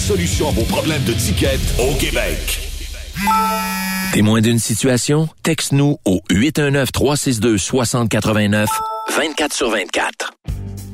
solution à vos problèmes de ticket au Québec. Témoin d'une situation? Texte-nous au 819-362-6089, 24 sur 24.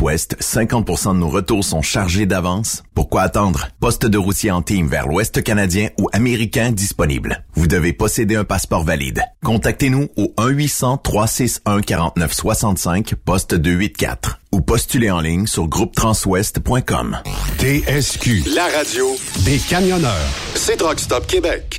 Transwest, 50% de nos retours sont chargés d'avance? Pourquoi attendre? Poste de routier en team vers l'Ouest canadien ou américain disponible. Vous devez posséder un passeport valide. Contactez-nous au 1-800-361-4965, poste 284 ou postulez en ligne sur groupetranswest.com. TSQ, la radio des camionneurs. C'est Truck Stop Québec.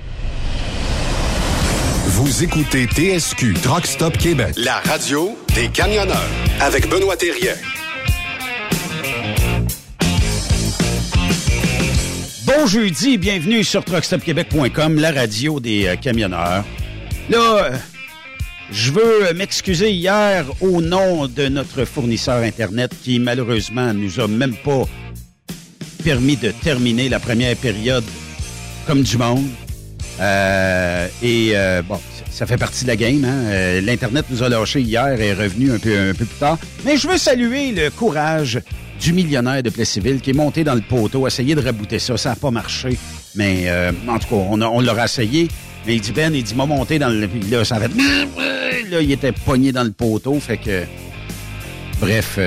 Vous écoutez TSQ Truck Stop Québec, la radio des camionneurs avec Benoît Thérien. Bon jeudi, bienvenue sur truckstopquebec.com, la radio des euh, camionneurs. Là, euh, je veux m'excuser hier au nom de notre fournisseur Internet qui malheureusement nous a même pas permis de terminer la première période comme du monde. Euh, et euh, bon, ça fait partie de la game. Hein? Euh, L'Internet nous a lâché hier et est revenu un peu, plus tard. Mais je veux saluer le courage du millionnaire de Plessisville qui est monté dans le poteau, essayer de rebooter ça. Ça n'a pas marché. Mais en tout cas, on, l'aura essayé. Mais il dit Ben, il dit m'a monté dans le. Là, ça fait. Là, il était pogné dans le poteau. Fait que. Bref,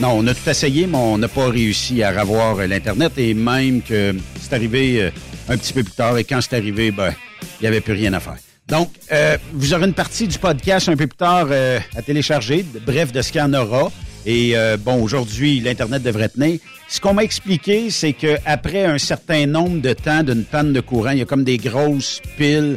non, on a tout essayé, mais on n'a pas réussi à revoir l'Internet. Et même que c'est arrivé un petit peu plus tard. Et quand c'est arrivé, ben, il n'y avait plus rien à faire. Donc, euh, vous aurez une partie du podcast un peu plus tard euh, à télécharger, bref, de ce qu'il y en aura. Et euh, bon, aujourd'hui, l'Internet devrait tenir. Ce qu'on m'a expliqué, c'est qu'après un certain nombre de temps d'une panne de courant, il y a comme des grosses piles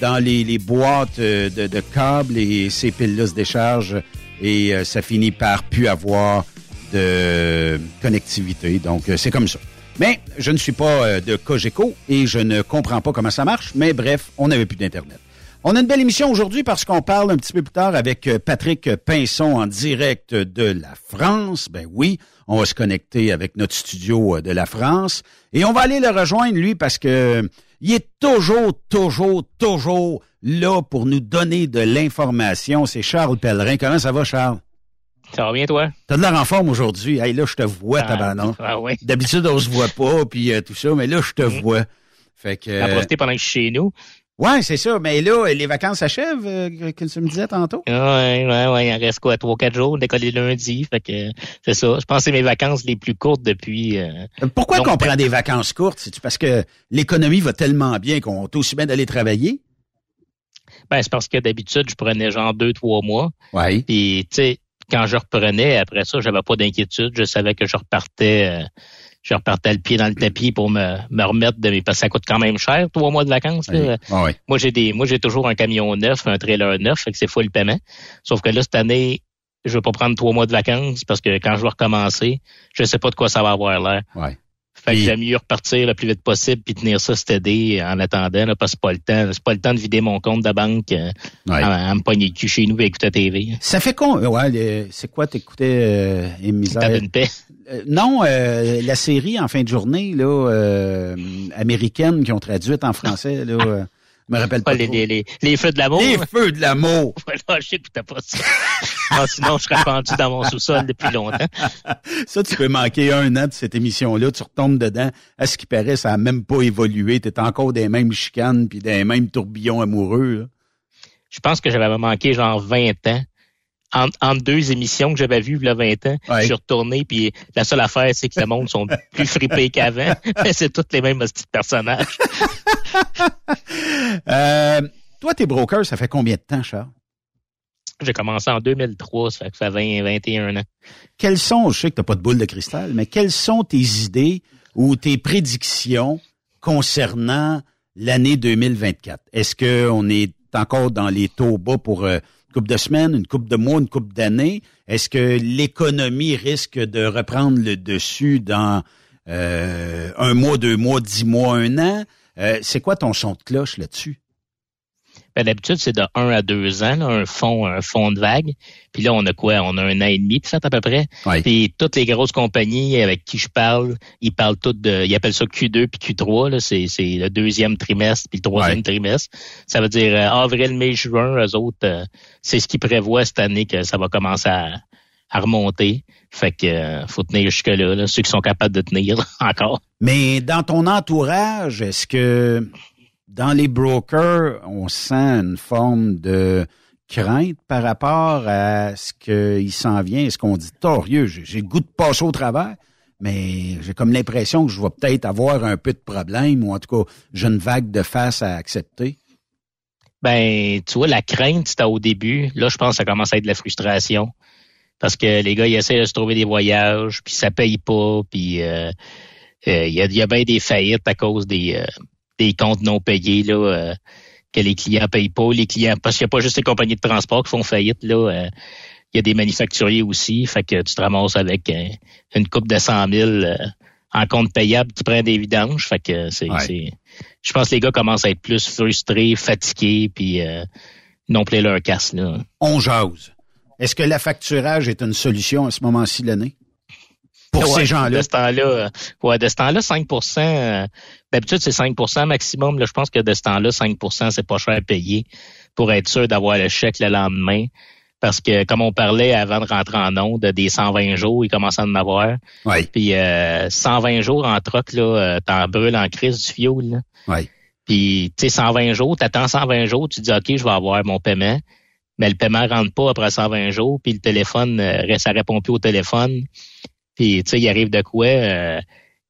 dans les, les boîtes de, de, câbles et ces piles-là se déchargent et ça finit par plus avoir de connectivité. Donc, c'est comme ça. Mais je ne suis pas euh, de Cogeco et je ne comprends pas comment ça marche. Mais bref, on n'avait plus d'Internet. On a une belle émission aujourd'hui parce qu'on parle un petit peu plus tard avec euh, Patrick Pinson en direct de la France. Ben oui, on va se connecter avec notre studio euh, de la France et on va aller le rejoindre lui parce que il est toujours, toujours, toujours là pour nous donner de l'information. C'est Charles Pellerin. Comment ça va, Charles? Ça va bien, toi? T'as de l'air en forme aujourd'hui. Hey, là, je te vois, ah, tabarnak. Ah oui. D'habitude, on se voit pas, puis euh, tout ça, mais là, je te mm. vois. Fait que... T'as profité pendant que je suis chez nous. Ouais, c'est ça. Mais là, les vacances s'achèvent, euh, que tu me disais tantôt. Ouais, ouais, ouais. Il en reste quoi, trois, quatre jours, décoller lundi. Fait que c'est ça. Je pense que c'est mes vacances les plus courtes depuis. Euh, Pourquoi qu'on prend des vacances courtes? C'est parce que l'économie va tellement bien qu'on est aussi bien d'aller travailler? Ben, c'est parce que d'habitude, je prenais genre deux, trois mois. Ouais. Puis, tu sais, quand je reprenais, après ça, j'avais pas d'inquiétude. Je savais que je repartais, euh, je repartais le pied dans le tapis pour me, me remettre de mes, parce que ça coûte quand même cher, trois mois de vacances. Ah moi, j'ai des, moi, j'ai toujours un camion neuf, un trailer neuf, fait que c'est full paiement. Sauf que là, cette année, je vais pas prendre trois mois de vacances parce que quand je vais recommencer, je sais pas de quoi ça va avoir l'air. Fait que j'aime mieux repartir le plus vite possible puis tenir ça stédé en attendant, là, parce que c'est pas le temps. C'est pas le temps de vider mon compte de banque euh, à, me pogner le cul chez nous et écouter la TV. Ça fait con. Ouais, c'est quoi t'écoutais euh, Misère? une paix. Euh, non, euh, la série en fin de journée, là, américaine qui ont traduite en français, là. Je me rappelle pas. les, les, les, feux de l'amour. Les feux de l'amour. voilà, je sais que t'as pas ça. non, sinon, je serais pendu dans mon sous-sol depuis longtemps. ça, tu peux manquer un an de cette émission-là, tu retombes dedans. À ce qui paraît, ça a même pas évolué. T'es encore des mêmes chicanes puis des mêmes tourbillons amoureux. Je pense que j'avais manqué genre 20 ans en, deux émissions que j'avais vues il y a 20 ans, je suis retourné, puis la seule affaire, c'est que le monde sont plus fripés qu'avant. mais c'est tous les mêmes petits personnages. euh, toi, tes brokers, ça fait combien de temps, Charles? J'ai commencé en 2003, ça fait que ça fait 20, 21 ans. Quelles sont, je sais que tu n'as pas de boule de cristal, mais quelles sont tes idées ou tes prédictions concernant l'année 2024? Est-ce qu'on est encore dans les taux bas pour euh, couple de semaines, une coupe de mois, une coupe d'années? Est-ce que l'économie risque de reprendre le dessus dans euh, un mois, deux mois, dix mois, un an? Euh, c'est quoi ton son de cloche là-dessus? Ben, d'habitude, c'est de un à deux ans, un fond, un fond de vague. Puis là, on a quoi? On a un an et demi de fait à peu près. Puis toutes les grosses compagnies avec qui je parle, ils parlent toutes de. Ils appellent ça Q2 puis Q3. Là, c'est, c'est le deuxième trimestre puis le troisième trimestre. Ça veut dire euh, avril, mai, juin, eux autres, euh, c'est ce qu'ils prévoient cette année que ça va commencer à, à remonter. Fait que euh, faut tenir jusque-là, là, ceux qui sont capables de tenir encore. Mais dans ton entourage, est-ce que dans les brokers, on sent une forme de crainte par rapport à ce qu'il s'en vient? Est-ce qu'on dit, torieux, j'ai le goût de passer au travers, mais j'ai comme l'impression que je vais peut-être avoir un peu de problème ou en tout cas, j'ai une vague de face à accepter? Ben, tu vois, la crainte, c'était au début. Là, je pense que ça commence à être de la frustration. Parce que les gars, ils essaient de se trouver des voyages, puis ça paye pas, puis euh, il y, a, y a bien des faillites à cause des, euh, des comptes non payés. Là, euh, que les clients payent pas, les clients, parce qu'il n'y a pas juste les compagnies de transport qui font faillite, là. Euh, il y a des manufacturiers aussi, fait que tu te ramasses avec euh, une coupe de 100 000 euh, en compte payable qui prend des vidanges. Fait que c'est, je pense que les gars commencent à être plus frustrés, fatigués, puis non plus leur casse là. On jase. Est-ce que l'affacturage est une solution à ce moment-ci de l'année? Pour ces gens-là. De ce temps-là, ouais, de ce temps-là, 5% D'habitude, c'est 5% maximum. Là, je pense que de ce temps-là, 5% c'est pas cher à payer pour être sûr d'avoir le chèque le lendemain. Parce que, comme on parlait avant de rentrer en onde, des 120 jours, il commence à en avoir. Oui. Puis euh, 120 jours en troc, là, euh, t'en brûles en crise du fioul. Là. Oui. Puis, tu sais, 120 jours, t'attends 120 jours, tu dis, OK, je vais avoir mon paiement. Mais le paiement rentre pas après 120 jours, puis le téléphone, euh, ça répond plus au téléphone. Puis, tu sais, il arrive de quoi? Euh,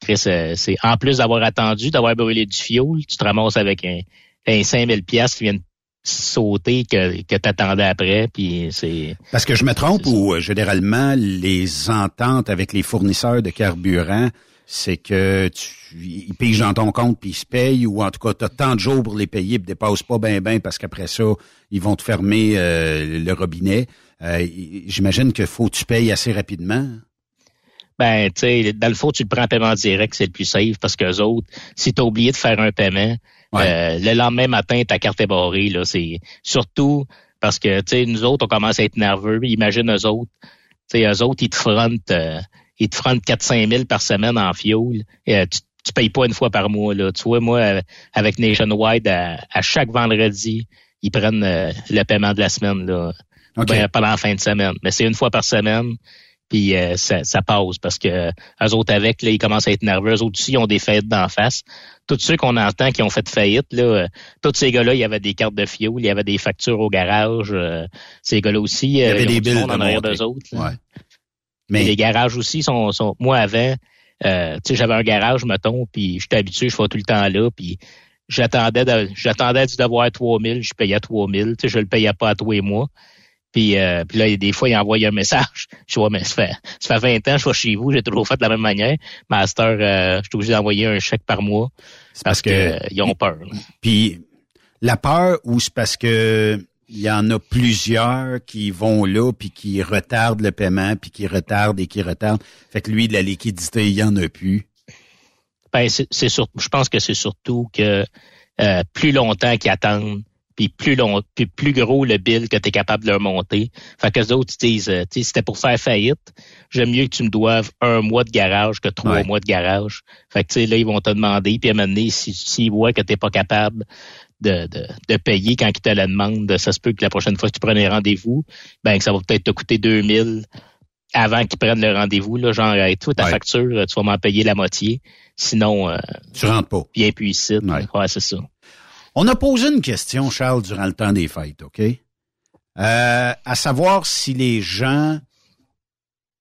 Chris, euh, c'est en plus d'avoir attendu, d'avoir brûlé du fioul, tu te ramasses avec un, un 5000 pièces qui viennent sauter que, que t'attendais après puis c'est parce que je me trompe ou généralement les ententes avec les fournisseurs de carburant c'est que tu ils pigent dans ton compte puis ils se payent ou en tout cas tu as tant de jours pour les payer puis dépassent pas ben ben parce qu'après ça ils vont te fermer euh, le robinet euh, j'imagine que faut que tu payes assez rapidement ben, tu sais, dans le fond, tu le prends en paiement direct, c'est le plus safe parce que autres, si tu as oublié de faire un paiement, euh, le lendemain matin, ta carte est barrée. Là, c'est surtout parce que tu sais, nous autres, on commence à être nerveux. Imagine eux autres. Tu sais, eux autres, ils te frontent, euh, ils te frontent 4-5 000 par semaine en fuel. Et, euh, tu, tu payes pas une fois par mois. Là. Tu vois, moi, avec Nationwide, à, à chaque vendredi, ils prennent le paiement de la semaine là, ben, pendant la fin de semaine. Mais c'est une fois par semaine puis euh, ça, ça, passe parce que euh, eux autres avec, là, ils commencent à être nerveux. Eux autres aussi, ils ont des faillites d'en face. Tous ceux qu'on entend qui ont fait faillite, là, euh, tous ces gars-là, il y avait des cartes de fioul, il y avait des factures au garage. ces gars-là aussi, il y avait des billes en arrière d'eux autres. Mais les garages aussi sont, sont moi avant, euh, tu sais, j'avais un garage, mettons, puis j'étais habitué, je fais tout le temps là, puis j'attendais de, j'attendais du devoir 3000, je payais 3000, tu sais, je le payais pas à tous les mois. Puis, euh, puis là, des fois, il envoie un message. Je vois, mais ça fait, ça fait 20 ans, je suis chez vous, j'ai toujours fait de la même manière. Master, euh, je suis obligé d'envoyer un chèque par mois. parce, que, euh, ils ont peur. Puis la peur ou c'est parce que il y en a plusieurs qui vont là puis qui retardent le paiement puis qui retardent et qui retardent. Fait que lui de la liquidité, il y en a plus. Ben c'est je pense que c'est surtout que euh, plus longtemps qu'ils attendent, puis plus long, puis plus gros le bill que tu es capable de leur monter. Fait que les autres disent, euh, si c'était pour faire faillite, j'aime mieux que tu me doives un mois de garage que trois mois de garage. Fait que là, ils vont te demander, puis à un moment donné, s'ils si, voient que tu n'es pas capable de, de, de, payer quand ils te la demandent, ça se peut que la prochaine fois que tu prennes un rendez-vous, ben que ça va peut-être te coûter 2000 avant qu'ils prennent le rendez-vous, là, genre, hey, toi, ta facture, tu vas m'en payer la moitié. Sinon, euh, tu rentres pas. Bien puis Ouais, ouais c'est ça. On a posé une question, Charles, durant le temps des fêtes, OK? Euh, à savoir si les gens,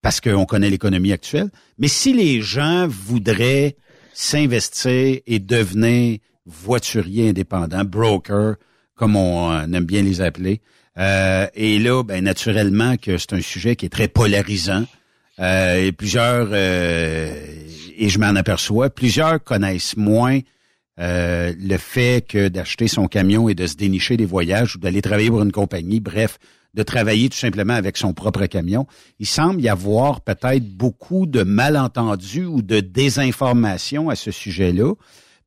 parce qu'on connaît l'économie actuelle, mais si les gens voudraient s'investir et devenir voituriers indépendants, brokers, comme on aime bien les appeler. Euh, et là, ben, naturellement que c'est un sujet qui est très polarisant. Euh, et plusieurs, et je m'en aperçois, plusieurs connaissent moins euh, le fait que d'acheter son camion et de se dénicher des voyages ou d'aller travailler pour une compagnie, bref, de travailler tout simplement avec son propre camion, il semble y avoir peut-être beaucoup de malentendus ou de désinformation à ce sujet-là.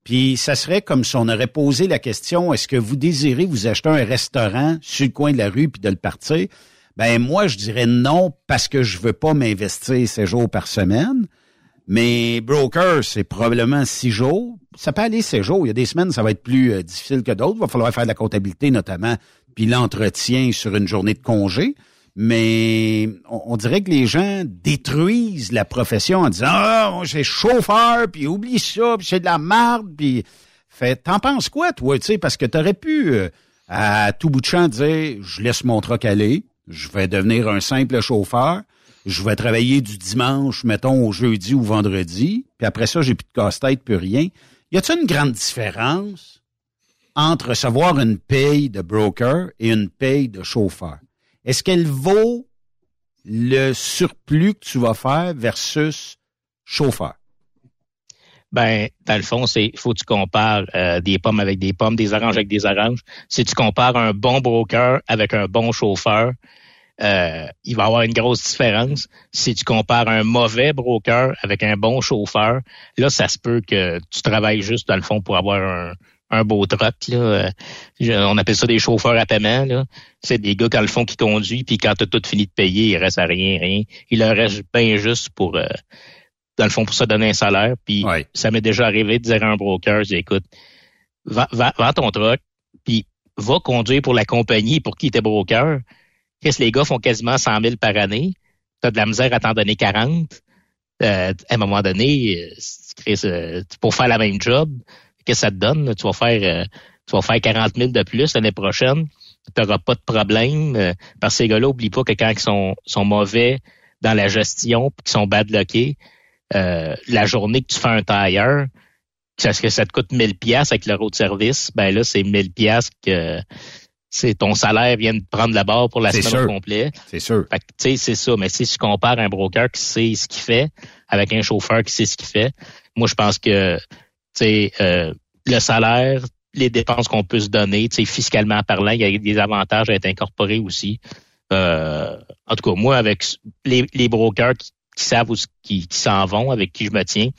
Puis ça serait comme si on aurait posé la question est-ce que vous désirez vous acheter un restaurant sur le coin de la rue puis de le partir? Ben moi je dirais non parce que je veux pas m'investir ces jours par semaine. Mais broker, c'est probablement six jours. Ça peut aller six jours. Il y a des semaines, ça va être plus euh, difficile que d'autres. Il va falloir faire de la comptabilité notamment, puis l'entretien sur une journée de congé. Mais on, dirait que les gens détruisent la profession en disant Ah, moi j'ai chauffeur, puis oublie ça, puis c'est de la marde, puis fait t'en penses quoi, toi, tu sais, parce que t'aurais pu euh, à tout bout de champ dire Je laisse mon truck aller, je vais devenir un simple chauffeur je vais travailler du dimanche, mettons, au jeudi ou vendredi, puis après ça, j'ai plus de casse-tête, plus rien. Y a-t-il une grande différence entre recevoir une paye de broker et une paye de chauffeur? Est-ce qu'elle vaut le surplus que tu vas faire versus chauffeur? Ben, dans le fond, c'est faut que tu compares euh, des pommes avec des pommes, des oranges avec des oranges. Si tu compares un bon broker avec un bon chauffeur, euh, il va y avoir une grosse différence. Si tu compares un mauvais broker avec un bon chauffeur, là, ça se peut que tu travailles juste dans le fond pour avoir un, un beau truck. Là. On appelle ça des chauffeurs à paiement. C'est des gars, quand le fond, qui conduisent, puis quand tu as tout fini de payer, il reste à rien, rien. Il leur reste bien juste pour, euh, dans le fond, pour se donner un salaire. Puis ça m'est déjà arrivé de dire à un broker, écoute, va, va, va ton truck, puis va conduire pour la compagnie pour qui tu es broker. Que les gars font quasiment 100 000 par année? Tu as de la misère à t'en donner 40. Euh, à un moment donné, pour faire la même job, qu'est-ce que ça te donne? Tu vas faire euh, tu vas faire 40 000 de plus l'année prochaine. Tu n'auras pas de problème. Euh, parce que ces gars-là, oublie pas que quand ils sont, sont mauvais dans la gestion puis qu'ils sont badlockés, euh, la journée que tu fais un tailleur, que ça te coûte 1000 pièces avec l'euro de service, ben là, c'est 1000 pièces que c'est ton salaire vient de prendre la barre pour la semaine au complet. C'est sûr. Fait c'est ça. Mais si tu compares un broker qui sait ce qu'il fait avec un chauffeur qui sait ce qu'il fait, moi, je pense que euh, le salaire, les dépenses qu'on peut se donner, fiscalement parlant, il y a des avantages à être incorporés aussi. Euh, en tout cas, moi, avec les, les brokers qui, savent où qui, qui s'en vont, avec qui je me tiens,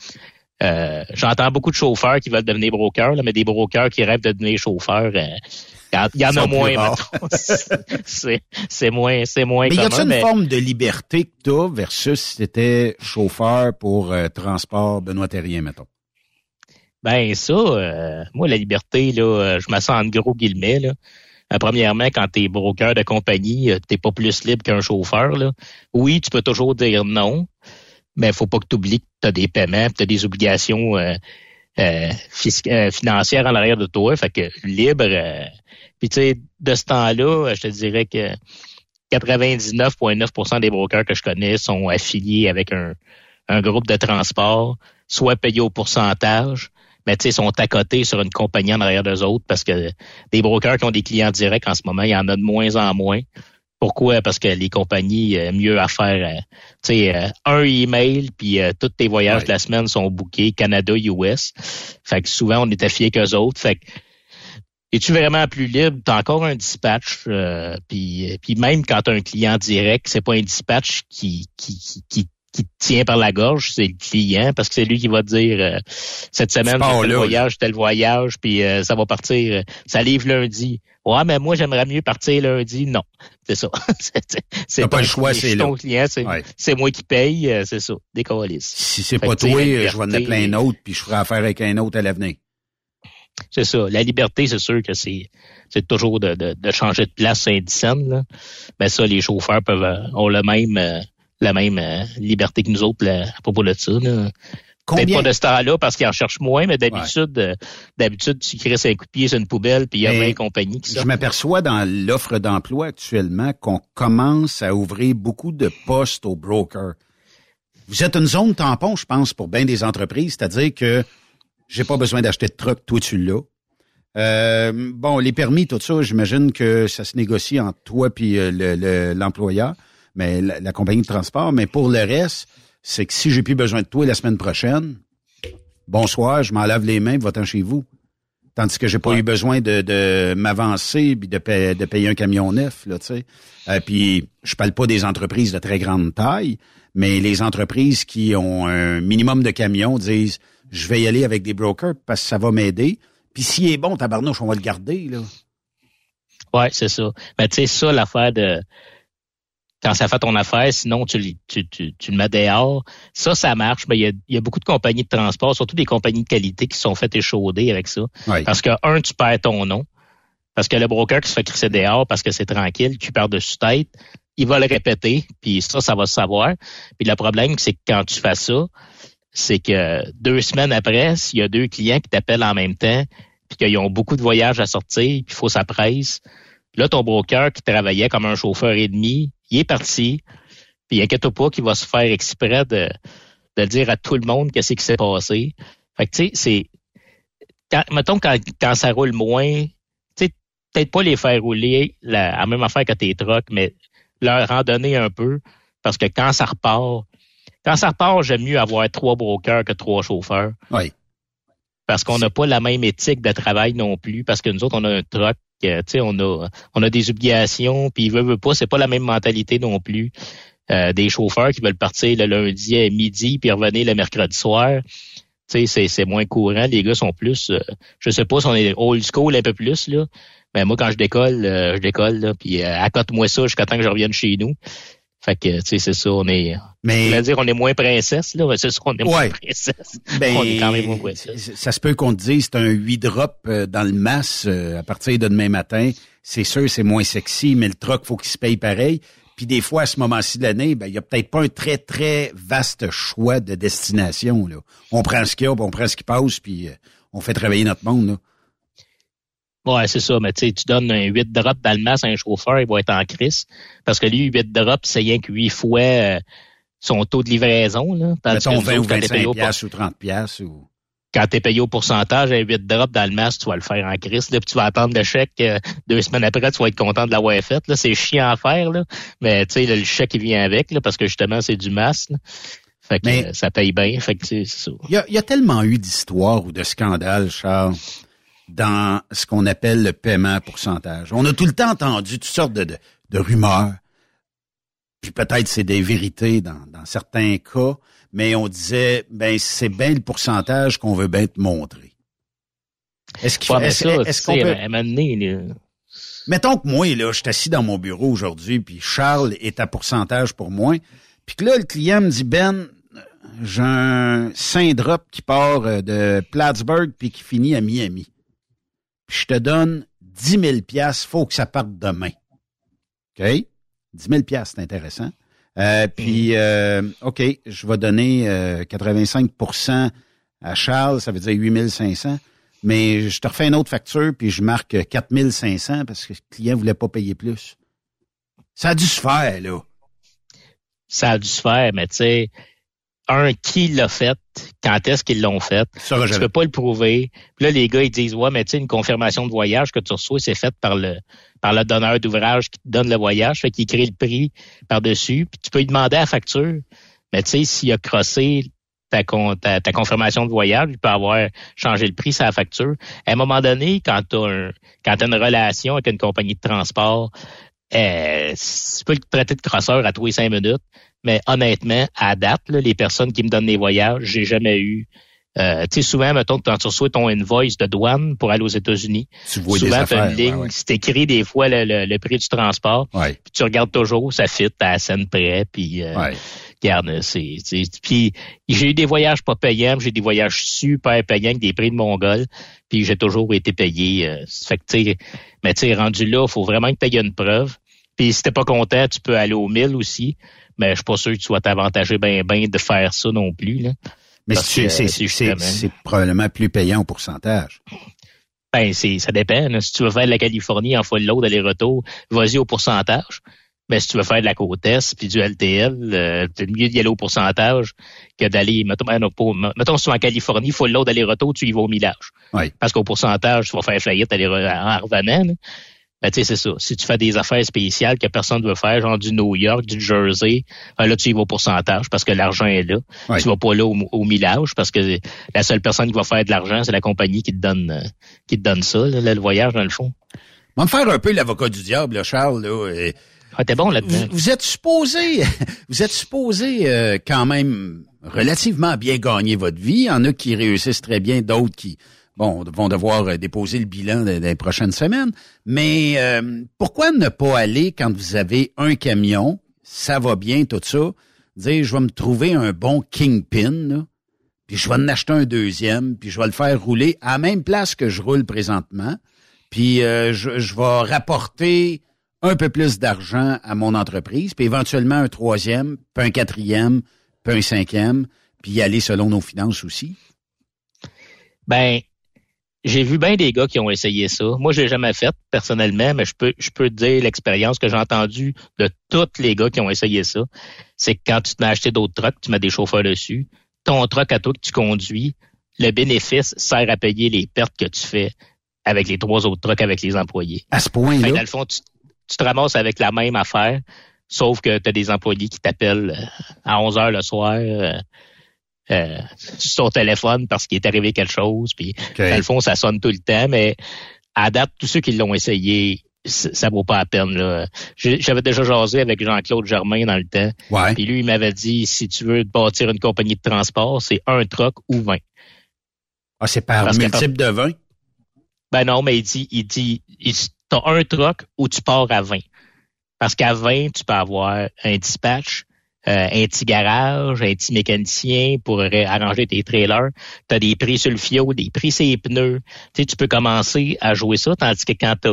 euh, j'entends beaucoup de chauffeurs qui veulent devenir brokers, là, mais des brokers qui rêvent de devenir chauffeurs, euh, il y en a moins, c'est moins, c'est moins Mais y a-t-il une forme de liberté que tu as versus si tu étais chauffeur pour transport Benoît Terrien, mettons? Ben ça, euh, moi, la liberté, là, euh, je me sens en gros guillemets. Là. Euh, premièrement, quand tu es broker de compagnie, t'es pas plus libre qu'un chauffeur. Là. Oui, tu peux toujours dire non, mais faut pas que tu oublies que tu as des paiements, tu as des obligations financières en arrière de toi. Fait que libre. Puis tu sais, de ce temps-là, je te dirais que 99,9% des brokers que je connais sont affiliés avec un, un groupe de transport, soit payés au pourcentage, mais tu sais, sont à côté sur une compagnie en arrière d'eux autres parce que des brokers qui ont des clients directs en ce moment, il y en a de moins en moins. Pourquoi? Parce que les compagnies, euh, mieux à faire, euh, euh, un email, puis tous tes voyages de la semaine sont bookés, Canada, US. Fait que souvent, on est affilié qu'eux autres. Fait que es-tu vraiment plus libre? Tu as encore un dispatch. puis, puis même quand tu as un client direct, c'est pas un dispatch qui, qui, qui, qui tient par la gorge, c'est le client, parce que c'est lui qui va dire euh, cette semaine, tel voyage, tel voyage, puis euh, ça va partir, euh, ça livre lundi. Ouais, mais moi, j'aimerais mieux partir lundi. Non, c'est ça. c'est pas le choix, c'est ton client, c'est moi qui paye, c'est ça, des Si c'est pas toi, je vais en appeler un autre, puis je ferai affaire avec un autre à l'avenir. C'est ça. La liberté, c'est sûr que c'est c'est toujours de, de, changer de place Saint-Dicenne. Mais ça, les chauffeurs peuvent ont le même la même euh, liberté que nous autres à propos de ça. Là. Peut-être pas de ce temps-là parce qu'ils en cherchent moins, mais d'habitude, euh, d'habitude, tu crées un coup de pied sur une poubelle, puis il y a une compagnie qui Je m'aperçois dans l'offre d'emploi actuellement qu'on commence à ouvrir beaucoup de postes aux brokers. Vous êtes une zone tampon, je pense, pour bien des entreprises, c'est-à-dire que j'ai pas besoin d'acheter de truck, toi tu l'as. Euh, bon, les permis, tout ça, j'imagine que ça se négocie entre toi puis l'employeur mais la, compagnie de transport. Mais pour le reste, c'est que si j'ai plus besoin de toi la semaine prochaine, bonsoir, je m'en lave les mains, va-t'en chez vous. Tandis que j'ai pas eu besoin de, de m'avancer puis de, de payer un camion neuf, là, tu sais. Euh, puis je parle pas des entreprises de très grande taille, mais les entreprises qui ont un minimum de camions disent je vais y aller avec des brokers parce que ça va m'aider. Puis s'il est bon, tabarnouche, on va le garder, là. Ouais, c'est ça. Mais tu sais, ça, l'affaire de quand ça fait ton affaire, sinon tu, tu, tu, tu le mets dehors. Ça, ça marche, mais il y a, y a, beaucoup de compagnies de transport, surtout des compagnies de qualité qui sont faites échauder avec ça. Parce que, un, tu perds ton nom. Parce que le broker qui se fait crisser dehors parce que c'est tranquille, tu perds dessus tête, il va le répéter, puis ça, ça va se savoir. Puis le problème, c'est que quand tu fais ça, c'est que deux semaines après, s'il y a deux clients qui t'appellent en même temps, puis qu'ils ont beaucoup de voyages à sortir, puis il faut sa presse, là, ton broker qui travaillait comme un chauffeur et demi, il est parti, puis inquiète pas qu'il va se faire exprès de, de dire à tout le monde qu'est-ce qui s'est passé. Fait que, tu sais, c'est... Quand, mettons, quand, quand ça roule moins, tu sais, peut-être pas les faire rouler la, même affaire que tes trucks, mais leur en donner un peu, parce que quand ça repart, quand ça repart, j'aime mieux avoir trois brokers que trois chauffeurs. Oui. parce qu'on n'a pas la même éthique de travail non plus, parce que nous autres, on a un truck, euh, sais, on a, on a des obligations, puis veut, veut pas, c'est pas la même mentalité non plus. Euh, des chauffeurs qui veulent partir le lundi à midi puis revenir le mercredi soir. Sais, c'est moins courant. Les gars sont plus, euh, je sais pas si on est old school un peu plus là, mais moi quand je décolle, je décolle là, puis accote-moi ça jusqu'à temps que je revienne chez nous. Fait que, tu sais, c'est ça, on est. Mais. On dire, on est moins princesse, là. C'est ça, on est moins princesse. Ben, on est quand même moins princesse. Ça se peut qu'on te dise, c'est un 8 drop euh, dans le masse euh, à partir de demain matin. C'est sûr, c'est moins sexy, mais le truck, faut qu'il se paye pareil. Puis des fois, à ce moment-ci de l'année, ben, il y a peut-être pas un très, très vaste choix de destination, là. On prend ce qu'il y a, on prend ce qui passe, puis euh, on fait travailler notre monde, là. Ouais, c'est ça, mais tu tu donnes un 8 drops d'Almas à un chauffeur, il va être en crise. Parce que lui, 8 drops, c'est rien que 8 fois euh, son taux de livraison. Là, Mettons 20 ou 25 piastres ou 30 piastres ou... Quand tu es payé au pourcentage, un 8 drops d'Almas, tu vas le faire en crise. Là, puis tu vas attendre le chèque. Euh, deux semaines après, tu vas être content de l'avoir fait. Là, c'est chiant à faire, là. Mais tu sais, le chèque, il vient avec, là, parce que justement, c'est du masse. Fait que euh, ça paye bien. Fait que c'est ça. Il y, y a, tellement eu d'histoires ou de scandales, Charles dans ce qu'on appelle le paiement pourcentage. On a tout le temps entendu toutes sortes de, de, rumeurs, puis peut-être c'est des vérités dans, dans, certains cas, mais on disait, ben c'est bien le pourcentage qu'on veut bien te montrer. Est-ce qu'il faut... est-ce, qu'on peut... Mettons que moi, là, je suis assis dans mon bureau aujourd'hui, puis Charles est à pourcentage pour moi, puis que là, le client me dit, Ben, j'ai un drop qui part euh, de Plattsburgh puis qui finit à Miami je te donne 10 000 piastres, faut que ça parte demain. OK? 10 000 piastres, c'est intéressant. Euh, puis, mm. euh, OK, je vais donner 85% euh, à Charles, ça veut dire 8 500. Mais je te refais une autre facture, puis je marque 4 500 parce que le client voulait pas payer plus. Ça a dû se faire, là. Ça a dû se faire, mais tu sais, un, qui l'a fait, quand est-ce qu'ils l'ont fait? Ça, tu peux pas le prouver. Puis là, les gars, ils disent, ouais, mais tu sais, une confirmation de voyage que tu reçois, c'est faite par le par le donneur d'ouvrage qui te donne le voyage, fait qu'il crée le prix par-dessus. Puis tu peux lui demander la facture. Mais tu sais, s'il a crossé ta, ta, confirmation de voyage, il peut avoir changé le prix la facture. À un moment donné, quand tu as, as une relation avec une compagnie de transport, euh, tu peux le traiter de crosseur à tous les cinq minutes. Mais honnêtement, à date, les personnes qui me donnent des voyages, j'ai jamais eu. Euh, tu sais, souvent, mettons, quand tu reçois ton invoice de douane pour aller aux États-Unis, souvent, tu as une ligne, c'est écrit des fois le, prix du transport, puis tu regardes toujours, ça fit à la scène près, puis euh, regarde, c'est, puis j'ai eu des voyages pas payants, j'ai des voyages super payants avec des prix de Mongol, puis j'ai toujours été payé. Euh, fait que, tu sais, mais tu sais, rendu là, il faut vraiment que tu aies une preuve. Puis si t'es pas content, tu peux aller au 1000 aussi mais je suis pas sûr que tu sois avantagé bien ben de faire ça non plus. Là. Mais c'est probablement plus payant au pourcentage. Ben, c'est, ça dépend. Si tu veux faire de la Californie en full load aller-retour, vas-y au pourcentage. Mais si tu veux faire de la côte Est puis du LTL, euh, c'est mieux d'y aller au pourcentage que d'aller, mettons, ben, mettons, si tu es en Californie, full load aller-retour, tu y vas au millage. Oui. Parce qu'au pourcentage, tu vas faire faillite aller en revenant. Ben, tu sais, c'est ça. Si tu fais des affaires spéciales que personne ne veut faire, genre du New York, du Jersey, ben là, tu y vas au pourcentage parce que l'argent est là. Tu vas pas là au, millage parce que la seule personne qui va faire de l'argent, c'est la compagnie qui te donne euh, qui te donne ça, le voyage, dans le fond. On va me faire un peu l'avocat du diable, Charles. Là, ah, t'es bon là-dedans. Vous, êtes supposé, vous êtes supposé euh, quand même relativement bien gagner votre vie. Il y en a qui réussissent très bien, d'autres qui bon, vont devoir euh, déposer le bilan des, prochaines semaines. Mais euh, pourquoi ne pas aller quand vous avez un camion, ça va bien, tout ça, dire je vais me trouver un bon kingpin, puis je vais en acheter un deuxième, puis je vais le faire rouler à la même place que je roule présentement, puis euh, je, je vais rapporter un peu plus d'argent à mon entreprise, puis éventuellement un troisième, puis un quatrième, puis un cinquième, puis y aller selon nos finances aussi? Ben, j'ai vu bien des gars qui ont essayé ça. Moi, je l'ai jamais fait personnellement, mais je peux, je peux te dire l'expérience que j'ai entendue de tous les gars qui ont essayé ça. C'est que quand tu te mets acheté d'autres trucks, tu mets des chauffeurs dessus. Ton truck à toi que tu conduis, le bénéfice sert à payer les pertes que tu fais avec les trois autres trucks avec les employés. À ce point-là? Dans le fond, tu, te ramasses avec la même affaire, sauf que tu as des employés qui t'appellent euh, à 11 heures le soir. Euh, euh, sur son téléphone parce qu'il est arrivé quelque chose. Puis dans le fond, ça sonne tout le temps, mais à date, tous ceux qui l'ont essayé, ça vaut pas la peine. Là. J'avais déjà jasé avec Jean-Claude Germain dans le temps. Ouais. Puis lui, il m'avait dit si tu veux bâtir une compagnie de transport, c'est un truck ou 20. Ah, c'est par multiple de 20? Ben non, mais il dit, il dit, t'as un truck ou tu pars à 20. Parce qu'à 20, tu peux avoir un dispatch, euh, un petit garage, un petit mécanicien pour arranger tes trailers. Tu as des prix sur le fioul, des prix sur les pneus. Tu sais, tu peux commencer à jouer ça, tandis que quand tu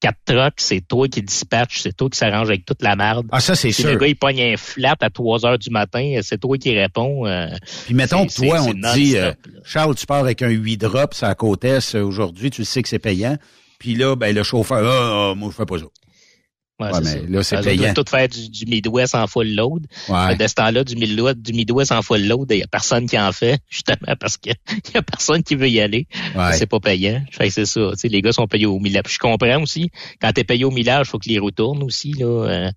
quatre trucks, c'est toi qui dispatches, c'est toi qui s'arrange avec toute la merde. Ah, ça, c'est sûr. le gars, il pogne un flat à 3 heures du matin, c'est toi qui réponds. Euh, Puis mettons que toi, on te dit, euh, Charles, tu pars avec un 8 drops à côté aujourd'hui, tu sais que c'est payant. Puis là, ben, le chauffeur, ah, ah moi, je fais pas ça. Ouais, mais là, c'est payant. tout faire du, du, Midwest en full load. Ouais. De ce temps-là, du Midwest, du Midwest en full load, il y a personne qui en fait, justement parce qu'il y a personne qui veut y aller. Ouais. C'est pas payant. Fait c'est ça. sais les gars sont payés au millage. Je comprends aussi, quand t'es payé au millage, faut que les roues tournent aussi, là. Euh.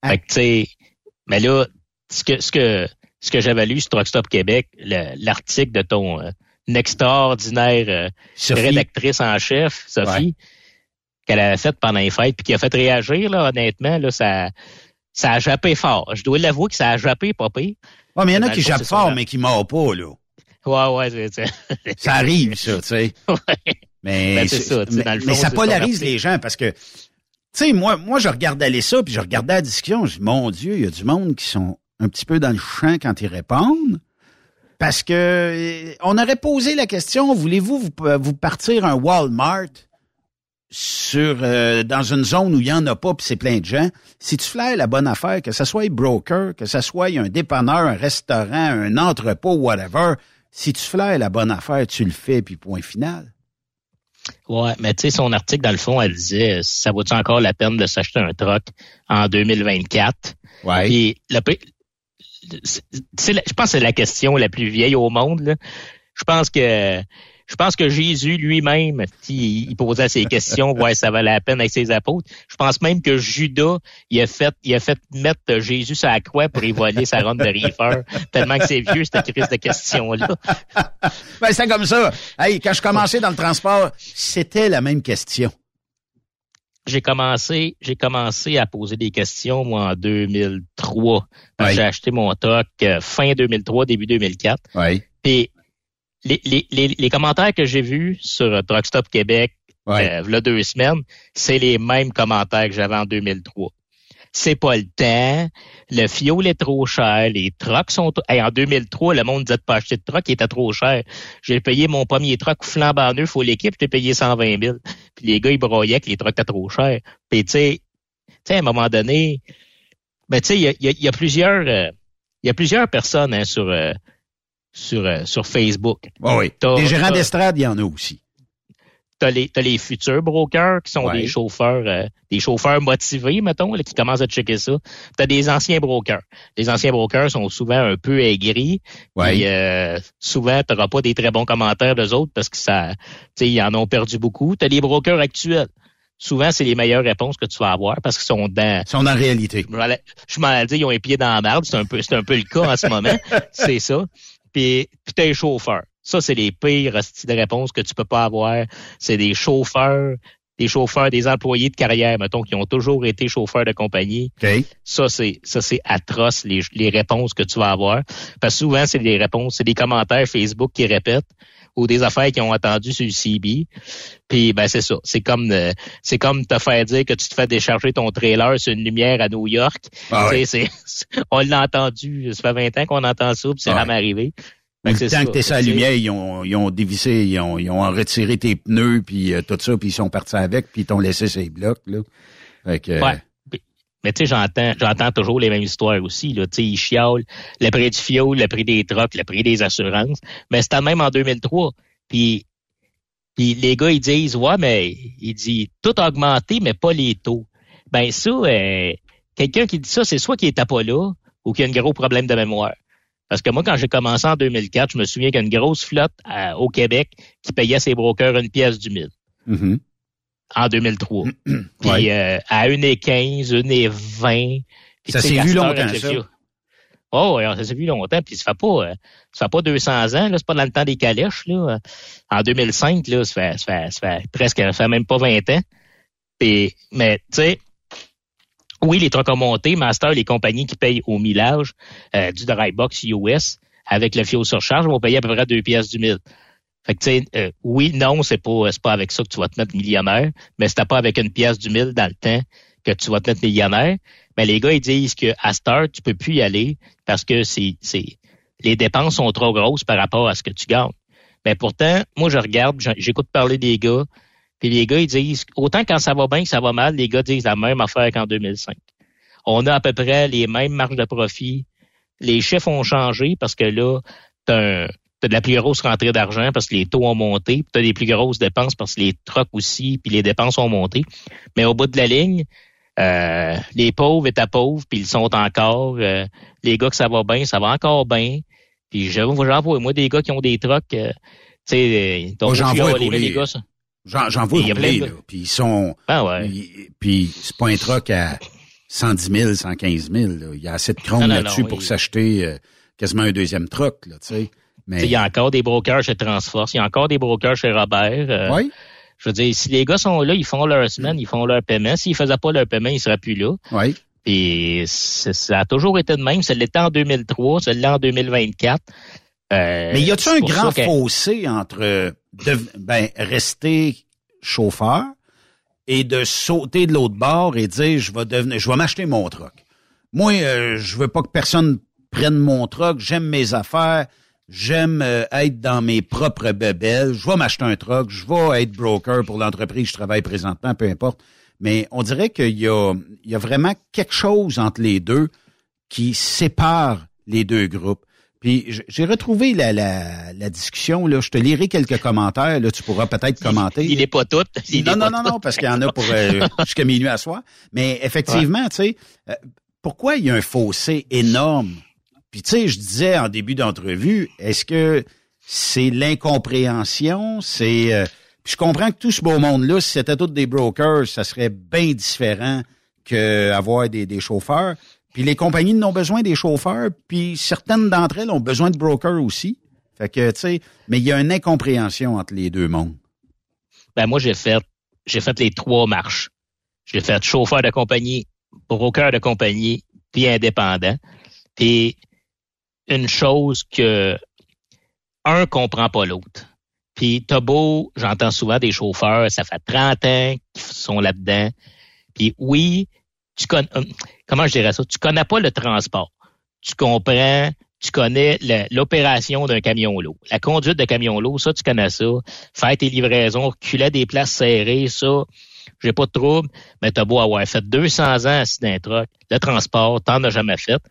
Ah. Fait que, tu sais, mais là, ce que, ce que, ce que j'avais lu sur Truck Stop Québec, l'article de ton euh, extraordinaire euh, rédactrice en chef, Sophie, qu'elle avait fait pendant les fêtes, puis qui a fait réagir, là, honnêtement, là, ça, ça a jappé fort. Je dois l'avouer que ça a jappé, pas pire. Ouais, mais il y en a qui jappent fort, mais qui meurent pas, là. Ouais, ouais, c'est Ça arrive, ça, tu sais. Ouais. Mais, ben, ça, mais, dans le fond, mais ça polarise les gens parce que, tu sais, moi, moi, je regardais ça, puis je regardais la discussion, je dis, mon Dieu, il y a du monde qui sont un petit peu dans le champ quand ils répondent. Parce que euh, on aurait posé la question, voulez-vous vous, vous partir un Walmart? Sur euh, dans une zone où il n'y en a pas puis c'est plein de gens, si tu fais la bonne affaire, que ce soit un broker, que ce soit un dépanneur, un restaurant, un entrepôt, whatever, si tu fais la bonne affaire, tu le fais puis point final. Ouais, mais tu sais, son article, dans le fond, elle disait ça vaut-tu encore la peine de s'acheter un truck en 2024? Ouais. Et le, je pense que c'est la question la plus vieille au monde. Là. Je pense que je pense que Jésus lui-même, il, posait ces questions, ouais, ça valait la peine avec ses apôtres. Je pense même que Judas, il a fait, il a fait mettre Jésus sur la croix pour y voler sa ronde de reefer, tellement que c'est vieux, cette crise de questions-là. ben, c'est comme ça. Hey, quand je commençais dans le transport, c'était la même question. J'ai commencé, j'ai commencé à poser des questions, moi, en 2003. J'ai acheté mon truck euh, fin 2003, début 2004. Oui. Puis les, les, les, commentaires que j'ai vus sur Truck Stop Québec, ouais. euh, deux semaines, c'est les mêmes commentaires que j'avais en 2003. C'est pas le temps, le fioul est trop cher, les trucks sont... en 2003, le monde disait de pas acheter de truck, il était trop cher. J'ai payé mon premier truck flambant neuf faut l'équipe, j'ai payé 120 000. Puis les gars, ils broyaient que les trucks étaient trop chers. Puis tu sais, à un moment donné, ben tu sais, il y a, y a, plusieurs... il y a plusieurs personnes hein, sur... Euh, sur, euh, sur Facebook. Oh oui. Les gérants d'estrade, il y en a aussi. T'as les, as les futurs brokers qui sont des chauffeurs, euh, des chauffeurs motivés, mettons, là, qui commencent à checker ça. T'as des anciens brokers. Les anciens brokers sont souvent un peu aigris. Ouais. Puis, euh, souvent, t'auras pas des très bons commentaires d'eux autres parce que ça, ils en ont perdu beaucoup. T'as les brokers actuels souvent, c'est les meilleures réponses que tu vas avoir parce qu'ils sont dans. Ils sont dans la réalité. Je m'en dit, ils ont un pied dans la. C'est un peu, c'est un peu le cas en ce moment. c'est ça puis, t'es chauffeur. Ça, c'est les pires styles de réponses que tu peux pas avoir. C'est des chauffeurs, des chauffeurs, des employés de carrière, mettons, qui ont toujours été chauffeurs de compagnie. Ça, c'est, ça, c'est atroce, les, les réponses que tu vas avoir. Parce que souvent, c'est des réponses, c'est des commentaires Facebook qui répètent ou des affaires qui ont entendu sur le CB. Puis ben c'est ça, c'est comme euh, c'est comme te faire dire que tu te fais décharger ton trailer sur une lumière à New York. Ah c'est, on l'a entendu, ça fait 20 ans qu'on entend ça, puis c'est jamais arrivé. Mais le temps que t'es sur la lumière, ils ont, ils ont dévissé, ils ont, ils ont retiré tes pneus, puis euh, tout ça, puis ils sont partis avec, puis ils t'ont laissé ces blocs. Là. Fait que, ouais. Mais tu sais, j'entends, j'entends toujours les mêmes histoires aussi. Là. Tu sais, ils chiolent le prix du fioul, le prix des trucks, le prix des assurances. Mais c'était même en 2003. Puis, puis les gars, ils disent, ouais, mais il dit tout augmenté, mais pas les taux. Ben ça, euh, quelqu'un qui dit ça, c'est soit qu'il était pas là ou qu'il a un gros problème de mémoire. Parce que moi, quand j'ai commencé en 2004, je me souviens qu'il y a une grosse flotte au Québec qui payait ses brokers une pièce du mille. Mm-hmm en 2003. Puis euh, à 1,15, 1,20. Ça s'est vu longtemps, ça. Oh, ça s'est vu longtemps, puis ça fait pas, ça fait pas 200 ans, là, c'est pas dans le temps des calèches, là. En 2005, là, ça fait, ça fait, ça fait presque, ça fait même pas 20 ans. Mais, tu sais, oui, les trucks ont monté, Master, les compagnies qui payent au millage euh, du Drybox US avec le fio surcharge vont payer à peu près deux pièces du mille. Fait que, tu sais, euh, oui, non, c'est pas, pas avec ça que tu vas te mettre millionnaire, mais c'est pas avec une pièce du mille dans le temps que tu vas te mettre millionnaire. Mais les gars, ils disent que à Star, tu peux plus y aller parce que c'est, les dépenses sont trop grosses par rapport à ce que tu gagnes. Mais pourtant, moi, je regarde, j'écoute parler des gars, puis les gars, ils disent, autant quand ça va bien que ça va mal, les gars disent la même affaire qu'en 2005. On a à peu près les mêmes marges de profit. Les chiffres ont changé parce que là, tu as, de la plus grosse rentrée d'argent parce que les taux ont monté. Tu as des plus grosses dépenses parce que les trucks aussi, puis les dépenses ont monté. Mais au bout de la ligne, euh, les pauvres étaient pauvres, puis ils sont encore. Euh, les gars que ça va bien, ça va encore bien. Puis j'en vois, moi, des gars qui ont des trucks, euh, tu sais, donc j'en vois les, gars, ça. J'en vois rouler, là. Puis ils sont... Ah ouais. puis c'est pas un truck à 110 000, 115 000. Il y a assez de chrome là-dessus pour s'acheter quasiment un deuxième truck, là, tu sais. Mais... Il y a encore des brokers chez Transforce, il y a encore des brokers chez Robert. Euh, oui. Je veux dire, si les gars sont là, ils font leur semaine, ils font leur paiement. S'ils faisaient pas leur paiement, ils seraient plus là. Oui. Puis ça a toujours été de même. Ça l'était en 2003, ça l'est en 2024. Euh, Mais y a-tu un grand fossé entre ben, rester chauffeur et de sauter de l'autre bord et dire je vais devenir je vais m'acheter mon truck? Moi, euh, je veux pas que personne prenne mon truck, j'aime mes affaires, j'aime euh, être dans mes propres bebelles, je vais m'acheter un truck, je vais être broker pour l'entreprise je travaille présentement, peu importe. Mais on dirait qu'il y a, il y a vraiment quelque chose entre les deux qui sépare les deux groupes. Puis j'ai retrouvé la, la, la, discussion. Là. Je te lirai quelques commentaires. Là, tu pourras peut-être commenter. Il n'est pas tout. non, non, non, non, parce qu'il y en a pour euh, jusqu'à minuit à soir. Mais effectivement, tu sais, euh, pourquoi il y a un fossé énorme? Puis tu sais, je disais en début d'entrevue, est-ce que c'est l'incompréhension? C'est euh, je comprends que tout ce beau monde-là, si c'était tous des brokers, ça serait bien différent qu'avoir des, des chauffeurs. Puis les compagnies n'ont besoin des chauffeurs, puis certaines d'entre elles ont besoin de brokers aussi. Fait que, tu sais, mais il y a une incompréhension entre les deux mondes. Ben moi, j'ai fait, j'ai fait les trois marches. J'ai fait chauffeur de compagnie, broker de compagnie, puis indépendant. Puis une chose que un comprend pas l'autre. Puis t'as j'entends souvent des chauffeurs, ça fait 30 ans qu'ils sont là-dedans. Puis oui, tu connais, euh, comment je dirais ça? Tu connais pas le transport. Tu comprends, tu connais l'opération d'un camion lourd. La conduite de camion lourd, ça, tu connais ça. Faire tes livraisons, reculer des places serrées, ça, j'ai pas de trouble. Mais t'as beau avoir fait 200 ans assis truck. Le transport, t'en as jamais fait.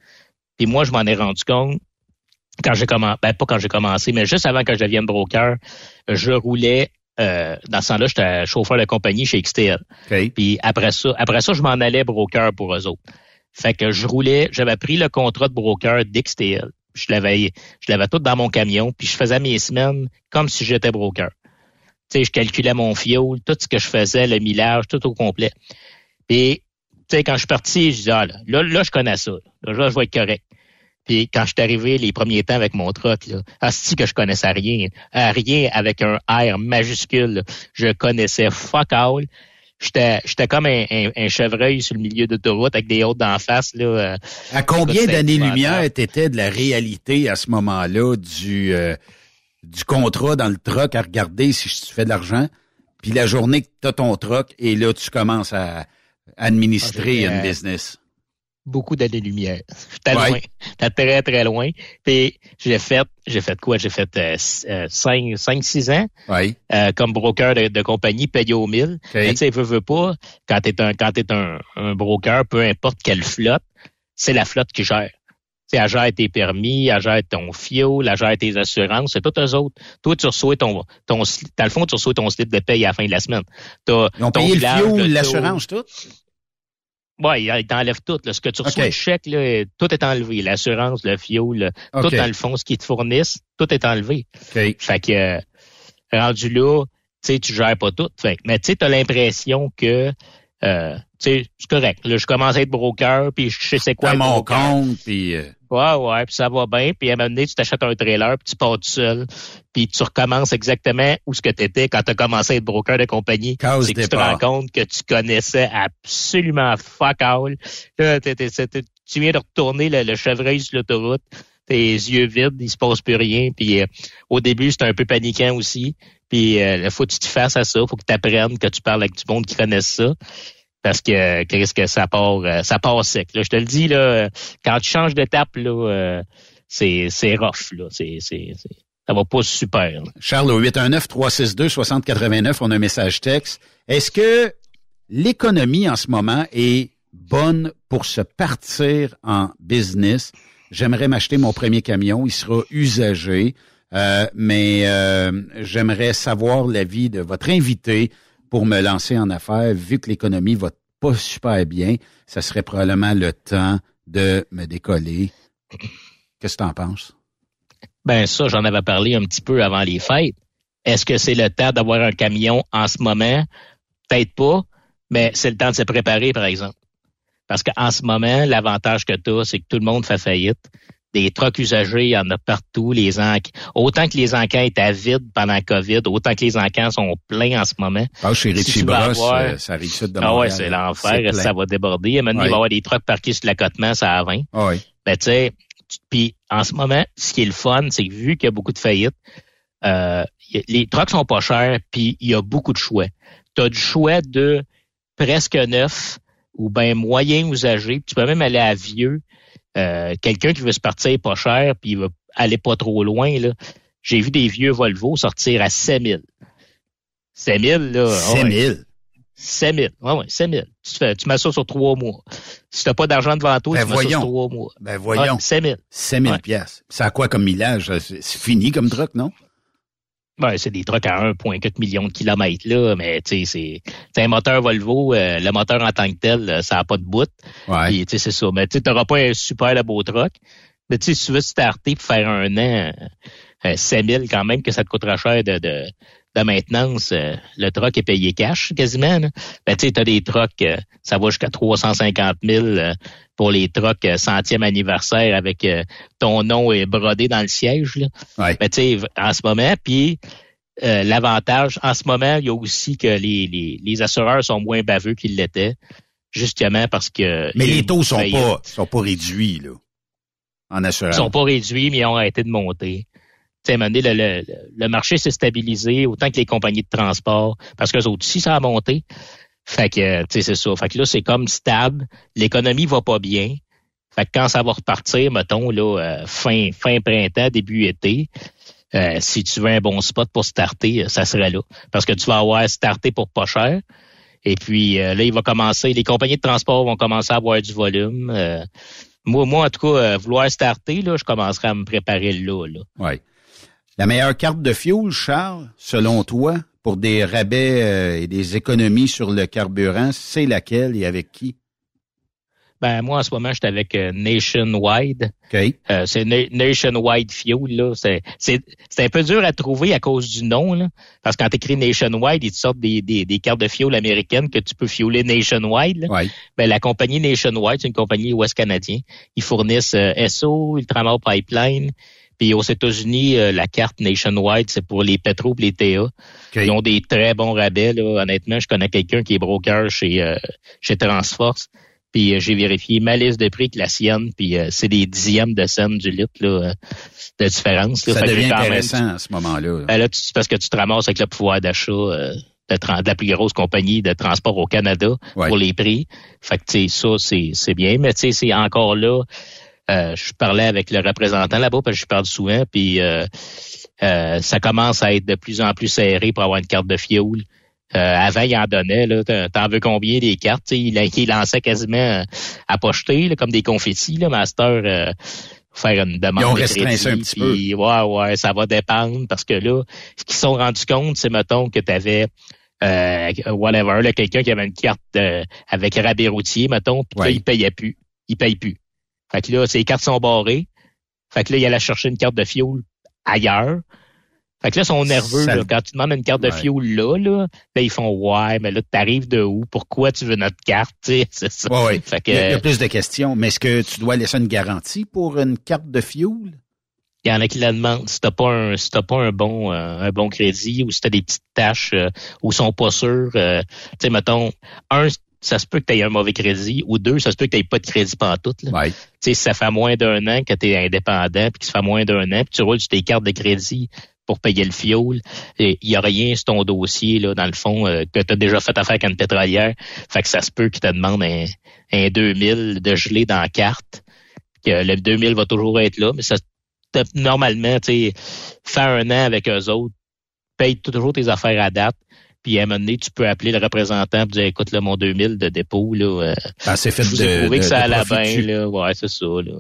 Puis moi, je m'en ai rendu compte quand j'ai commencé, ben pas quand j'ai commencé, mais juste avant que je devienne broker, je roulais euh, dans ce temps-là, j'étais chauffeur de compagnie chez XTL. Puis après ça, après ça, je m'en allais broker pour eux autres. Fait que je roulais, j'avais pris le contrat de broker d'XTL. Je l'avais, je l'avais tout dans mon camion, puis je faisais mes semaines comme si j'étais broker. Tu sais, je calculais mon fioul, tout ce que je faisais, le millage, tout au complet. Puis, tu sais, quand je suis parti, je disais, ah, là, là, là, je connais ça. Là, là, je vais être correct. Puis quand je suis arrivé les premiers temps avec mon truck, là, asti que je connaissais rien? Rien avec un R majuscule. Je connaissais fuck all. J'étais, j'étais comme un, un, chevreuil sur le milieu d'autoroute avec des hôtes d'en face. Là, euh, à combien d'années-lumière t'étais de la réalité à ce moment-là du, euh, du contrat dans le truck à regarder si tu fais de l'argent, puis la journée que tu as ton truck et là tu commences à administrer ah, une business? Beaucoup d'années-lumière. J'étais loin. J'étais très, très loin. Puis j'ai fait, j'ai fait quoi? J'ai fait euh, 5, 5, 6 ans euh, comme broker de, compagnie payé au 1000. Okay. tu sais, veux, veux pas, quand t'es un, quand t'es un, un broker, peu importe quelle flotte, c'est la flotte qui gère. Tu sais, elle gère tes permis, elle gère ton fio, elle gère tes assurances, c'est tous eux autres. Toi, tu reçois ton, ton, dans le fond, tu reçois ton slip de paye à la fin de la semaine. T'as, Ils ont payé le fio, l'assurance, tout? Oui, il t'enlève tout. Là. Ce que tu reçois le chèque, là, tout est enlevé. L'assurance, le fioul, tout dans le fond, ce qu'ils te fournissent, tout est enlevé. Fait que euh, rendu là, tu sais, tu gères pas tout. Fait, mais tu sais, as l'impression que euh, tu sais, c'est correct. Là, je commence à être broker, puis je sais quoi. À mon compte, puis. Euh... Ouais, ouais, puis ça va bien. Puis à un moment donné, tu t'achètes un trailer, puis tu pars tout seul. Puis tu recommences exactement où ce que tu étais quand tu as commencé à être broker de compagnie. C'est que tu te rends compte que tu connaissais absolument fuck all. Là, tu viens de retourner le, chevreuil sur l'autoroute tes yeux vides, il se passe plus rien. Puis euh, au début, c'était un peu paniquant aussi. Puis il faut que tu te fasses à ça, faut que tu apprennes, que tu parles avec du monde qui connaisse ça parce que qu'est-ce que ça part euh, ça part sec. Là. Je te le dis, là, quand tu changes d'étape, là, euh, c'est, c'est rough. Là. C'est, c'est, ça va pas super. Charles, au 819-362-6089, on a un message texte. Est-ce que l'économie en ce moment est bonne pour se partir en business? J'aimerais m'acheter mon premier camion. Il sera usagé. Euh, mais j'aimerais savoir l'avis de votre invité pour me lancer en affaires, vu que l'économie va pas super bien, ça serait probablement le temps de me décoller. Qu'est-ce que tu en penses? Ben ça, j'en avais parlé un petit peu avant les fêtes. Est-ce que c'est le temps d'avoir un camion en ce moment? Peut-être pas, mais c'est le temps de se préparer, par exemple. Parce qu'en ce moment, l'avantage que tu as, c'est que tout le monde fait faillite des trucks usagés, il y en a partout. Les autant que les encans étaient vides pendant la COVID, autant que les encans sont pleins en ce moment. Ah, chez Richie Bross, euh, ça arrive de Ah ouais, c'est l'enfer, ça va déborder. Maintenant, il va y avoir des trucks parqués sur l'accotement, ça à 20. Ah oui. Ben, tu sais, puis en ce moment, ce qui est le fun, c'est que vu qu'il y a beaucoup de faillites, euh, les trucks sont pas chers, puis il y a beaucoup de choix. Tu as du choix de presque neuf ou bien moyen usagé. Tu peux même aller à vieux. Euh, quelqu'un qui veut se partir pas cher puis il veut aller pas trop loin, là. J'ai vu des vieux Volvo sortir à 7000. 7000, là. 7000? 7000. Ouais, ouais, 7000. Tu, fais, tu mets ça sur trois mois. Si t'as pas d'argent devant toi, ben tu mets ça sur trois mois. Ben voyons. Ouais, 5000. 5000 ouais. piastres. Ça a quoi comme millage? C'est fini comme truc, non? Ben, c'est des trucks à 1,4 million de kilomètres, là, mais tu sais, c'est un moteur Volvo, euh, le moteur en tant que tel, euh, ça n'a pas de bout. Ouais. tu sais, c'est ça. Mais tu n'auras pas un super beau truck. Mais tu sais, si tu veux starter pour faire un an, euh, 5000 quand même, que ça te coûtera cher de, de, de maintenance, euh, le truck est payé cash quasiment. Là. Ben, tu sais, as des trucks, euh, ça va jusqu'à 350 000 euh, pour les trucks centième anniversaire avec ton nom est brodé dans le siège. Là. Ouais. Ben, tu sais, en ce moment, puis l'avantage, en ce moment, il y a aussi que les, les, les assureurs sont moins baveux qu'ils l'étaient, justement parce que... Mais les taux sont pas, sont pas réduits, là, en assurance. Ils sont pas réduits, mais ils ont arrêté de monter le, le, le marché s'est stabilisé, autant que les compagnies de transport, parce que aussi, ça a monté. Fait que, tu sais, c'est ça. Fait que là, c'est comme stable. L'économie va pas bien. Fait que quand ça va repartir, mettons, là, euh, fin, fin printemps, début été, euh, si tu veux un bon spot pour starter, ça serait là. Parce que tu vas avoir starté pour pas cher. Et puis euh, là, il va commencer, les compagnies de transport vont commencer à avoir du volume. moi, moi, en tout cas, vouloir starter, là, je commencerai à me préparer là. là. La meilleure carte de fuel, Charles, selon toi, pour des rabais euh, et des économies sur le carburant, c'est laquelle et avec qui? Ben moi en ce moment, j'étais avec euh, Nationwide. Okay. Euh, c'est Nationwide Fuel là. C'est, c'est, un peu dur à trouver à cause du nom là, parce que quand tu écris Nationwide, ils te sortent des, des, des cartes de fuel américaines que tu peux fueler Nationwide. Là. Ouais. Ben la compagnie Nationwide, c'est une compagnie ouest canadien. Ils fournissent SO, Ultramar Pipeline. Puis aux États-Unis, euh, la carte nationwide, c'est pour les pétro et les TA. Ils ont des très bons rabais. Là. Honnêtement, je connais quelqu'un qui est broker chez, euh, chez Transforce. Puis euh, j'ai vérifié ma liste de prix que la sienne, puis c'est des dixièmes de scène du litre là, de différence. Ça devient intéressant à ce moment-là. Ben là, c'est parce que tu te ramasses avec le pouvoir d'achat de, de, la plus grosse compagnie de transport au Canada pour les prix. Fait que ça, c'est bien. Mais tu sais, c'est encore là. Euh, je parlais avec le représentant là-bas parce que je parle souvent, puis euh, euh, ça commence à être de plus en plus serré pour avoir une carte de fioul. avant, il en donnait. Là, t'en veux combien des cartes? Il, il lançait quasiment à pocheter comme des confettis, là, Master. faire une demande. Ils ont restreint ça un petit peu. Ouais, ouais, ça va dépendre parce que là, ce qu'ils sont rendus compte, c'est mettons que tu avais euh, whatever, quelqu'un qui avait une carte avec rabais routier, mettons, puis là, il payait plus. Il paye plus. Fait que là, ses cartes sont barrées. Fait que là, il allait chercher une carte de fioul ailleurs. Fait que là, ils sont nerveux. Là. Quand tu demandes une carte de fioul là, là, là, ils font Ouais, mais là, t'arrives de où? Pourquoi tu veux notre carte? C'est ça. Ouais, ouais. Fait que, il, y a, plus de questions. Mais est-ce que tu dois laisser une garantie pour une carte de fioul? Il y en a qui la demandent. Si t'as pas un, si t'as pas un bon, euh, un bon crédit ou si t'as des petites tâches euh, ou sont pas sûrs, euh, tu sais, mettons, un, ça se peut que tu aies un mauvais crédit, ou deux, ça se peut que tu pas de crédit pendant tout. Ouais. Si ça fait moins d'un an que tu es indépendant, puis que ça fait moins d'un an, puis tu roules sur tes cartes de crédit pour payer le fioul, il y a rien sur ton dossier, là, dans le fond, euh, que tu as déjà fait affaire avec une pétrolière. Fait que ça se peut qu'il te demande un, un 2000 de gelé dans la carte. Que le 2000 va toujours être là, mais ça normalement, tu sais, faire un an avec eux autres, paye toujours tes affaires à date, puis à un moment donné, tu peux appeler le représentant et dire écoute là, mon 2000 de dépôt, là. Euh, ah, c'est fait je vous ai prouvé que ça allait bien, là. Ouais, c'est ça, là.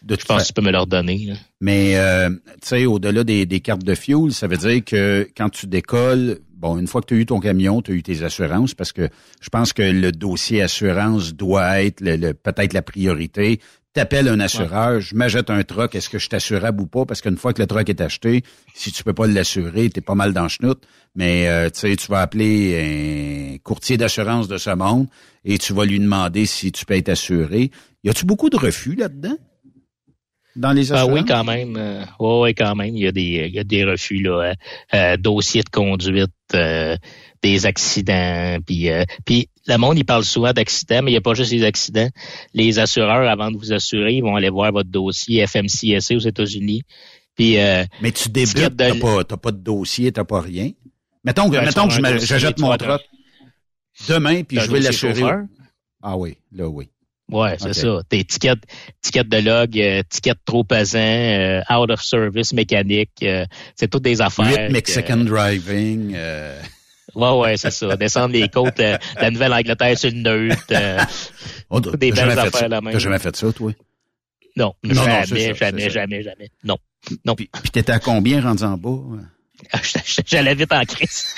De je pense que tu peux me leur donner. Mais euh, tu sais, au-delà des, des cartes de fuel, ça veut dire que quand tu décolles, bon, une fois que tu as eu ton camion, tu as eu tes assurances, parce que je pense que le dossier assurance doit être le, peut-être la priorité t'appelles un assureur, je m'achète un truck, est-ce que je suis assurable ou pas? Parce qu'une fois que le truck est acheté, si tu peux pas l'assurer, t'es pas mal dans le chenoute. Mais euh, tu sais, tu vas appeler un courtier d'assurance de ce monde et tu vas lui demander si tu peux être assuré. Y a-tu beaucoup de refus là-dedans? Dans les assurances? Ah oui, quand même. Euh, oui, quand même. Il y a des, y a des refus, là. Euh, euh dossiers de conduite, des accidents, puis, puis le monde, il parle souvent d'accidents, mais il n'y a pas juste les accidents. Les assureurs, avant de vous assurer, ils vont aller voir votre dossier FMCSA aux États-Unis. Puis, euh, mais tu débutes, t'as pas, pas de dossier, t'as pas rien. Mettons que, mettons que j'achète mon truck demain, puis je vais l'assurer. Ah oui, là oui. Ouais, c'est ça. Tes étiquettes, étiquettes de log, euh, trop pesant, euh, out of service mécanique, euh, c'est toutes des affaires. Mexican driving. Euh... Ouais, ouais, c'est ça. Descendre les côtes de la Nouvelle-Angleterre sur une neutre. Euh, oh, des belles affaires là même. T'as jamais fait ça, toi? Non, jamais, jamais, jamais, jamais. Non. Non. Puis, puis t'étais à combien rendu en bas? Ah, j'allais vite en crise.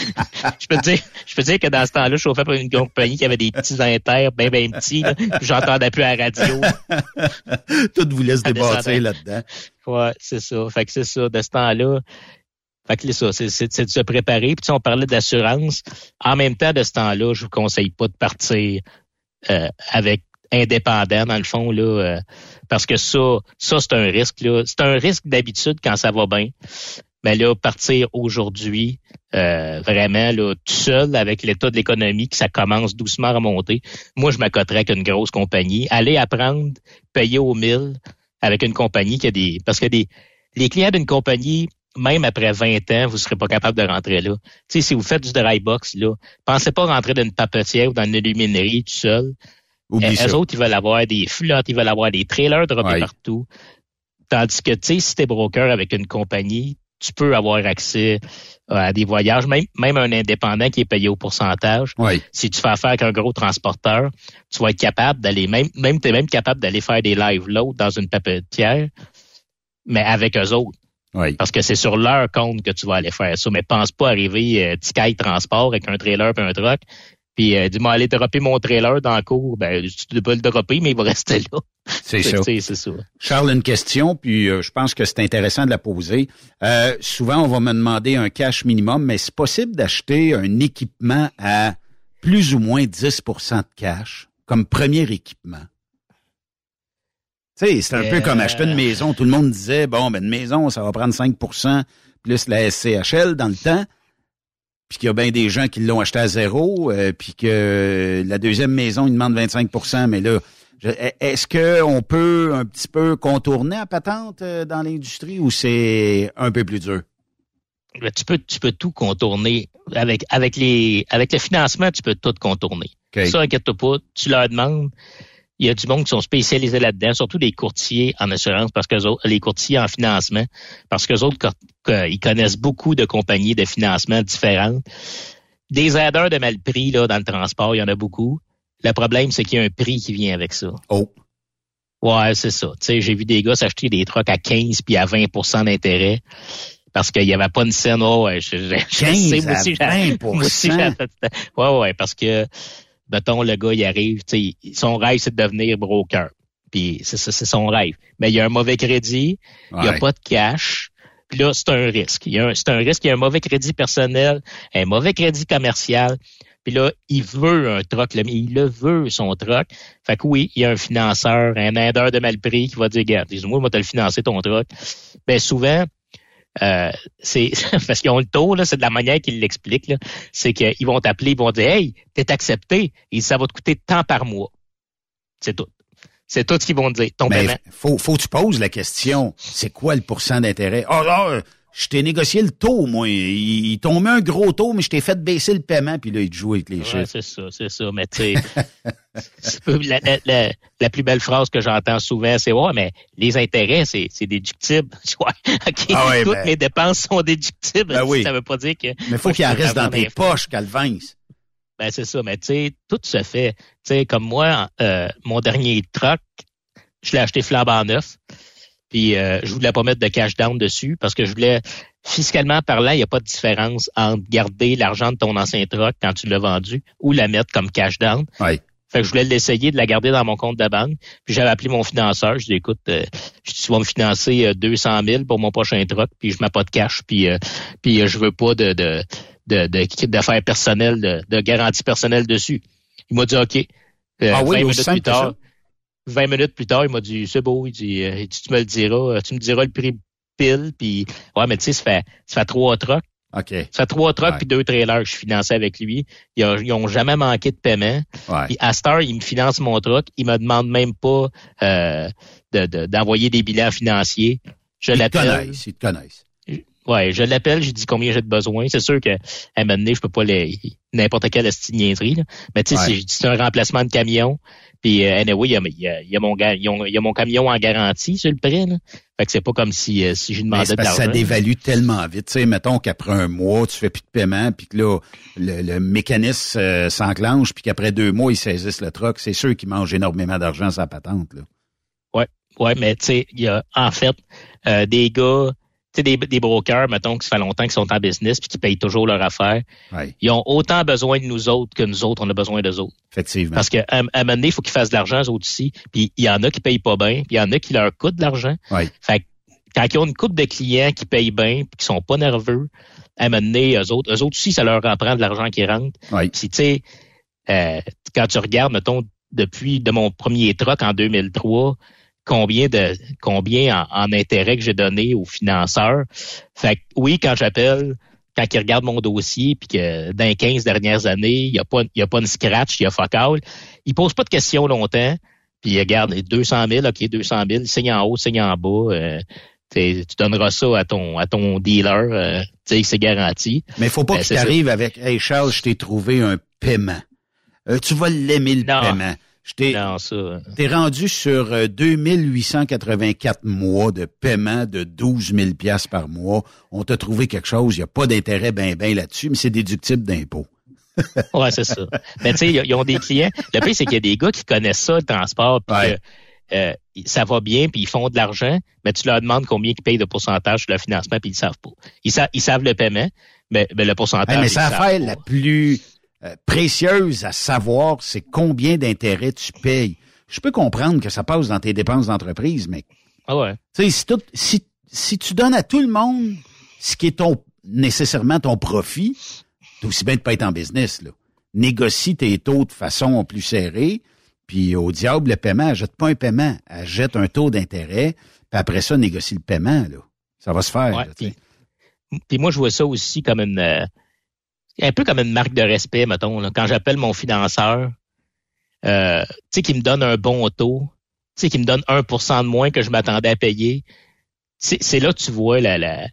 je peux te dire, je peux dire que dans ce temps-là, je chauffais pour une compagnie qui avait des petits inter, bien, bien petits, j'entendais plus à la radio. Tout vous laisse débattre là-dedans. Ouais, c'est ça. Fait que c'est ça. De ce temps-là, fait que c'est ça, c'est de se préparer. Puis on parlait d'assurance. En même temps, de ce temps-là, je vous conseille pas de partir euh, avec indépendant, dans le fond, là, euh, parce que ça, ça, c'est un risque. là. C'est un risque d'habitude quand ça va bien. Mais là, partir aujourd'hui, euh, vraiment, là, tout seul, avec l'état de l'économie, que ça commence doucement à remonter, moi, je m'accoterais avec une grosse compagnie. Aller apprendre, payer au mille avec une compagnie qui a des. Parce que des, les clients d'une compagnie, même après 20 ans, vous serez pas capable de rentrer là. Tu sais, si vous faites du dry box, là, pensez pas rentrer dans une papetière ou dans une illuminerie tout seul. Oublie euh, eux autres, ils veulent avoir des flottes, ils veulent avoir des trailers de ouais. partout. Tandis que, tu sais, si t'es broker avec une compagnie, tu peux avoir accès euh, à des voyages, même, même un indépendant qui est payé au pourcentage. Si tu fais affaire avec un gros transporteur, tu vas être capable d'aller, même, même, es même capable d'aller faire des live loads dans une papetière, mais avec eux autres. Parce que c'est sur leur compte que tu vas aller faire ça. Mais pense pas arriver euh, Sky Transport avec un trailer et un truck. Puis euh, dis-moi aller dropper mon trailer dans le cours. Ben, tu peux le dropper, mais il va rester là. C'est ça. C'est ça. Charles, une question, puis euh, je pense que c'est intéressant de la poser. Euh, souvent, on va me demander un cash minimum, mais c'est possible d'acheter un équipement à plus ou moins 10% de cash comme premier équipement. Tu sais, c'est un peu comme acheter une euh. maison. Tout le monde disait, bon, ben une maison, ça va prendre 5% plus la SCHL dans le temps. Puis qu'il y a bien des gens qui l'ont acheté à zéro, euh, puis que la deuxième maison, ils demandent 25% mais là, est-ce qu'on peut un petit peu contourner à patente euh, dans l'industrie ou c'est un peu plus dur? Ben, tu peux, tu peux tout contourner. Avec, avec les, avec le financement, tu peux tout contourner. Ça, inquiète-toi pas. Tu leur demandes il y a du monde qui sont spécialisés là-dedans, surtout les courtiers en assurance, parce que les courtiers en financement, parce que autres, ils connaissent beaucoup de compagnies de financement différentes. Des aideurs de mal prix là, dans le transport, il y en a beaucoup. Le problème, c'est qu'il y a un prix qui vient avec ça. Oh. Ouais, c'est ça. Tu sais, j'ai vu des gars s'acheter des trucks à 15 puis à 20% d'intérêt parce qu'il n'y avait pas une scène. Oh, ouais, je, je, 15 à 20 Ouais, ouais, parce que mettons, le gars, il arrive, son rêve, c'est de devenir broker. Puis c'est son rêve. Mais il y a un mauvais crédit, il n'y a pas de cash. Puis là, c'est un risque. C'est un risque, il y a un mauvais crédit personnel, un mauvais crédit commercial. Puis là, il veut un troc, il le veut, son troc. Fait que oui, il y a un financeur, un aideur de mal pris qui va dire, regarde, dis-moi, moi, te le financer ton troc. Ben souvent, euh, c'est parce qu'ils ont le taux, là, c'est de la manière qu'ils l'expliquent. C'est qu'ils vont t'appeler, ils vont dire Hey, t'es accepté, et ça va te coûter tant par mois. C'est tout. C'est tout ce qu'ils vont te dire. Ton Mais Faut, faut que tu poses la question, c'est quoi le pourcent d'intérêt? Oh là, je t'ai négocié le taux, moi. Ils, t'ont mis un gros taux, mais je t'ai fait baisser le paiement, puis là, ils te jouent avec les ouais, chiffres. c'est ça, c'est ça. Mais tu sais, la, la, la, plus belle phrase que j'entends souvent, c'est ouais, mais les intérêts, c'est, c'est déductible. Ouais, OK, ah toutes ben mes dépenses sont déductibles. Ben oui. Ça veut pas dire que. Mais faut qu'il en reste dans tes poches, Calvin. Ben c'est ça, mais tu sais, tout se fait. Tu sais, comme moi, euh, mon dernier truck, je l'ai acheté flambant neuf. Puis euh, je voulais pas mettre de cash down dessus parce que je voulais fiscalement parlant, il n'y a pas de différence entre garder l'argent de ton ancien truck quand tu l'as vendu ou la mettre comme cash down. Oui. Fait que je voulais l'essayer de la garder dans mon compte de banque. Puis j'avais appelé mon financeur. Je lui ai dit, écoute, euh, tu vas me financer 200 euh, 000 pour mon prochain truck, puis je mets pas de cash, puis euh, puis je veux pas de de de, d'affaires personnelles, de, de garantie personnelle dessus. Il m'a dit OK. ah oui, 20 minutes plus tard, 20 minutes plus tard, il m'a dit c'est beau, il dit, il dit tu me le diras, tu me diras le prix pile, puis ouais, mais tu sais, ça fait ça fait trois trucks. OK. Ça fait trois trucks puis deux trailers que je financais avec lui. Ils, ont, jamais manqué de paiement. Ouais. Puis à Star, il me finance mon truck. Il me demande même pas euh, d'envoyer des bilans financiers. Je l'appelle. Ils te connaissent. Ouais, je l'appelle, je dis combien j'ai de besoin. C'est sûr que à un moment donné, je peux pas les n'importe quelle niaiserie. Là. Mais tu sais, c'est un remplacement de camion. Puis euh, anyway, il y a, il y a, mon y a mon camion en garantie sur le prêt. Là. Fait que c'est pas comme si euh, si j'ai demandé de l'argent. Ça dévalue tellement vite. Tu sais, mettons qu'après un mois, tu fais plus de paiement, puis que là, le, mécanisme euh, s'enclenche, puis qu'après deux mois, ils saisissent le truck. C'est sûr qu'ils mangent énormément d'argent sa patente. Là. Ouais, ouais, mais tu sais, il y a en fait euh, des gars sais, des, des brokers, mettons, qui ça fait longtemps qu'ils sont en business puis qui payent toujours leur affaire, ils ont autant besoin de nous autres que nous autres, on a besoin d'eux autres. Effectivement. Parce qu'à un moment donné, il faut qu'ils fassent de l'argent, eux autres aussi. Puis il y en a qui payent pas bien, puis il y en a qui leur coûtent de l'argent. Fait que quand ils ont une coupe de clients qui payent bien puis qui sont pas nerveux, à un moment donné, eux autres, eux autres aussi, ça leur reprend de l'argent qui rentre. Puis tu sais, euh, quand tu regardes, mettons, depuis de mon premier truck en 2003, combien de combien en, intérêt que j'ai donné aux financeurs. Fait que oui, quand j'appelle, quand ils regardent mon dossier, puis que dans les 15 dernières années, il n'y a pas il y a pas une scratch, il y a fuck all, ils posent pas de questions longtemps, puis ils regardent 200 000, ok 200 000, signe en haut, signe en bas. Euh, tu donneras ça à ton à ton dealer, euh, tu sais, c'est garanti. Mais il faut pas ben, que tu arrives avec Hey Charles, je t'ai trouvé un paiement. Euh, tu vas l'aimer le paiement. Je t'es rendu sur 2884 euh, mois de paiement de 12 000 pièces par mois. On t'a trouvé quelque chose. Il n'y a pas d'intérêt ben ben là-dessus, mais c'est déductible d'impôt. ouais, c'est ça. Mais tu sais, ils ont des clients. Le pire, c'est qu'il y a des gars qui connaissent ça, le transport, puis euh, ça va bien, puis ils font de l'argent, mais tu leur demandes combien ils payent de pourcentage sur le financement, puis ils savent pas. Ils, savent, ils savent le paiement, mais, le pourcentage. mais c'est l'affaire la plus euh, précieuse à savoir, c'est combien d'intérêts tu payes. Je peux comprendre que ça passe dans tes dépenses d'entreprise, mais ah ouais. si, si, si tu donnes à tout le monde ce qui est ton nécessairement ton profit, t'es aussi bien de pas être en business. Là. Négocie tes taux de façon plus serrée, puis au diable le paiement, achète pas un paiement, achète un taux d'intérêt, puis après ça, négocie le paiement. Là. Ça va se faire. puis, moi, je vois ça aussi comme une... Un peu comme une marque de respect, mettons. Quand j'appelle mon financeur, euh, tu sais, qui me donne un bon taux, tu sais, qui me donne 1% de moins que je m'attendais à payer, c'est là que tu vois la, la,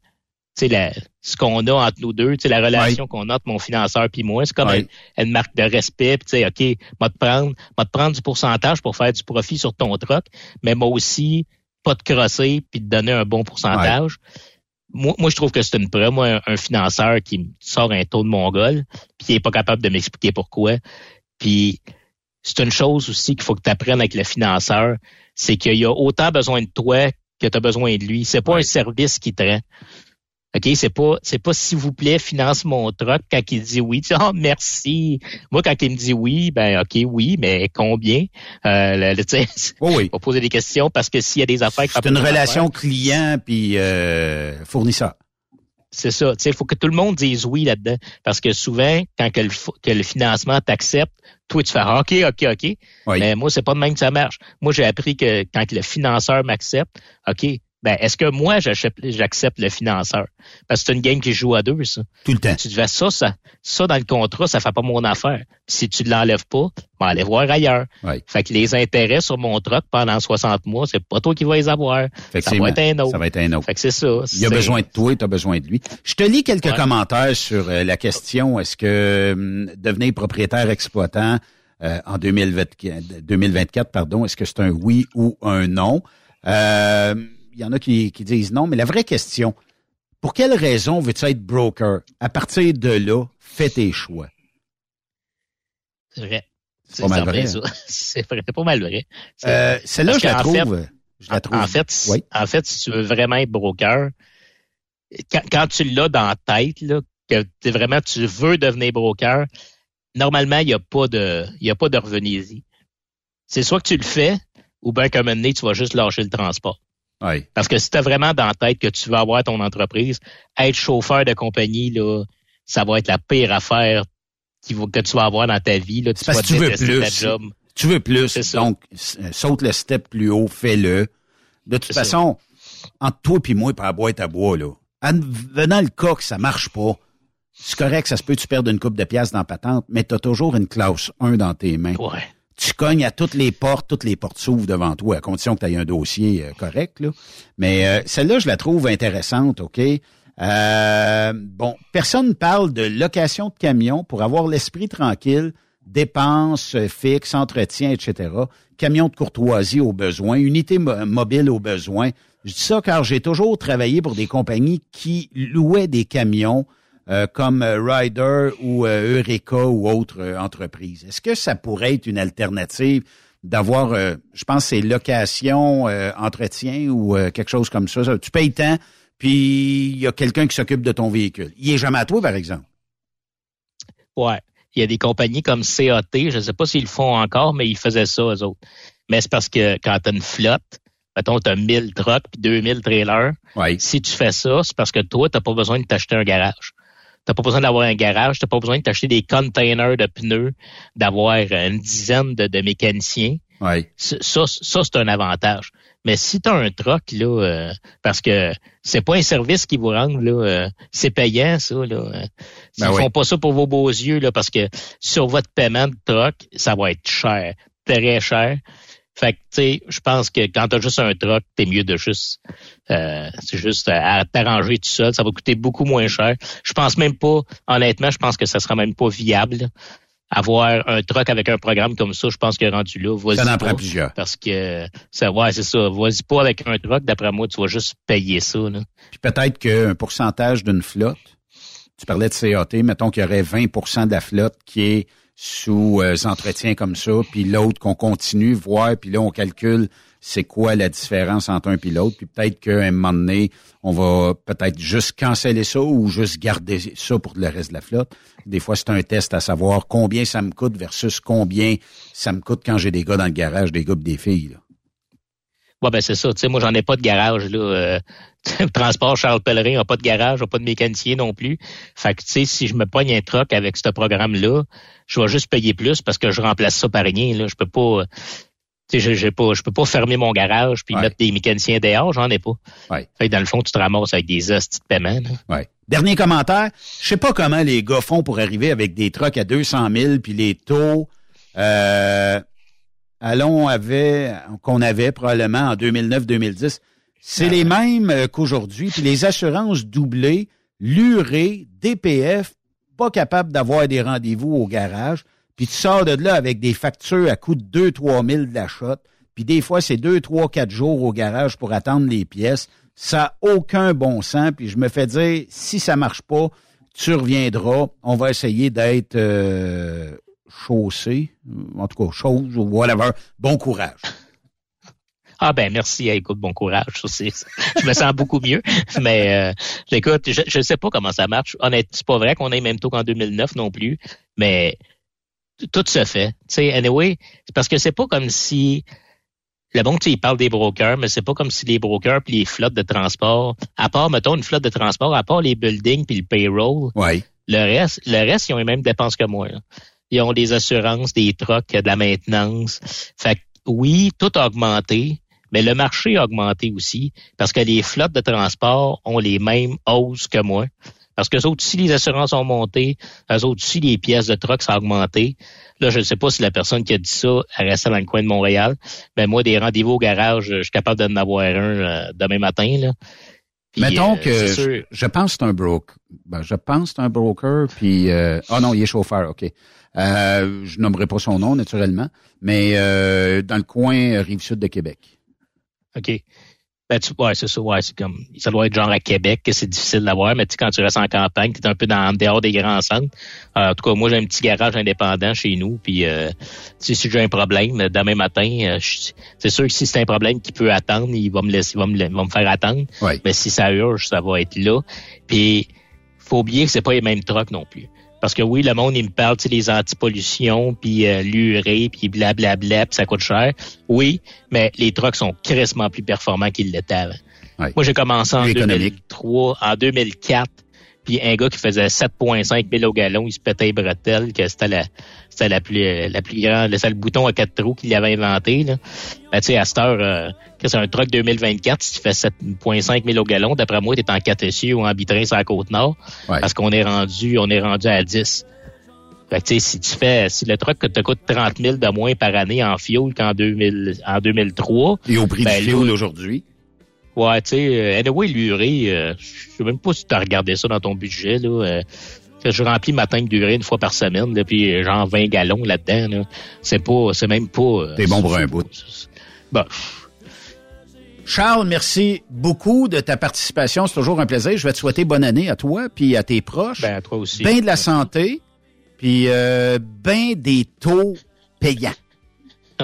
la, ce qu'on a entre nous deux, la relation qu'on a entre mon financeur puis moi. C'est comme une, marque de respect. Tu sais, OK, moi te prendre, te prendre du pourcentage pour faire du profit sur ton truck, mais moi aussi, pas te crosser puis te donner un bon pourcentage moi, moi, je trouve que c'est une preuve. Moi, un, financeur qui sort un taux de mongol, puis qui est pas capable de m'expliquer pourquoi. Puis c'est une chose aussi qu'il faut que tu apprennes avec le financeur, c'est qu'il a autant besoin de toi que tu as besoin de lui. C'est pas un service qui te rend. OK, c'est pas c'est pas s'il vous plaît, finance mon truck quand il dit oui. Tu dis, oh, merci. Moi, quand il me dit oui, ben OK, oui, mais combien? Euh, le, le, oh oui. On va poser des questions parce que s'il y a des affaires C'est une relation client puis euh, fournisseur. C'est ça. Il faut que tout le monde dise oui là-dedans. Parce que souvent, quand que le, que le financement t'accepte, toi, tu fais ah, OK, OK, OK. Mais moi, c'est pas de même que ça marche. Moi, j'ai appris que quand le financeur m'accepte, OK, ben, est-ce que moi, j'accepte le financeur? Parce que c'est une game qui joue à deux, ça. Tout le temps. Tu devais ça, ça, ça, dans le contrat, ça fait pas mon affaire. si tu ne l'enlèves pas, ben, allez voir ailleurs. Fait que les intérêts sur mon truck pendant 60 mois, c'est pas toi qui vas les avoir. Ça va être un autre. Ça va être un autre. Fait que c'est ça. Il a besoin de toi, tu as besoin de lui. Je te lis quelques commentaires sur euh, la question, est-ce que hum, devenir propriétaire exploitant euh, en 2024, 2024 pardon, est-ce que c'est un oui ou un non? Euh, il y en a qui, disent non, mais la vraie question, pour quelle raison veux-tu être broker? À partir de là, fais tes choix. C'est vrai. C'est pas mal vrai. Hein? C'est vrai, pas mal vrai. Euh, Celle-là, je la trouve. je la trouve. En fait, en fait, si tu veux vraiment être broker, quand, tu l'as dans la tête, là, que vraiment tu veux devenir broker, normalement, il n'y a pas de, il a pas de revenez-y. C'est soit que tu le fais, ou bien comme un donné, tu vas juste lâcher le transport. Parce que si tu as vraiment dans la tête que tu veux avoir ton entreprise, être chauffeur de compagnie, là, ça va être la pire affaire que tu vas avoir dans ta vie. Là. Tu parce que tu veux plus. Tu veux plus. Donc, saute le step plus haut, fais-le. De toute façon, entre toi et moi, par boîte à bois, là, venant le cas que ça marche pas, c'est correct, ça se peut que tu perdes une coupe de pièces dans la patente, mais tu as toujours une classe 1 dans tes mains. Ouais tu cognes à toutes les portes, toutes les portes s'ouvrent devant toi, à condition que tu aies un dossier euh, correct. Là. Mais euh, celle-là, je la trouve intéressante, OK? Euh, bon, personne parle de location de camion pour avoir l'esprit tranquille, dépenses fixes, entretien, etc. Camion de courtoisie au besoin, unité mobile au besoin. Je dis ça car j'ai toujours travaillé pour des compagnies qui louaient des camions euh, comme euh, Ryder ou euh, Eureka ou autre entreprise. Est-ce que ça pourrait être une alternative d'avoir, je pense, c'est location, entretien ou quelque chose comme ça? Tu payes tant, puis il y a quelqu'un qui s'occupe de ton véhicule. Il est jamais à toi, par exemple. Ouais. Il y a des compagnies comme CAT, je ne sais pas s'ils le font encore, mais ils faisaient ça, eux autres. Mais c'est parce que quand tu as une flotte, mettons, tu as 1000 trucks puis 2000 trailers. Si tu fais ça, c'est parce que toi, tu n'as pas besoin de t'acheter un garage. T'as pas besoin d'avoir un garage, t'as pas besoin de t'acheter des containers de pneus, d'avoir une dizaine de, mécaniciens. Ça, ça c'est un avantage. Mais si tu as un truck, là, euh, parce que c'est pas un service qui vous rend, là, euh, c'est payant, ça, là. Euh, ben ils font pas ça pour vos beaux yeux, là, parce que sur votre paiement de truck, ça va être cher, très cher. Fait que, tu sais, je pense que quand tu as juste un truck, t'es mieux de juste, euh, c'est juste à t'arranger tout seul. Ça va coûter beaucoup moins cher. Je pense même pas, honnêtement, je pense que ça sera même pas viable. Avoir un truck avec un programme comme ça, je pense que rendu là, vas-y Ça en prend plusieurs. Parce que, ça, ouais, c'est ça. Vas-y pas avec un truck. D'après moi, tu vas juste payer ça, là. Puis peut-être qu'un pourcentage d'une flotte, tu parlais de CAT, mettons qu'il y aurait 20% de la flotte qui est sous euh, entretiens comme ça, puis l'autre qu'on continue voir, puis là on calcule c'est quoi la différence entre un et l'autre, puis peut-être qu'à un moment donné, on va peut-être juste canceller ça ou juste garder ça pour le reste de la flotte. Des fois, c'est un test à savoir combien ça me coûte versus combien ça me coûte quand j'ai des gars dans le garage, des gars et des filles. Là. Ouais, ben c'est ça. Tu sais, moi, j'en ai pas de garage. là. Euh, transport Charles Pellerin n'a pas de garage, n'a pas de mécanicien non plus. Fait que, tu sais, si je me pogne un truck avec ce programme-là, je vais juste payer plus parce que je remplace ça par rien. Là. Je peux pas... Tu sais, je, pas, je peux pas fermer mon garage puis mettre des mécaniciens dehors, j'en ai pas. Ouais. Fait que dans le fond, tu te ramasses avec des hosties de paiement. Ouais. Dernier commentaire. Je sais pas comment les gars font pour arriver avec des trucks à 200 000 puis les taux... Euh, Allons avait qu'on avait probablement en 2009-2010, c'est les mêmes euh, qu'aujourd'hui. Puis les assurances doublées, l'URE, DPF, pas capable d'avoir des rendez-vous au garage. Puis tu sors de là avec des factures à coût de 2-3 000 d'achat. Puis des fois, c'est 2, 3, 4 jours au garage pour attendre les pièces. Ça n'a aucun bon sens. Puis je me fais dire, si ça marche pas, tu reviendras. On va essayer d'être euh, chaussée, en tout cas, chose ou whatever. Bon courage. Ah ben merci, écoute, bon courage. je me sens beaucoup mieux. Mais euh, écoute, je ne sais pas comment ça marche. Honnêtement, c'est pas vrai qu'on ait même tôt qu'en 2009 non plus. Mais tout se fait. Tu sais, anyway, c'est parce que c'est pas comme si le bon, tu il parle des brokers, mais c'est pas comme si les brokers puis les flottes de transport, à part, mettons, une flotte de transport, à part les buildings puis le payroll, ouais. le reste, le reste, ils ont les mêmes dépenses que moi. Ils ont des assurances, des trucks, de la maintenance. Fait que, oui, tout a augmenté, mais le marché a augmenté aussi parce que les flottes de transport ont les mêmes hausses que moi. Parce que autres aussi, les assurances ont monté, eux autres aussi, les pièces de truck, a augmenté. Là, je ne sais pas si la personne qui a dit ça restait dans le coin de Montréal. Mais moi, des rendez-vous au garage, je suis capable d'en avoir un euh, demain matin. Là. Mettons euh, que je, pense que c'est un broker. Ben, je pense que c'est un broker, puis euh, oh non, il est chauffeur, OK. Euh, je nommerai pas son nom, naturellement, mais dans le coin Rive-Sud de Québec. OK. Ben, tu, ouais, c'est ça, ouais, c'est comme, ça doit être genre à Québec que c'est difficile d'avoir, mais tu quand tu restes en campagne, tu es un peu dans, dehors des grands centres. Euh, en tout cas, moi, j'ai un petit garage indépendant chez nous, puis euh, si j'ai un problème demain matin, euh, c'est sûr que si c'est un problème qui peut attendre, il va me laisser, il va me, va me faire attendre. Mais si ça urge, ça va être là. Puis, faut oublier que c'est pas les mêmes trucks non plus. Parce que oui, le monde, il me parle, tu sais, les antipollutions, puis euh, l'urée, puis blablabla, puis ça coûte cher. Oui, mais les trucks sont crissement plus performants qu'ils l'étaient avant. Moi, j'ai commencé en 2003, en 2004, puis un gars qui faisait 7,5 000 au gallon, il se pétait les bretelles, que c'était la, c'était la plus, la plus grande, c'est le bouton à quatre trous qu'il avait inventé, là. Ben, tu sais, à cette heure, euh, c'est un truck 2024, si tu fais 7,5 000 au gallon, d'après moi, tu es en 4 essieux ou en bitrin sur la Côte-Nord, parce qu'on est rendu, on est rendu à 10. Fait que, si tu fais, si le truck te coûte 30 000 de moins par année en fuel qu'en 2000, en 2003. Et au prix ben, du fuel aujourd'hui? Ouais, tu sais, euh, anyway, l'urée, euh, je sais même pas si tu as regardé ça dans ton budget, là. Euh, je remplis ma tank d'urée une fois par semaine, là, puis genre 20 gallons là-dedans, là. C'est pas, c'est même pas... Euh, T'es bon pour un bout. Bon. Charles, merci beaucoup de ta participation. C'est toujours un plaisir. Je vais te souhaiter bonne année à toi, puis à tes proches. Ben, à toi aussi. Ben de la santé, puis euh, ben des taux payants.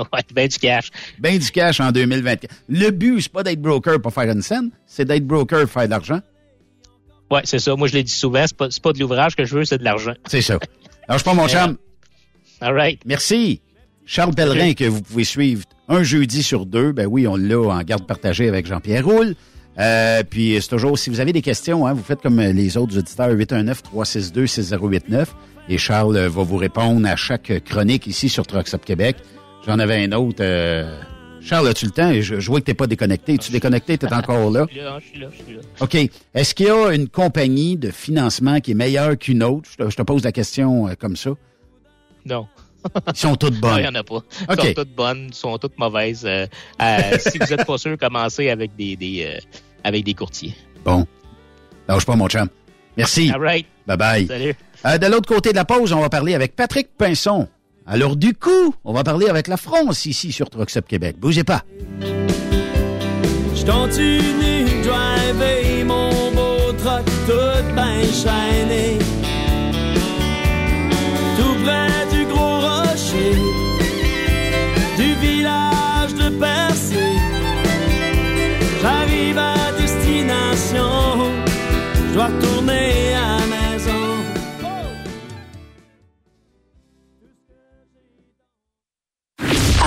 Ouais, ben du cash. Ben du cash en 2024. Le but, c'est pas d'être broker pour faire une scène, c'est d'être broker pour faire de l'argent. Ouais, c'est ça. Moi, je l'ai dit souvent, c'est pas, pas de l'ouvrage que je veux, c'est de l'argent. C'est ça. Alors, je pas mon chum. All right. Merci. Charles Pellerin, que vous pouvez suivre un jeudi sur deux. Ben oui, on l'a en garde partagée avec Jean-Pierre Roule. Euh, puis c'est toujours, si vous avez des questions, hein, vous faites comme les autres auditeurs, 819-362-6089. Et Charles va vous répondre à chaque chronique ici sur Trucks Québec. J'en avais un autre. Euh... Charles, as-tu le temps? Je, je vois que tu n'es pas déconnecté. Es-tu déconnecté? Tu es encore là? Je suis là, je suis là. OK. Est-ce qu'il y a une compagnie de financement qui est meilleure qu'une autre? Je te, pose la question euh, comme ça. Non. Ils sont toutes bonnes. Non, il n'y en a pas. Ils sont toutes bonnes, ils sont toutes mauvaises. Euh, euh, si vous n'êtes pas sûr, commencez avec des, des avec des courtiers. Bon. Lâche pas, mon champ. Merci. All right. Bye-bye. Salut. de l'autre côté de la pause, on va parler avec Patrick Pinson. Alors du coup, on va parler avec la France ici sur Trucks Québec. Bougez pas. Je continue de mon beau truck tout bien shiny. Tout près du gros rocher, du village de Percé. J'arrive à destination, je dois retourner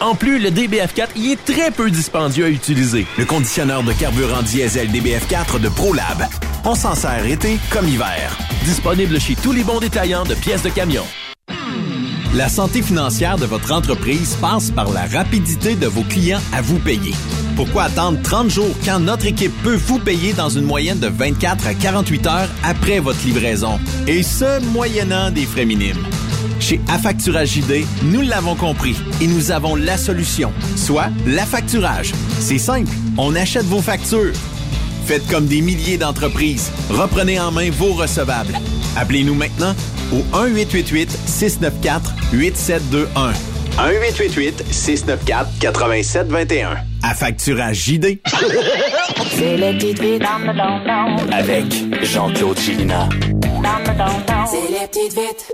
En plus, le DBF4 y est très peu dispendieux à utiliser. Le conditionneur de carburant diesel DBF4 de ProLab. On s'en sert été comme hiver. Disponible chez tous les bons détaillants de pièces de camion. La santé financière de votre entreprise passe par la rapidité de vos clients à vous payer. Pourquoi attendre 30 jours quand notre équipe peut vous payer dans une moyenne de 24 à 48 heures après votre livraison? Et ce, moyennant des frais minimes. Chez Affacturage JD, nous l'avons compris et nous avons la solution, soit l'affacturage. C'est simple, on achète vos factures Faites comme des milliers d'entreprises. Reprenez en main vos recevables. Appelez-nous maintenant au 1-888-694-8721. 1-888-694-8721. À facturage JD. C'est les petites vites. Avec Jean-Claude Chilina. C'est les petites vites.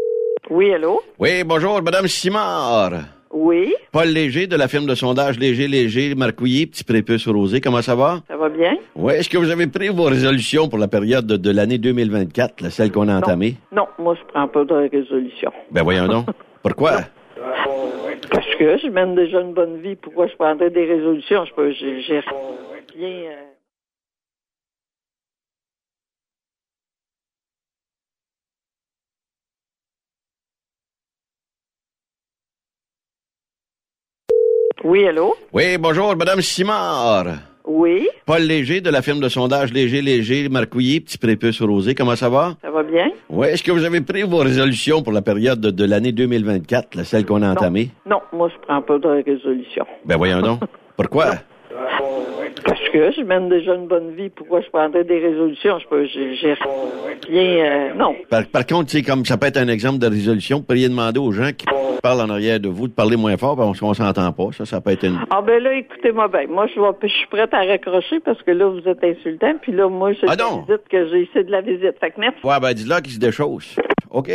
Oui, allô? Oui, bonjour, Madame Simard. Oui, Paul Léger de la firme de sondage Léger Léger Marcouillet, petit prépuce rosé. Comment ça va? ça va bien? Oui, est-ce que vous avez pris vos résolutions pour la période de, de l'année 2024, là, celle qu'on a entamée? Non, moi, je prends pas de résolution. Ben voyons donc. Pourquoi? Parce que je mène déjà une bonne vie. Pourquoi je prendrais des résolutions? Je peux, j'ai rien... euh, Oui, allô? Oui, bonjour, Madame Simard. Oui, Paul Léger de la firme de sondage Léger Léger Marcouillet, petit prépuce rosé. Comment ça va? ça va bien? Oui, est-ce que vous avez pris vos résolutions pour la période de, de l'année 2024, là, celle qu'on a entamée? Non, moi, je prends pas de résolution. Ben voyons donc. Pourquoi? Parce que je mène déjà une bonne vie. Pourquoi je prendrais des résolutions? Je peux, j'ai rien... euh, non. Par, par contre, c'est comme ça peut être un exemple de résolution, vous pourriez demander aux gens qui parlent en arrière de vous de parler moins fort parce qu'on s'entend pas. Ça, ça peut être une... Ah ben là, écoutez-moi bien. Moi, je, je suis prête à raccrocher parce que là, vous êtes insultant. Puis là, moi, c'est Ah que j'ai. C'est de la visite. Fait que merci. Ouais, ben dis-là qu'il se déchausse. OK.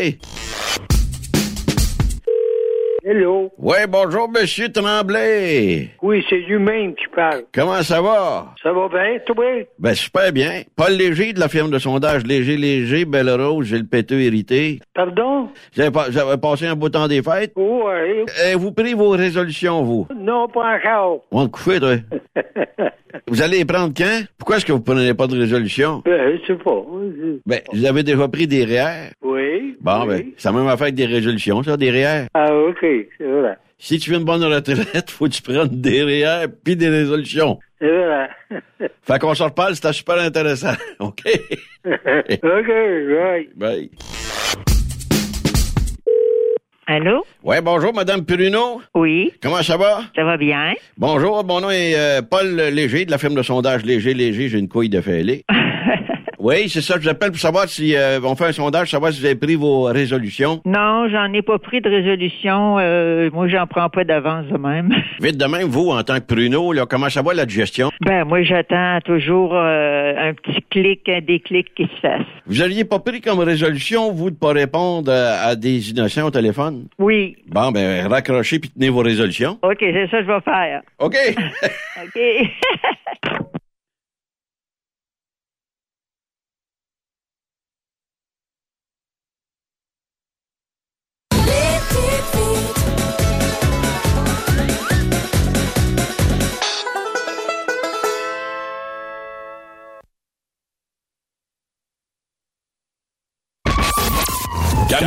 Hello. Ouais, bonjour, Monsieur Tremblay. Oui, c'est lui-même qui parle. Comment ça va? Ça va bien, toi? Ben, super bien. Paul Léger de la firme de sondage Léger Léger, Belle Rose, j'ai le péteux hérité. Pardon? Pas- avez passé un beau temps des fêtes? Oui. vous pris vos résolutions, vous? Non, pas encore. On te coucher, toi. vous allez les prendre quand? Pourquoi est-ce que vous prenez pas de résolution? Euh, je sais pas. Ben, vous avez déjà pris des REER? Oui. Bon, oui. ben, ça a même affaire des résolutions, ça, des REER. Ah, OK, c'est vrai. Si tu veux une bonne retraite, faut que tu prennes des REER puis des résolutions. C'est vrai. Fait qu'on se reparle, c'était super intéressant. OK? OK, right. Bye. Allô? Ouais, bonjour, Madame Pruneau. Oui. Comment ça va? Ça va bien? Bonjour, mon nom est euh, Paul Léger, de la firme de sondage Léger Léger, j'ai une couille de fêlé. Oui, c'est ça, je vous appelle pour savoir si euh, on fait un sondage, savoir si vous avez pris vos résolutions. Non, j'en ai pas pris de résolution. Euh, moi, j'en prends pas d'avance de même. Vite de même, vous, en tant que pruneau, là, comment ça va la digestion? Ben, moi, j'attends toujours euh, un petit clic, un déclic qui se fasse. Vous aviez pas pris comme résolution, vous, de pas répondre euh, à des innocents au téléphone? Oui. Bon, ben, raccrochez puis tenez vos résolutions. OK, c'est ça que je vais faire. OK. OK.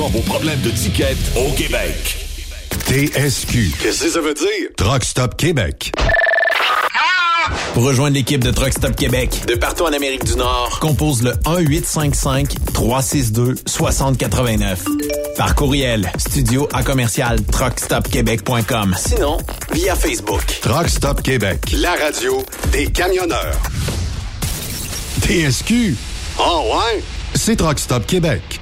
à vos problèmes de ticket au Québec. TSQ. Qu'est-ce que ça veut dire? Truck Stop Québec. Pour rejoindre l'équipe de Truck Stop Québec, de partout en Amérique du Nord, compose le 1-855-362-6089. Par courriel, studio à commercial truckstopquebec.com. Sinon, via Facebook. Truck Stop Québec. La radio des camionneurs. TSQ. Oh ouais? C'est Truck Stop Québec.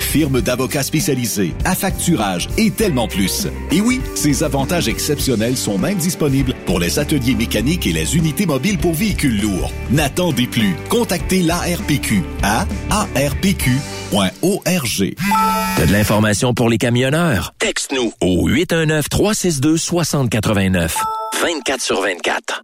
firme d'avocats spécialisés, affacturage et tellement plus. Et oui, ces avantages exceptionnels sont même disponibles pour les ateliers mécaniques et les unités mobiles pour véhicules lourds. N'attendez plus. Contactez l'ARPQ à arpq.org. T'as de l'information pour les camionneurs? Texte-nous au 819-362-6089. 24 sur 24.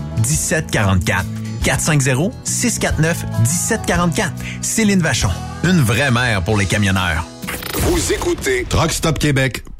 1744. 450 649 1744. Céline Vachon. Une vraie mère pour les camionneurs. Vous écoutez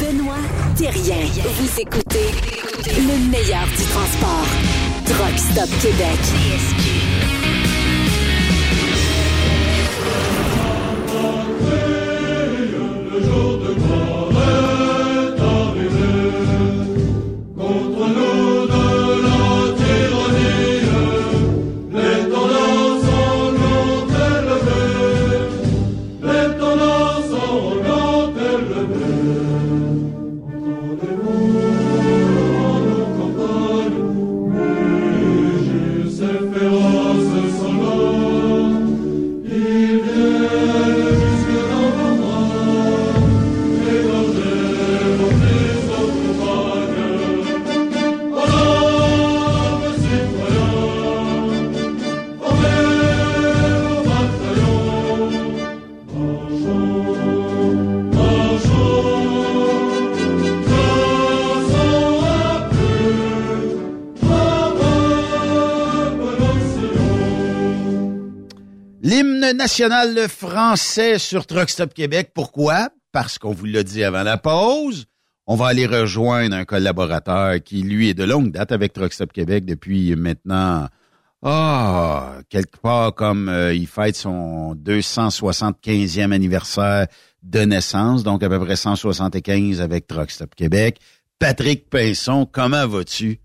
Benoît Thérien. Vous écoutez le meilleur du transport. Truck Stop Québec. L'hymne national français sur Truck Stop Québec. Pourquoi? Parce qu'on vous l'a dit avant la pause. On va aller rejoindre un collaborateur qui, lui, est de longue date avec Truck Stop Québec depuis maintenant, ah, quelque part comme euh, il fête son 275e anniversaire de naissance, donc à peu près 175 avec Truck Stop Québec. Patrick Pinson, comment vas-tu?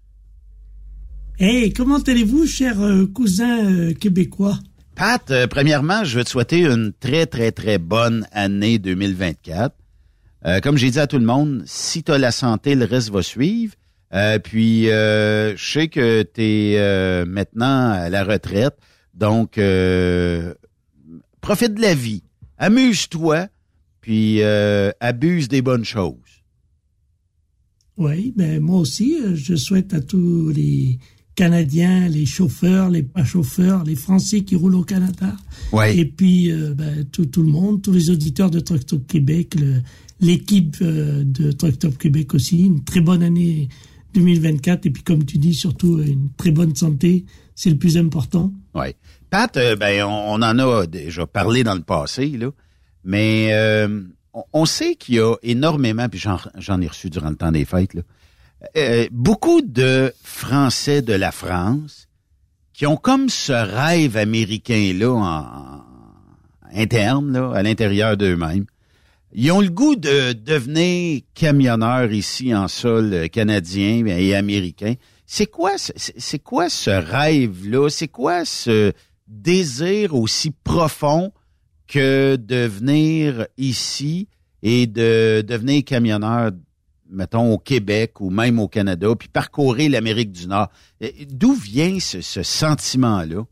Hey, comment allez-vous, cher euh, cousin euh, québécois? Pat, euh, premièrement, je veux te souhaiter une très, très, très bonne année 2024. Euh, comme j'ai dit à tout le monde, si tu la santé, le reste va suivre. Euh, puis, euh, je sais que tu es maintenant à la retraite, donc profite de la vie, amuse-toi, puis abuse des bonnes choses. Oui, ben moi aussi, je souhaite à tous les Canadiens, les chauffeurs, les pas chauffeurs, les Français qui roulent au Canada, Ouais. et puis euh, ben, tout, tout le monde, tous les auditeurs de Truck Stop Québec, l'équipe euh, de Truck Stop Québec aussi, une très bonne année 2024, et puis comme tu dis, surtout une très bonne santé, c'est le plus important. Oui. Pat, euh, ben, on, on en a déjà parlé dans le passé, là, mais euh, on, on sait qu'il y a énormément, puis j'en j'en ai reçu durant le temps des fêtes, là, euh, beaucoup de Français de la France qui ont comme ce rêve américain-là en, interne, à l'intérieur d'eux-mêmes. Ils ont le goût de devenir camionneurs ici en sol canadien et américain. C'est quoi, ce- c'est c'est quoi ce rêve-là? C'est quoi ce désir aussi profond que de venir ici et de devenir camionneur, mettons, au Québec ou même au Canada, puis parcourir l'Amérique du Nord? D'où vient ce, ce sentiment-là?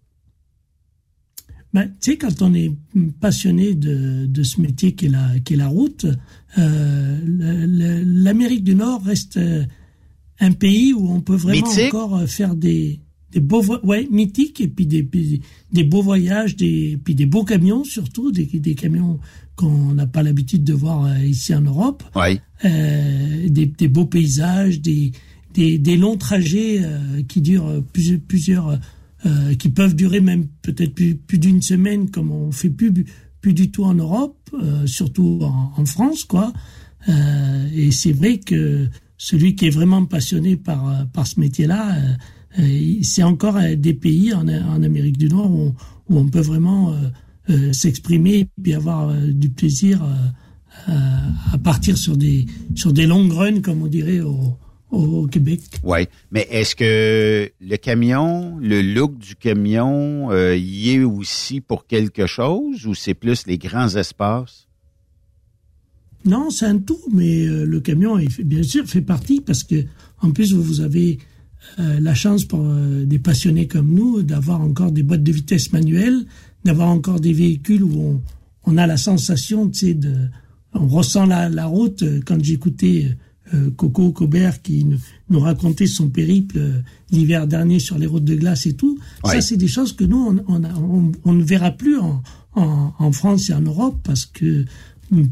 Ben, tu sais, quand on est passionné de, de ce métier qui est la, qui est la route, euh, l'Amérique du Nord reste euh, un pays où on peut vraiment Mythique? encore euh, faire des, des beaux ouais, mythiques et puis des, des beaux voyages, des, puis des beaux camions surtout, des, des camions qu'on n'a pas l'habitude de voir euh, ici en Europe. Oui. Euh, des, des beaux paysages, des, des, des longs trajets euh, qui durent plusieurs, plusieurs euh, qui peuvent durer même peut-être plus, plus d'une semaine, comme on fait plus plus du tout en Europe, euh, surtout en, en France, quoi. Euh, et c'est vrai que celui qui est vraiment passionné par par ce métier-là, c'est encore des pays en, Amérique du Nord où on, peut vraiment s'exprimer et puis avoir du plaisir à partir sur des sur des longues runs comme on dirait au, au Québec. Oui, mais est-ce que le camion, le look du camion, euh, y est aussi pour quelque chose ou c'est plus les grands espaces? Non, c'est un tout, mais euh, le camion, bien sûr, fait partie parce que en plus vous avez euh, la chance pour des passionnés comme nous d'avoir encore des boîtes de vitesse manuelles, d'avoir encore des véhicules où on, on a la sensation, tu sais, de, on ressent la, la route. Quand j'écoutais euh, Coco Cobert qui nous, racontait son périple euh, l'hiver dernier sur les routes de glace et tout. Ça, c'est des choses que nous, on, ne verra plus en, France et en Europe parce que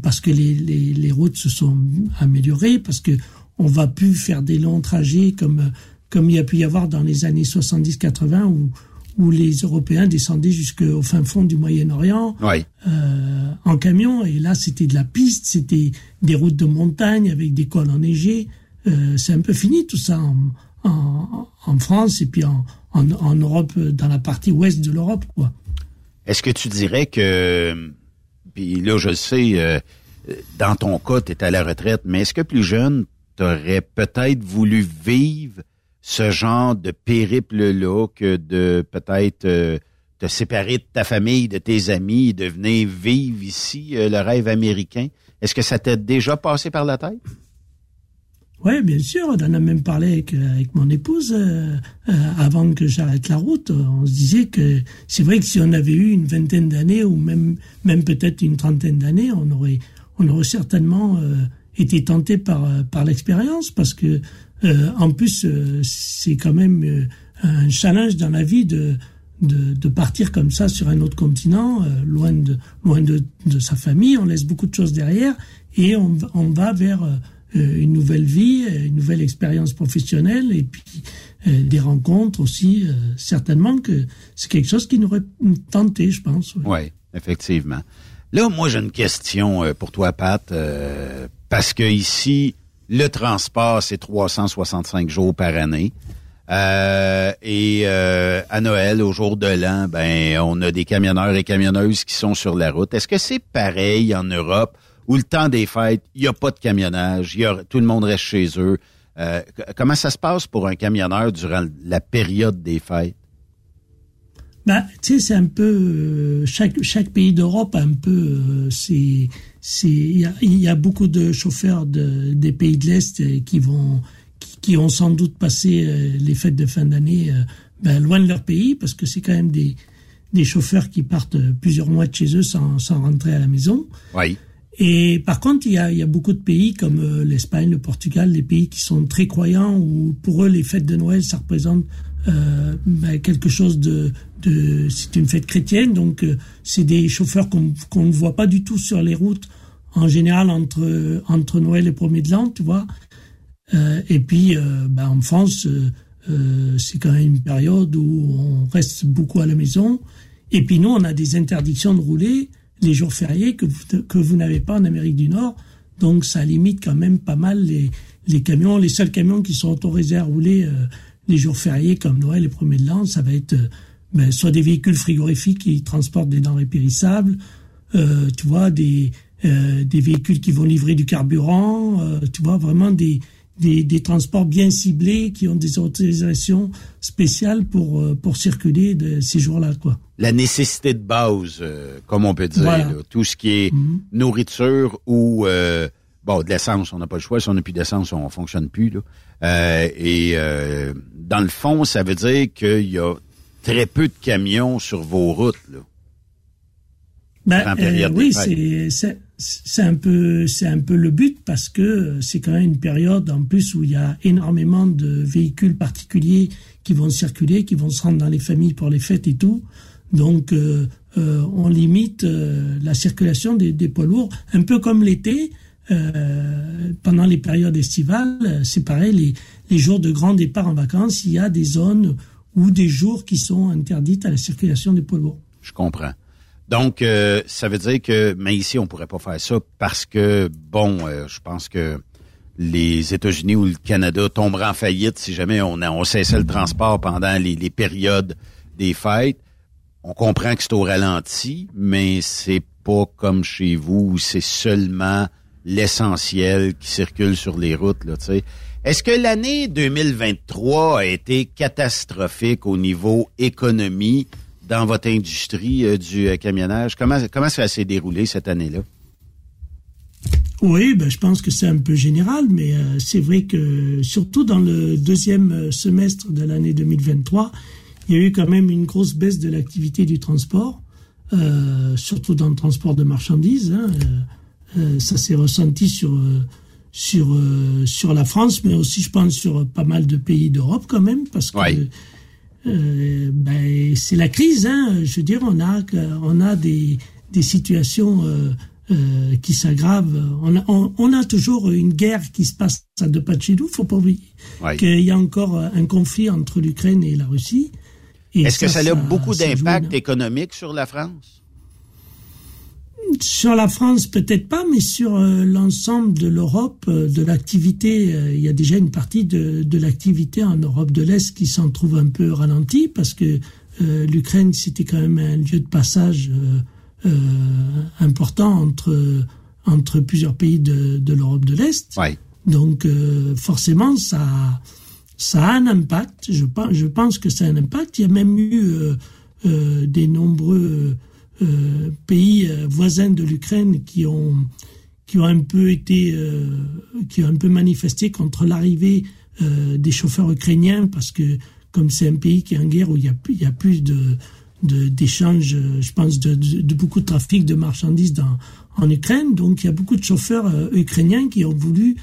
parce que les, routes se sont améliorées, parce que on va plus faire des longs trajets comme comme il y a pu y avoir dans les années 70-80 où où les Européens descendaient jusqu'au fin fond du Moyen-Orient euh, en camion. Et là, c'était de la piste, c'était des routes de montagne avec des cols enneigés. Euh, c'est un peu fini tout ça en, en, France et puis en, en, Europe, dans la partie ouest de l'Europe. quoi. Est-ce que tu dirais que, puis là, je sais, euh, dans ton cas, tu es à la retraite, mais est-ce que plus jeune, tu aurais peut-être voulu vivre ce genre de périple-là que de peut-être euh, te séparer de ta famille, de tes amis, de venir vivre ici euh, le rêve américain. Est-ce que ça t'est déjà passé par la tête? Oui, bien sûr. On en a même parlé avec, euh, avec mon épouse avant que j'arrête la route. On se disait que c'est vrai que si on avait eu une vingtaine d'années ou même, même peut-être une trentaine d'années, on aurait, on aurait certainement été tenté par, par l'expérience parce que euh, en plus, euh, c'est quand même euh, un challenge dans la vie de, de, partir comme ça sur un autre continent, loin, de, loin de, sa famille. On laisse beaucoup de choses derrière et on, on va vers une nouvelle vie, une nouvelle expérience professionnelle et puis des rencontres aussi. certainement que c'est quelque chose qui nous aurait tenté, je pense. Oui, ouais, effectivement. Là, moi, j'ai une question pour toi, Pat, parce que ici, le transport, c'est 365 jours par année. Euh, et euh, à Noël, au jour de l'an, ben on a des camionneurs et camionneuses qui sont sur la route. Est-ce que c'est pareil en Europe où le temps des fêtes, il n'y a pas de camionnage, tout le monde reste chez eux? Euh, comment ça se passe pour un camionneur durant la période des fêtes? Ben, tu sais, c'est un peu chaque chaque pays d'Europe a un peu c'est il y a, beaucoup de chauffeurs de, des pays de l'Est euh, qui vont qui, ont sans doute passé euh, les fêtes de fin d'année euh, ben, loin de leur pays parce que c'est quand même des des chauffeurs qui partent plusieurs mois de chez eux sans, sans rentrer à la maison. Oui. Et par contre, il y a, il y a beaucoup de pays comme l'Espagne, le Portugal, des pays qui sont très croyants où pour eux les fêtes de Noël ça représente euh, ben, quelque chose de, c'est une fête chrétienne, donc euh, c'est des chauffeurs qu'on ne voit pas du tout sur les routes en général entre entre Noël et premier de l'an, tu vois. Euh, et puis euh, ben, en France, c'est quand même une période où on reste beaucoup à la maison. Et puis nous, on a des interdictions de rouler les jours fériés que vous, que vous n'avez pas en Amérique du Nord. Donc ça limite quand même pas mal les, les camions. Les seuls camions qui sont autorisés à rouler les jours fériés comme Noël et premier de l'an, ça va être euh, ben, soit des véhicules frigorifiques qui transportent des denrées périssables, euh, tu vois, des, euh, des véhicules qui vont livrer du carburant, euh, tu vois, vraiment des, des, des, transports bien ciblés qui ont des autorisations spéciales pour, euh, pour circuler de ces jours-là, quoi. La nécessité de base, comme on peut dire, tout ce qui est mhm. nourriture ou bon, de l'essence, on n'a pas le choix. Si on n'a plus d'essence, on fonctionne plus. Là. Euh, et euh, dans le fond, ça veut dire qu'il y a très peu de camions sur vos routes. Là. Ben, euh, oui, c'est c'est un peu c'est un peu le but parce que c'est quand même une période en plus où il y a énormément de véhicules particuliers qui vont circuler, qui vont se rendre dans les familles pour les fêtes et tout. Donc euh, on limite la circulation des, des poids lourds, un peu comme l'été. Euh, pendant les périodes estivales, euh, c'est pareil, les, les jours de grand départ en vacances, il y a des zones ou des jours qui sont interdites à la circulation des poids. Je comprends. Donc, euh, ça veut dire que, mais ici, on pourrait pas faire ça parce que, bon, je pense que les États-Unis ou le Canada tomberaient en faillite si jamais on, on cessait le transport pendant les, les périodes des fêtes. On comprend que c'est au ralenti, mais c'est pas comme chez vous où c'est seulement l'essentiel qui circule sur les routes. Là, Est-ce que l'année 2023 a été catastrophique au niveau économie dans votre industrie euh, du euh, camionnage? Comment, comment ça s'est déroulé cette année-là? Oui, ben, je pense que c'est un peu général, mais euh, c'est vrai que surtout dans le deuxième semestre de l'année 2023, il y a eu quand même une grosse baisse de l'activité du transport, surtout dans le transport de marchandises. Hein, ça s'est ressenti sur sur euh, sur la France, mais aussi je pense sur pas mal de pays d'Europe quand même, parce que ben, c'est la crise. Hein, je veux dire, on a on a des des situations qui s'aggravent. On a, on, a toujours une guerre qui se passe à deux pas de chez nous. Faut pas oublier qu'il y a encore un conflit entre l'Ukraine et la Russie. Est-ce que ça, a beaucoup d'impact économique sur la France? Sur la France, peut-être pas, mais sur euh, l'ensemble de l'Europe, euh, de l'activité, euh, il y a déjà une partie de, de l'activité en Europe de l'Est qui s'en trouve un peu ralentie parce que l'Ukraine, c'était quand même un lieu de passage important entre entre plusieurs pays de, l'Europe de l'Est. Donc forcément, ça ça a un impact. Je, je pense que ça a un impact. Il y a même eu des nombreux euh, pays euh, voisins de l'Ukraine qui ont qui ont un peu été euh, qui ont un peu manifesté contre l'arrivée des chauffeurs ukrainiens parce que comme c'est un pays qui est en guerre où il y a il y a plus de d'échanges, je pense, de, beaucoup de trafic de marchandises dans, en Ukraine. Donc, il y a beaucoup de chauffeurs ukrainiens qui ont voulu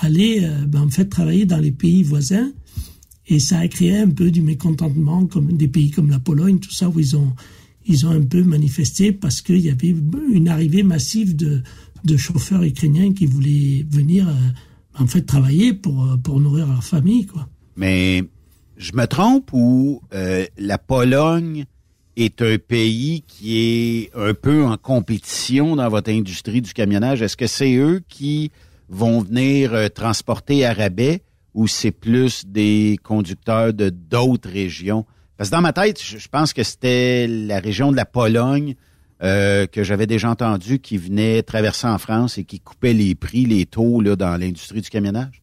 aller, ben, en fait, travailler dans les pays voisins. Et ça a créé un peu du mécontentement, comme des pays comme la Pologne, tout ça, où ils ont, ils ont un peu manifesté parce qu'il y avait une arrivée massive de, de chauffeurs ukrainiens qui voulaient venir euh, en fait travailler pour, euh, pour nourrir leur famille. Quoi. Mais je me trompe ou euh, la Pologne est un pays qui est un peu en compétition dans votre industrie du camionnage? Est-ce que c'est eux qui vont venir transporter à rabais ou c'est plus des conducteurs de d'autres régions? Parce que dans ma tête, je pense que c'était la région de la Pologne euh, que j'avais déjà entendu qui venait traverser en France et qui coupait les prix, les taux là, dans l'industrie du camionnage.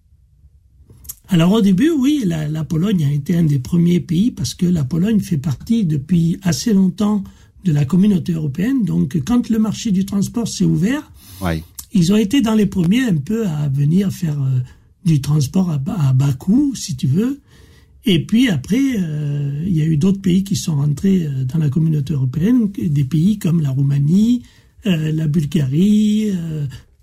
Alors au début, oui, la, Pologne a été un des premiers pays parce que la Pologne fait partie depuis assez longtemps de la communauté européenne. Donc quand le marché du transport s'est ouvert, ils ont été dans les premiers un peu à venir faire euh, du transport à, à bas coût, si tu veux. Et puis après, euh, il y a eu d'autres pays qui sont rentrés euh, dans la communauté européenne, des pays comme la Roumanie, euh, la Bulgarie,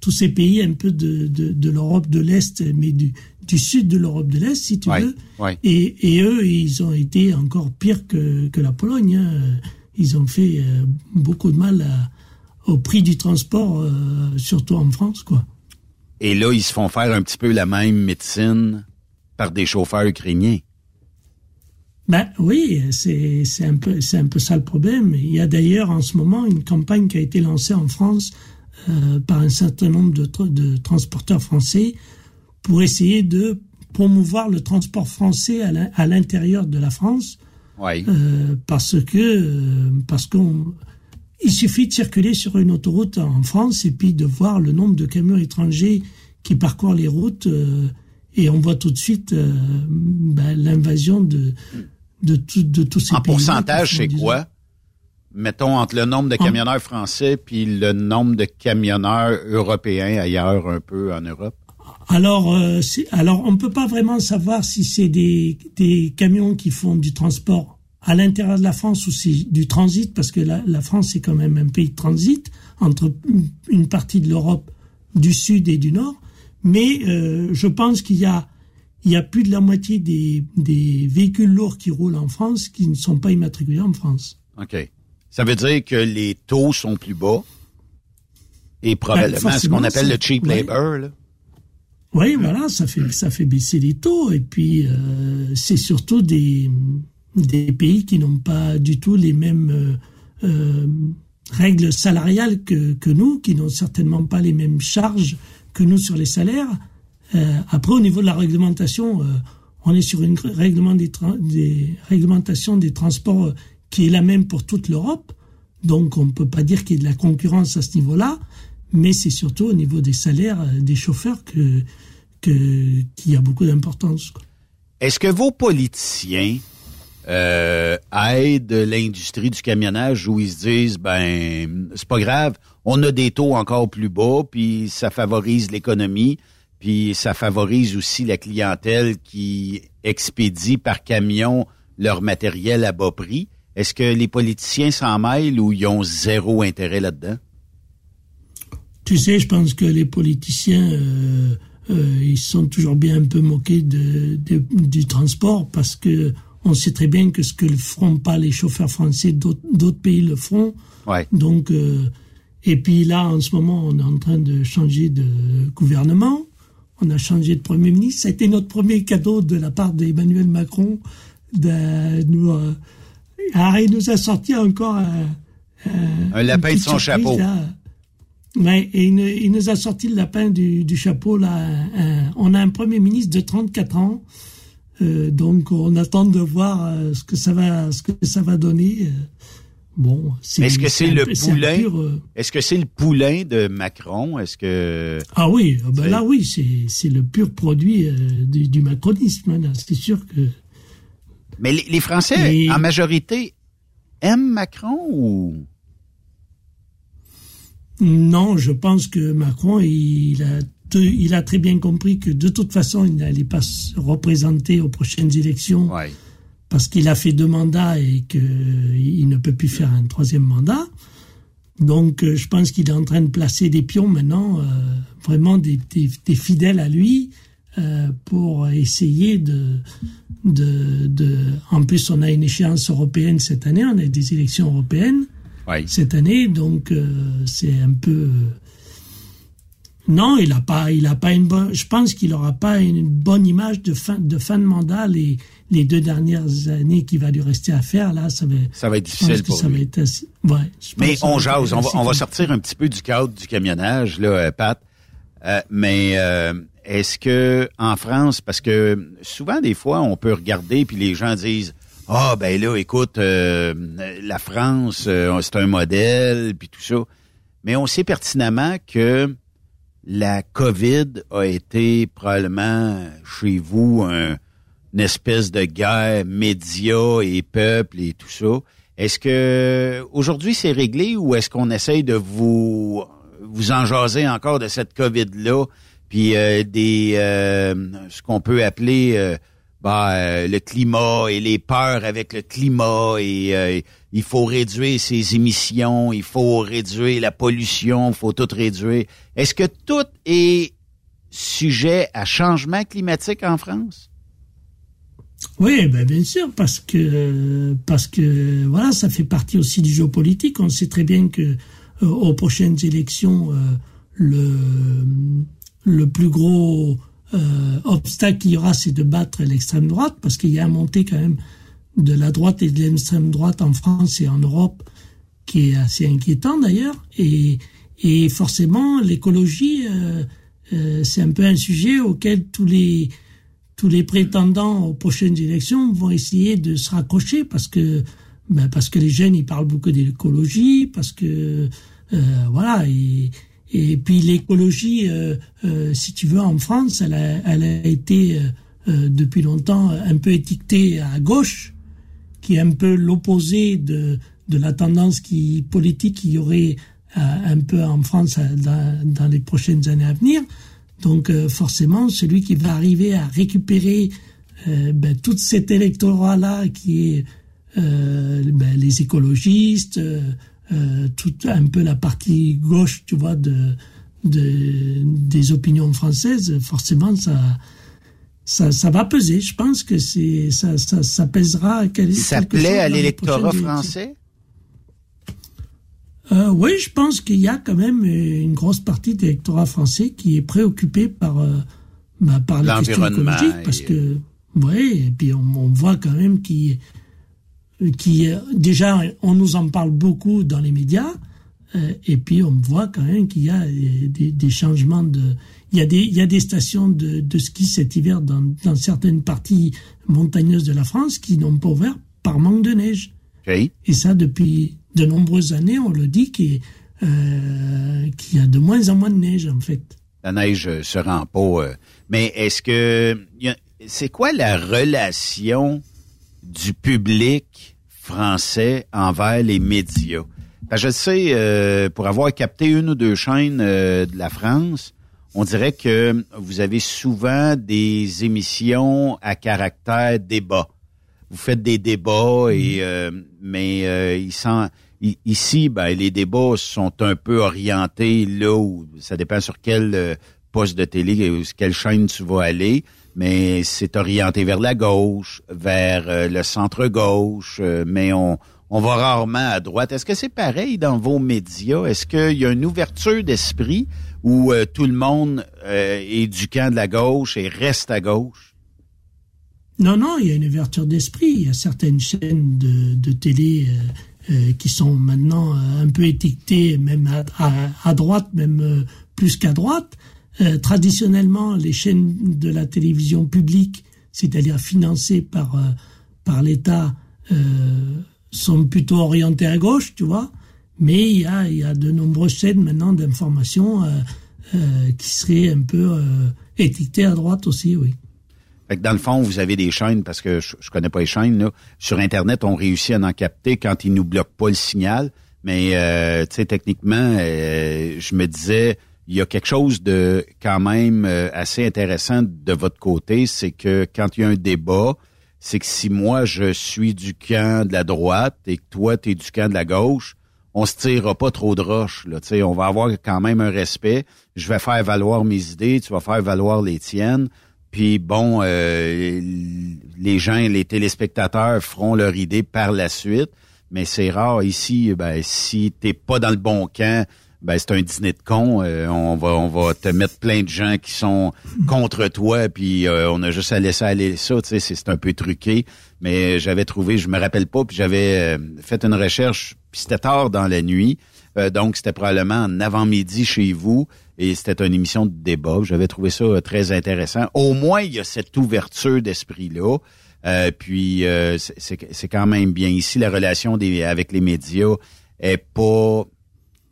tous ces pays un peu de, de, de l'Europe de l'Est, mais du, du sud de l'Europe de l'Est, si tu veux. Et, et, eux, ils ont été encore pires que, que la Pologne. Hein. Ils ont fait beaucoup de mal au prix du transport, surtout en France, quoi. Et là, ils se font faire un petit peu la même médecine par des chauffeurs ukrainiens. Ben oui, c'est un peu un peu ça le problème. Il y a d'ailleurs en ce moment une campagne qui a été lancée en France euh, par un certain nombre de, de transporteurs français pour essayer de promouvoir le transport français à l'intérieur de la France. Oui. Euh, parce que euh, parce qu'on il suffit de circuler sur une autoroute en France et puis de voir le nombre de camions étrangers qui parcourent les routes et on voit tout de suite ben, l'invasion de de, de tous ces en pourcentage, c'est quoi? Mettons entre le nombre de camionneurs français puis le nombre de camionneurs européens ailleurs un peu en Europe? Alors, euh, alors on ne peut pas vraiment savoir si c'est des, des camions qui font du transport à l'intérieur de la France ou c'est du transit, parce que la, la France c'est quand même un pays de transit entre une partie de l'Europe du Sud et du Nord. Mais euh, je pense qu'il y a il y a plus de la moitié des, des, véhicules lourds qui roulent en France qui ne sont pas immatriculés en France. OK. Ça veut dire que les taux sont plus bas et probablement ben, ce qu'on appelle le cheap labor. Là. Oui, voilà, ça fait ça fait baisser les taux et puis euh, c'est surtout des des pays qui n'ont pas du tout les mêmes euh, euh, règles salariales que que nous, qui n'ont certainement pas les mêmes charges que nous sur les salaires. Après, au niveau de la réglementation, on est sur une réglementation des transports qui est la même pour toute l'Europe. Donc, on ne peut pas dire qu'il y ait de la concurrence à ce niveau-là, mais c'est surtout au niveau des salaires des chauffeurs que qu'il y a beaucoup d'importance. Est-ce que vos politiciens euh, aident l'industrie du camionnage où ils se disent ben c'est pas grave, on a des taux encore plus bas, puis ça favorise l'économie, puis ça favorise aussi la clientèle qui expédie par camion leur matériel à bas prix. Est-ce que les politiciens s'en mêlent ou ils ont zéro intérêt là-dedans? Tu sais, je pense que les politiciens euh, euh, ils sont toujours bien un peu moqués de, du transport parce que on sait très bien que ce que ne feront pas les chauffeurs français, d'autres pays le feront. Donc, euh, et puis là, en ce moment, on est en train de changer de gouvernement. On a changé de Premier ministre. Ça a été notre premier cadeau de la part d'Emmanuel Macron. De nous, euh, il nous a sorti encore un lapin de son chapeau. Mais il, nous a sorti le lapin du, chapeau là. on a un premier ministre de 34 ans, euh, donc on attend de voir euh, ce que ça va, ce que ça va donner. Euh, bon, est-ce que c'est le poulain? Est-ce que c'est le poulain de Macron? Est-ce que ah oui, ah ben là oui, c'est c'est le pur produit du, du, macronisme. C'est sûr que. Mais les, Français, en majorité, aiment Macron ou? Non, je pense que Macron, il a, il a très bien compris que de toute façon, il n'allait pas se représenter aux prochaines élections parce qu'il a fait deux mandats et qu'il ne peut plus faire un troisième mandat. Donc, euh, je pense qu'il est en train de placer des pions maintenant, euh, vraiment des, fidèles à lui, euh, pour essayer de, de, de... En plus, on a une échéance européenne cette année, on a des élections européennes cette année, donc euh, c'est un peu. Non, il a pas, il a pas une bonne. Je pense qu'il aura pas une bonne image de fin de fin de mandat les les deux dernières années qui va lui rester à faire là. Ça va. Ça va être difficile pour ça lui. Va être assez, ouais, mais on jase, on va, on va sortir un petit peu du cadre du camionnage là, euh, Pat. mais est-ce que en France, parce que souvent des fois on peut regarder puis les gens disent ah ben là, écoute, euh, la France, euh, c'est un modèle, puis tout ça. Mais on sait pertinemment que la COVID a été probablement chez vous un, une espèce de guerre médias et peuple et tout ça. Est-ce que aujourd'hui c'est réglé ou est-ce qu'on essaye de vous vous en jaser encore de cette COVID là, puis euh, des ce qu'on peut appeler bah, euh, le climat et les peurs avec le climat et euh, il faut réduire ses émissions, il faut réduire la pollution, il faut tout réduire. Est-ce que tout est sujet à changement climatique en France? Oui, ben bien sûr, parce que parce que voilà, ça fait partie aussi du géopolitique. On sait très bien que euh, aux prochaines élections, le le plus gros euh, obstacle qu'il y aura, c'est de battre l'extrême droite, parce qu'il y a un montée quand même de la droite et de l'extrême droite en France et en Europe qui est assez inquiétant d'ailleurs. Et, et forcément, l'écologie, euh, euh, c'est un peu un sujet auquel tous les tous les prétendants aux prochaines élections vont essayer de se raccrocher parce que ben parce que les jeunes ils parlent beaucoup d'écologie parce que euh, voilà et, puis l'écologie, euh, euh, si tu veux, en France, elle a, elle a été euh, depuis longtemps un peu étiquetée à gauche, qui est un peu l'opposé de, de la tendance qui politique qu'il y aurait un peu en France dans, dans, les prochaines années à venir. Donc forcément, celui qui va arriver à récupérer ben, tout cet électorat-là qui est ben, les écologistes, euh, toute un peu la partie gauche, tu vois, de, de des opinions françaises, forcément, ça, ça, ça va peser. Je pense que c'est ça, ça, ça pèsera. ça plaît à l'électorat français? Euh, oui, je pense qu'il y a quand même une grosse partie de l'électorat français qui est préoccupé par euh, bah, par la question écologique, parce que oui, et puis on, on voit quand même qu'il qui déjà on nous en parle beaucoup dans les médias. et puis on voit quand même qu'il y a des, des, changements de... Il y a des, il y a des stations de, de ski cet hiver dans, dans certaines parties montagneuses de la France qui n'ont pas ouvert par manque de neige. Et ça, depuis de nombreuses années, on le dit qu'il euh, y a de moins en moins de neige, en fait. La neige se rend pas. Euh, mais est-ce que... C'est quoi la relation du public français envers les médias? je sais, euh, pour avoir capté une ou deux chaînes de la France, on dirait que vous avez souvent des émissions à caractère débat vous faites des débats et mm. euh, mais euh, il ici ben les débats sont un peu orientés là où ça dépend sur quel euh, poste de télé ou quelle chaîne tu vas aller mais c'est orienté vers la gauche vers le centre gauche mais on on va rarement à droite. Est-ce que c'est pareil dans vos médias? Est-ce qu'il y a une ouverture d'esprit où tout le monde est du camp de la gauche et reste à gauche? Non, non, il y a une ouverture d'esprit. Il y a certaines chaînes de, télé euh, euh, qui sont maintenant euh, un peu étiquetées, même à, droite, même plus qu'à droite. traditionnellement, les chaînes de la télévision publique, c'est-à-dire financées par, par l'État, sont plutôt orientées à gauche, tu vois. Mais il y a, il y a de nombreuses chaînes maintenant d'information qui seraient un peu étiquetées à droite aussi, oui dans le fond, vous avez des chaînes, parce que je, je connais pas les chaînes, là. Sur Internet, on réussit à en capter quand ils nous bloquent pas le signal. Mais, euh, tu sais, techniquement, euh, je me disais, il y a quelque chose de quand même euh, assez intéressant de votre côté, c'est que quand il y a un débat, c'est que si moi, je suis du camp de la droite et que toi, tu es du camp de la gauche, on se tirera pas trop de roche. Là, on va avoir quand même un respect. Je vais faire valoir mes idées, tu vas faire valoir les tiennes. Puis bon, euh, les gens, les téléspectateurs feront leur idée par la suite, mais c'est rare ici. Ben, si t'es pas dans le bon camp, ben c'est un dîner de con. Euh, on va on va te mettre plein de gens qui sont contre toi, puis euh, on a juste à laisser aller ça. Tu sais, c'est un peu truqué. Mais j'avais trouvé, je me rappelle pas, puis j'avais fait une recherche, puis c'était tard dans la nuit. donc c'était probablement en avant-midi chez vous et c'était une émission de débat. J'avais trouvé ça euh, très intéressant. Au moins, il y a cette ouverture d'esprit-là. Euh, puis euh, c'est quand même bien ici la relation des, avec les médias est pas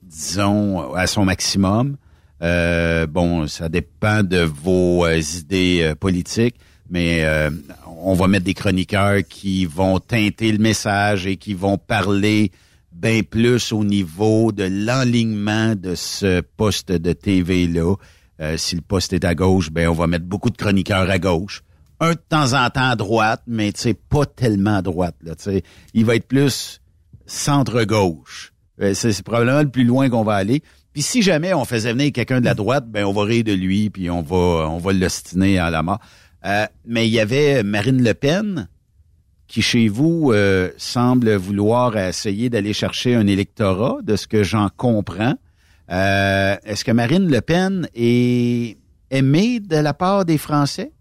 disons à son maximum. bon, ça dépend de vos idées politiques, mais on va mettre des chroniqueurs qui vont teinter le message et qui vont parler bien plus au niveau de l'enlignement de ce poste de TV-là. Euh, si le poste est à gauche, ben on va mettre beaucoup de chroniqueurs à gauche. Un de temps en temps à droite, mais tu pas tellement à droite. Là, il va être plus centre-gauche. Euh, c'est probablement le plus loin qu'on va aller. Puis si jamais on faisait venir quelqu'un de la droite, ben on va rire de lui, puis on va on va l'ostiner à la mort. Euh, mais il y avait Marine Le Pen, qui chez vous euh, semble vouloir essayer d'aller chercher un électorat, de ce que j'en comprends. Euh, est-ce que Marine Le Pen est aimée de la part des Français?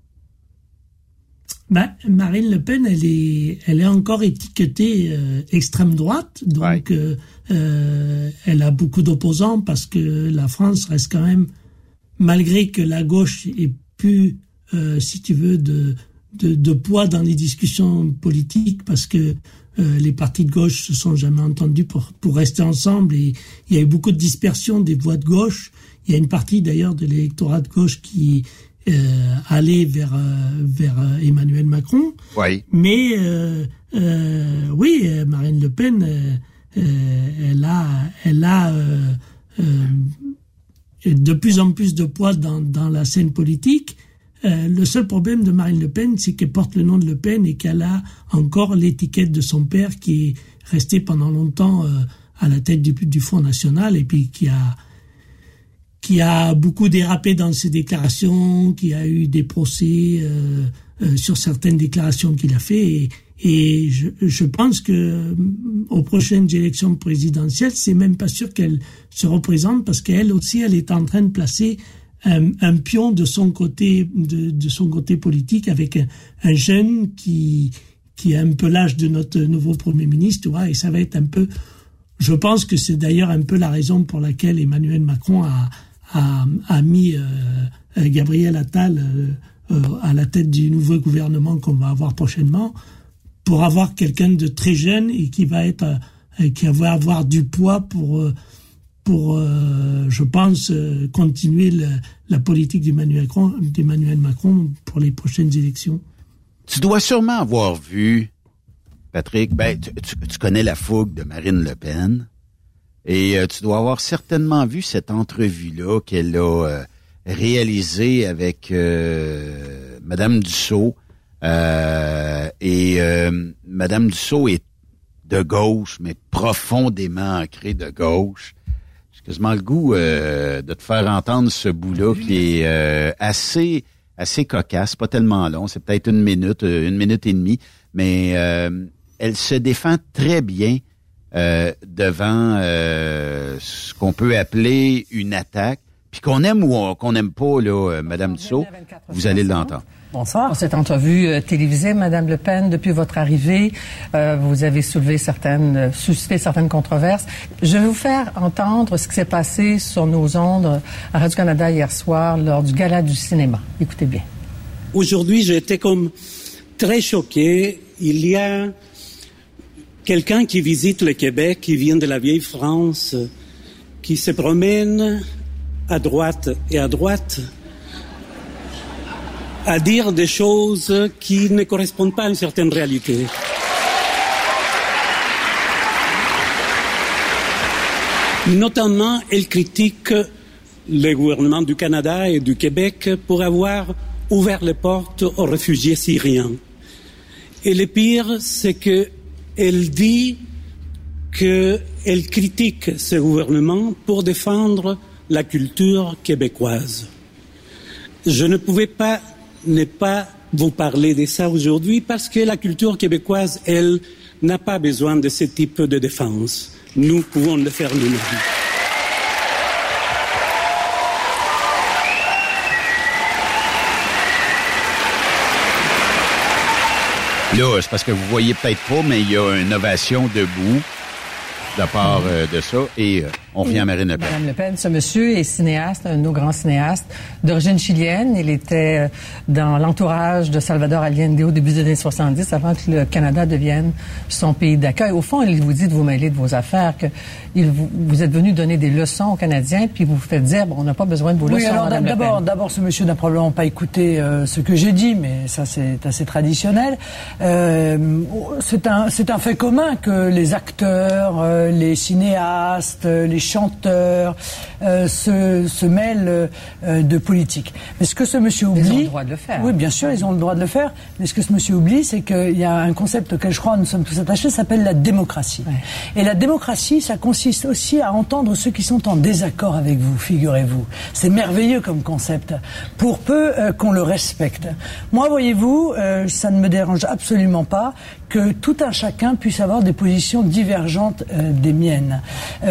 Ben, Marine Le Pen, elle est, elle est encore étiquetée euh, extrême droite, donc elle a beaucoup d'opposants parce que la France reste quand même, malgré que la gauche ait plus, si tu veux, de de, poids dans les discussions politiques parce que euh, les partis de gauche se sont jamais entendus pour, pour rester ensemble et il y a eu beaucoup de dispersion des voix de gauche. Il y a une partie d'ailleurs de l'électorat de gauche qui euh, allait vers euh, vers Emmanuel Macron. Oui. Mais oui, Marine Le Pen, elle a elle a de plus en plus de poids dans, dans la scène politique euh, le seul problème de Marine Le Pen, c'est qu'elle porte le nom de Le Pen et qu'elle a encore l'étiquette de son père qui est resté pendant longtemps euh, à la tête du, Front National et puis qui a qui a beaucoup dérapé dans ses déclarations, qui a eu des procès euh, sur certaines déclarations qu'il a fait. Et, et je, je, pense que aux prochaines élections présidentielles, c'est même pas sûr qu'elle se représente parce qu'elle aussi, elle est en train de placer un, pion de son côté de, son côté politique avec un, jeune qui qui a un peu l'âge de notre nouveau premier ministre, tu vois, et ça va être un peu je pense que c'est d'ailleurs un peu la raison pour laquelle Emmanuel Macron a, a, a mis euh, Gabriel Attal euh, à la tête du nouveau gouvernement qu'on va avoir prochainement, pour avoir quelqu'un de très jeune et qui va être qui va avoir du poids pour pour, je pense, continuer la politique d'Emmanuel Macron, Macron pour les prochaines élections. Tu dois sûrement avoir vu Patrick, ben, tu, connais la fougue de Marine Le Pen. Et euh, tu dois avoir certainement vu cette entrevue-là qu'elle a euh, réalisée avec euh, Madame Dussault. et Madame Dussault est de gauche, mais profondément ancrée de gauche. J'ai quasiment le goût de te faire entendre ce bout-là qui est assez assez cocasse, pas tellement long, c'est peut-être une minute, une minute et demie, mais elle se défend très bien euh, devant euh, ce qu'on peut appeler une attaque, puis qu'on aime ou qu'on n'aime pas, là, euh, Madame Dussault, vous allez l'entendre. Bonsoir. Dans cette entrevue télévisée, Madame Le Pen, depuis votre arrivée, vous avez soulevé certaines, suscité certaines controverses. Je vais vous faire entendre ce qui s'est passé sur nos ondes à Radio-Canada hier soir lors du gala du cinéma. Écoutez bien. Aujourd'hui, j'étais comme très choqué. Il y a quelqu'un qui visite le Québec, qui vient de la vieille France, qui se promène à droite et à droite, à dire des choses qui ne correspondent pas à une certaine réalité. Notamment, elle critique le gouvernement du Canada et du Québec pour avoir ouvert les portes aux réfugiés syriens. Et le pire, c'est que elle dit qu'elle critique ce gouvernement pour défendre la culture québécoise. Je ne pouvais pas ne pas vous parler de ça aujourd'hui parce que la culture québécoise, elle, n'a pas besoin de ce type de défense. Nous pouvons le faire nous-mêmes. Là, c'est parce que vous voyez peut-être pas, mais il y a une ovation debout de part euh, de ça. Et euh, on revient à Marine Le Pen. Madame Le Pen, ce monsieur est cinéaste, un de nos grands cinéastes d'origine chilienne. Il était euh, dans l'entourage de Salvador Allende au début des années 70, avant que le Canada devienne son pays d'accueil. Au fond, il vous dit de vous mêler de vos affaires, que il, vous, êtes venu donner des leçons aux Canadiens, puis vous vous faites dire, bon, on n'a pas besoin de vos oui, leçons, alors, d'abord, d'abord, ce monsieur n'a probablement pas écouté euh, ce que j'ai dit, mais ça, c'est assez traditionnel. Euh, c'est un, c'est un fait commun que les acteurs, les cinéastes, les chanteurs euh, se, se, mêlent euh, de politique. Mais ce que ce monsieur oublie... Ils ont le droit de le faire. Oui, bien sûr, ils ont le droit de le faire. Mais ce que ce monsieur oublie, c'est qu'il y a un concept auquel je crois nous sommes tous attachés, s'appelle la démocratie. Et la démocratie, ça consiste aussi à entendre ceux qui sont en désaccord avec vous, figurez-vous. C'est merveilleux comme concept, pour peu euh, qu'on le respecte. Moi, voyez-vous, ça ne me dérange absolument pas que tout un chacun puisse avoir des positions divergentes des miennes.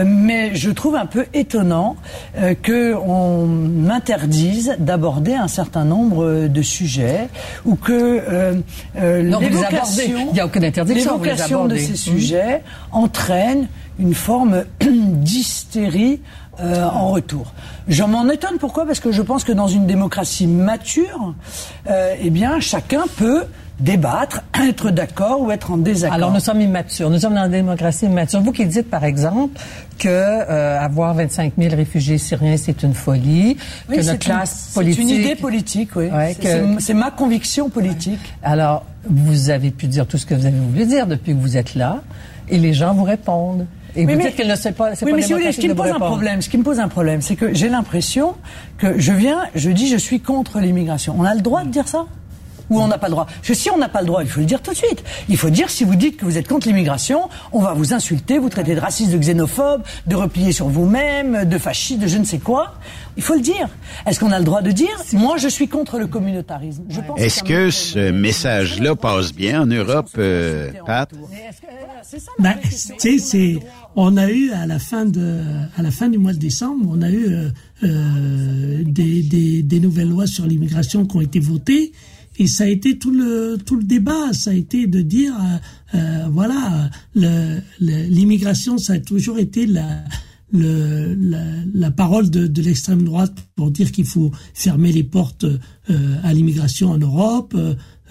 mais je trouve un peu étonnant euh, qu'on m'interdise d'aborder un certain nombre de sujets ou que euh, euh, l'évocation, de ces sujets entraîne une forme d'hystérie euh, en retour. Je m'en étonne pourquoi? Parce que je pense que dans une démocratie mature, euh, eh bien, chacun peut débattre, être d'accord ou être en désaccord. Alors nous sommes immatures, nous sommes dans une démocratie immature. Vous qui dites par exemple que euh, avoir 25 000 réfugiés syriens c'est une folie, que notre classe politique, c'est une idée politique, oui. c'est ma conviction politique. Alors vous avez pu dire tout ce que vous avez voulu dire depuis que vous êtes là, et les gens vous répondent. Et vous dites qu'elle ne sait pas. Oui, mais si vous voulez, ce qui me pose un problème, ce qui me pose un problème, c'est que j'ai l'impression que je viens, je dis, je suis contre l'immigration. On a le droit de dire ça? Ou on n'a pas le droit Je Si on n'a pas le droit, il faut le dire tout de suite. Il faut dire si vous dites que vous êtes contre l'immigration, on va vous insulter, vous traiter de raciste, de xénophobe, de replier sur vous-même, de fasciste, de je ne sais quoi. Il faut le dire. Est-ce qu'on a le droit de dire Moi, je suis contre le communautarisme. Est-ce que ce message-là passe bien en Europe, euh, Pat? Ben, tu sais, on a eu à la fin de, à la fin du mois de décembre, on a eu euh, euh des, des, des nouvelles lois sur l'immigration qui ont été votées et ça a été tout le tout le débat. Ça a été de dire, euh, euh voilà, l'immigration, ça a toujours été la le, la, parole de, de l'extrême droite pour dire qu'il faut fermer les portes euh, à l'immigration en Europe.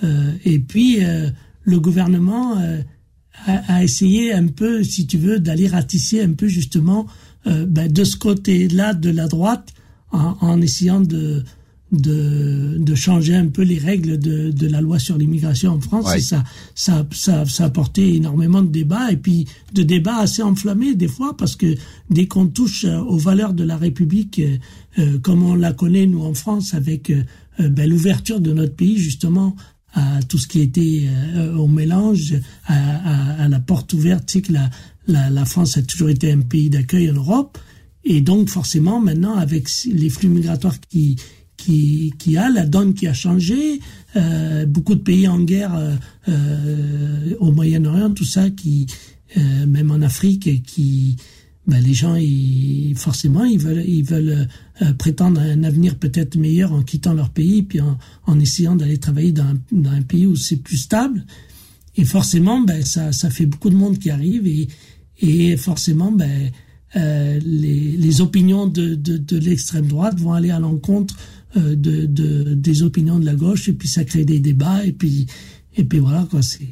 Euh, et puis le gouvernement a, a, essayé un peu, si tu veux, d'aller ratisser un peu justement ben, de ce côté-là de la droite en, en essayant de de, de changer un peu les règles de, de la loi sur l'immigration en France. Et ça, ça, ça, ça a apporté énormément de débats et puis de débats assez enflammés des fois parce que dès qu'on touche euh, aux valeurs de la République, euh, euh, comme on la connaît nous en France avec ben, l'ouverture de notre pays justement à tout ce qui était au mélange, à, à, à, la porte ouverte, sais que la, la, la France a toujours été un pays d'accueil en Europe. Et donc forcément maintenant avec les flux migratoires qui qui, a, la donne qui a changé, euh, beaucoup de pays en guerre euh, euh au Moyen-Orient, tout ça, qui même en Afrique, qui ben, les gens, forcément, ils veulent, prétendre un avenir peut-être meilleur en quittant leur pays, puis en, essayant d'aller travailler dans un, pays où c'est plus stable. Et forcément, ben, ça, fait beaucoup de monde qui arrive et, forcément, ben, les, opinions de l'extrême droite vont aller à l'encontre euh, de, de, des opinions de la gauche et puis ça crée des débats et puis et puis voilà quoi c'est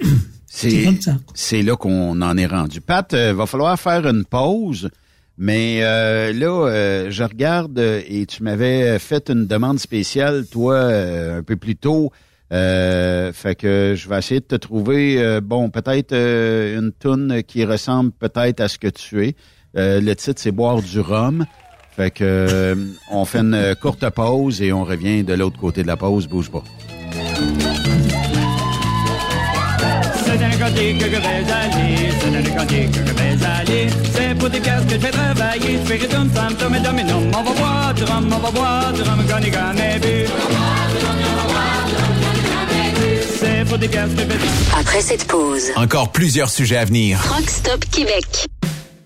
c'est comme ça c'est là qu'on en est rendu. Pat euh, va falloir faire une pause mais euh, là euh, je regarde et tu m'avais fait une demande spéciale toi un peu plus tôt fait que je vais essayer de te trouver bon peut-être une toune qui ressemble peut-être à ce que tu es. Le titre c'est boire du rhum fait que euh, on fait une courte pause et on revient de l'autre côté de la pause. Bouge pas. C'est dans le cantique que je vais aller, c'est dans le cantique que je vais aller. C'est pour des pièces que je vais travailler. Spiritum, sam, tom et dominum. On va boire du rhum, on va boire du rhum, qu'on n'y jamais bu. C'est pour des pièces que je vais... Après cette pause. Encore plusieurs sujets à venir. Rockstop Québec.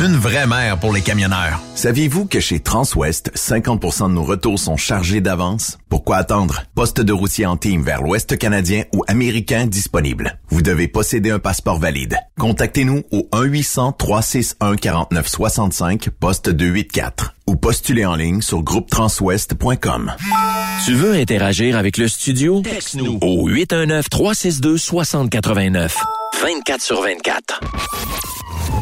Une vraie mère pour les camionneurs. Saviez-vous que chez Transwest, 50% de nos retours sont chargés d'avance? Pourquoi attendre? Poste de routier en team vers l'Ouest canadien ou américain disponible. Vous devez posséder un passeport valide. Contactez-nous au 1-800-361-4965, poste 284 ou postulez en ligne sur groupetranswest.com. Tu veux interagir avec le studio? Texte-nous au 819-362-6089. 24 sur 24.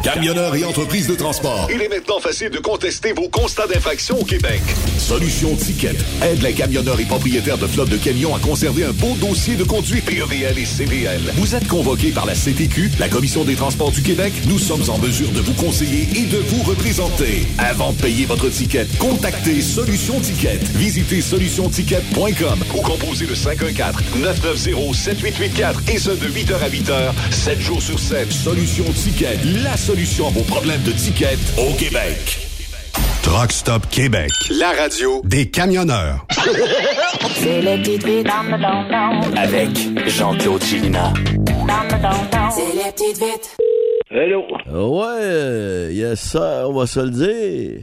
Camionneurs et entreprises de transport. Il est maintenant facile de contester vos constats d'infraction au Québec. Solution Ticket aide les camionneurs et propriétaires de flottes de camions à conserver un beau dossier de conduite PEVL et CVL. Vous êtes convoqué par la CTQ, la Commission des transports du Québec. Nous sommes en mesure de vous conseiller et de vous représenter. Avant de payer votre ticket, contactez Solution Ticket. Visitez solutionticket.com ou composez le 514-990-7884 et ce de 8h à 8h, 7 jours sur 7. Solution Ticket, la solution à vos problèmes de ticket au Québec. Truck Stop Québec. La radio des camionneurs. C'est le don Avec Jean-Claude Chilina. C'est les petites vites. Hello. Ouais, yes sir, on va se le dire.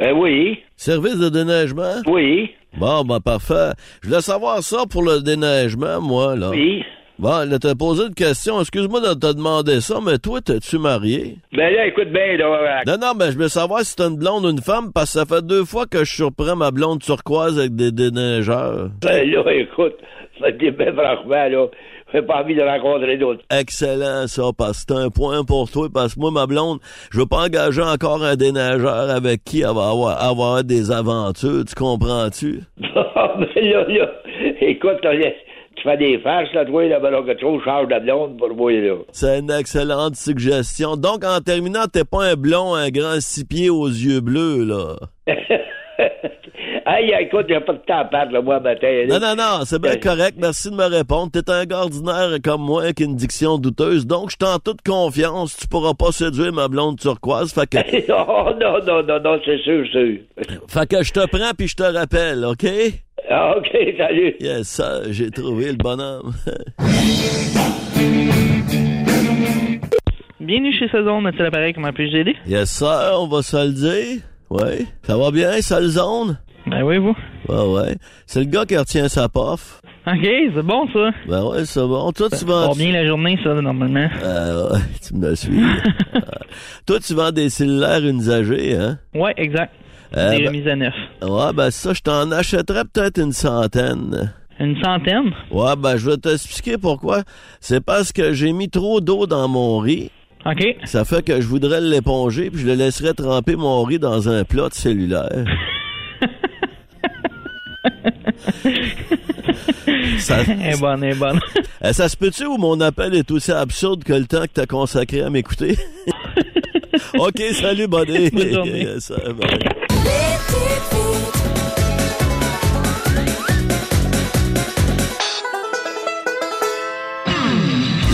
Euh, oui. Service de déneigement? Oui. Bon, ben parfait. Je voulais savoir ça pour le déneigement, moi, là. Oui. Bon, là, t'as posé une question. Excuse-moi de te demander ça, mais toi, t'es-tu marié? Ben là, écoute bien, là. Non, non, mais je veux savoir si t'es une blonde ou une femme, parce que ça fait deux fois que je surprends ma blonde turquoise avec des déneigeurs. Ben là, écoute, ça te dit ben franchement, là. J'ai pas envie de rencontrer d'autres. Excellent, ça, parce que c'est un point pour toi, parce que moi, ma blonde, je veux pas engager encore un déneigeur avec qui elle va avoir, avoir des aventures, tu comprends-tu? ben là, là, écoute, tu fais des farces, là, toi, là, ben là, que tu changes de blonde pour moi, là. C'est une excellente suggestion. Donc, en terminant, t'es pas un blond, un grand six pieds aux yeux bleus, là. hey, écoute, j'ai pas de temps à perdre, là, moi, matin. Non, non, non, c'est bien correct. Merci de me répondre. T'es un gars ordinaire comme moi avec une diction douteuse, donc je t'en toute confiance. Tu pourras pas séduire ma blonde turquoise, fait que... non, non, non, non, non, c'est sûr, sûr. Fait que je te prends puis je te rappelle, OK? Ah, OK, salut. Yes, ça, j'ai trouvé le bonhomme. Bienvenue chez Saison, c'est l'appareil, comment puis-je aider? Yes, sir, on va se le dire. Oui. Ça va bien, seule zone? Ben oui, vous. Ouais, ouais. C'est le gars qui retient sa pof. OK, c'est bon, ça. Ben ouais, c'est bon. Toi, tu Ça vends... va bien la journée, ça, normalement. Euh, ouais, tu me suis. Euh, Toi, tu vends des cellulaires usagés, hein? Ouais, exact. Euh, Des ben- remises à neuf. Ouais, ben ça, je t'en achèterais peut-être une centaine. Une centaine? Ouais, ben je vais t'expliquer pourquoi. C'est parce que j'ai mis trop d'eau dans mon riz. OK. Ça fait que je voudrais l'éponger, puis je le laisserais tremper mon riz dans un plat de cellulaire. ça, Elle est bonne, est bonne. Euh, ça se peut-tu où mon appel est aussi absurde que le temps que t'as consacré à m'écouter? OK, salut, buddy. Bonne journée. Yes, bye.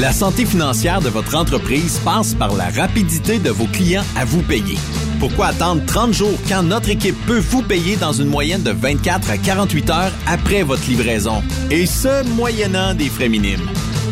La santé financière de votre entreprise passe par la rapidité de vos clients à vous payer. Pourquoi attendre 30 jours quand notre équipe peut vous payer dans une moyenne de 24 à 48 heures après votre livraison? Et ce, moyennant des frais minimes.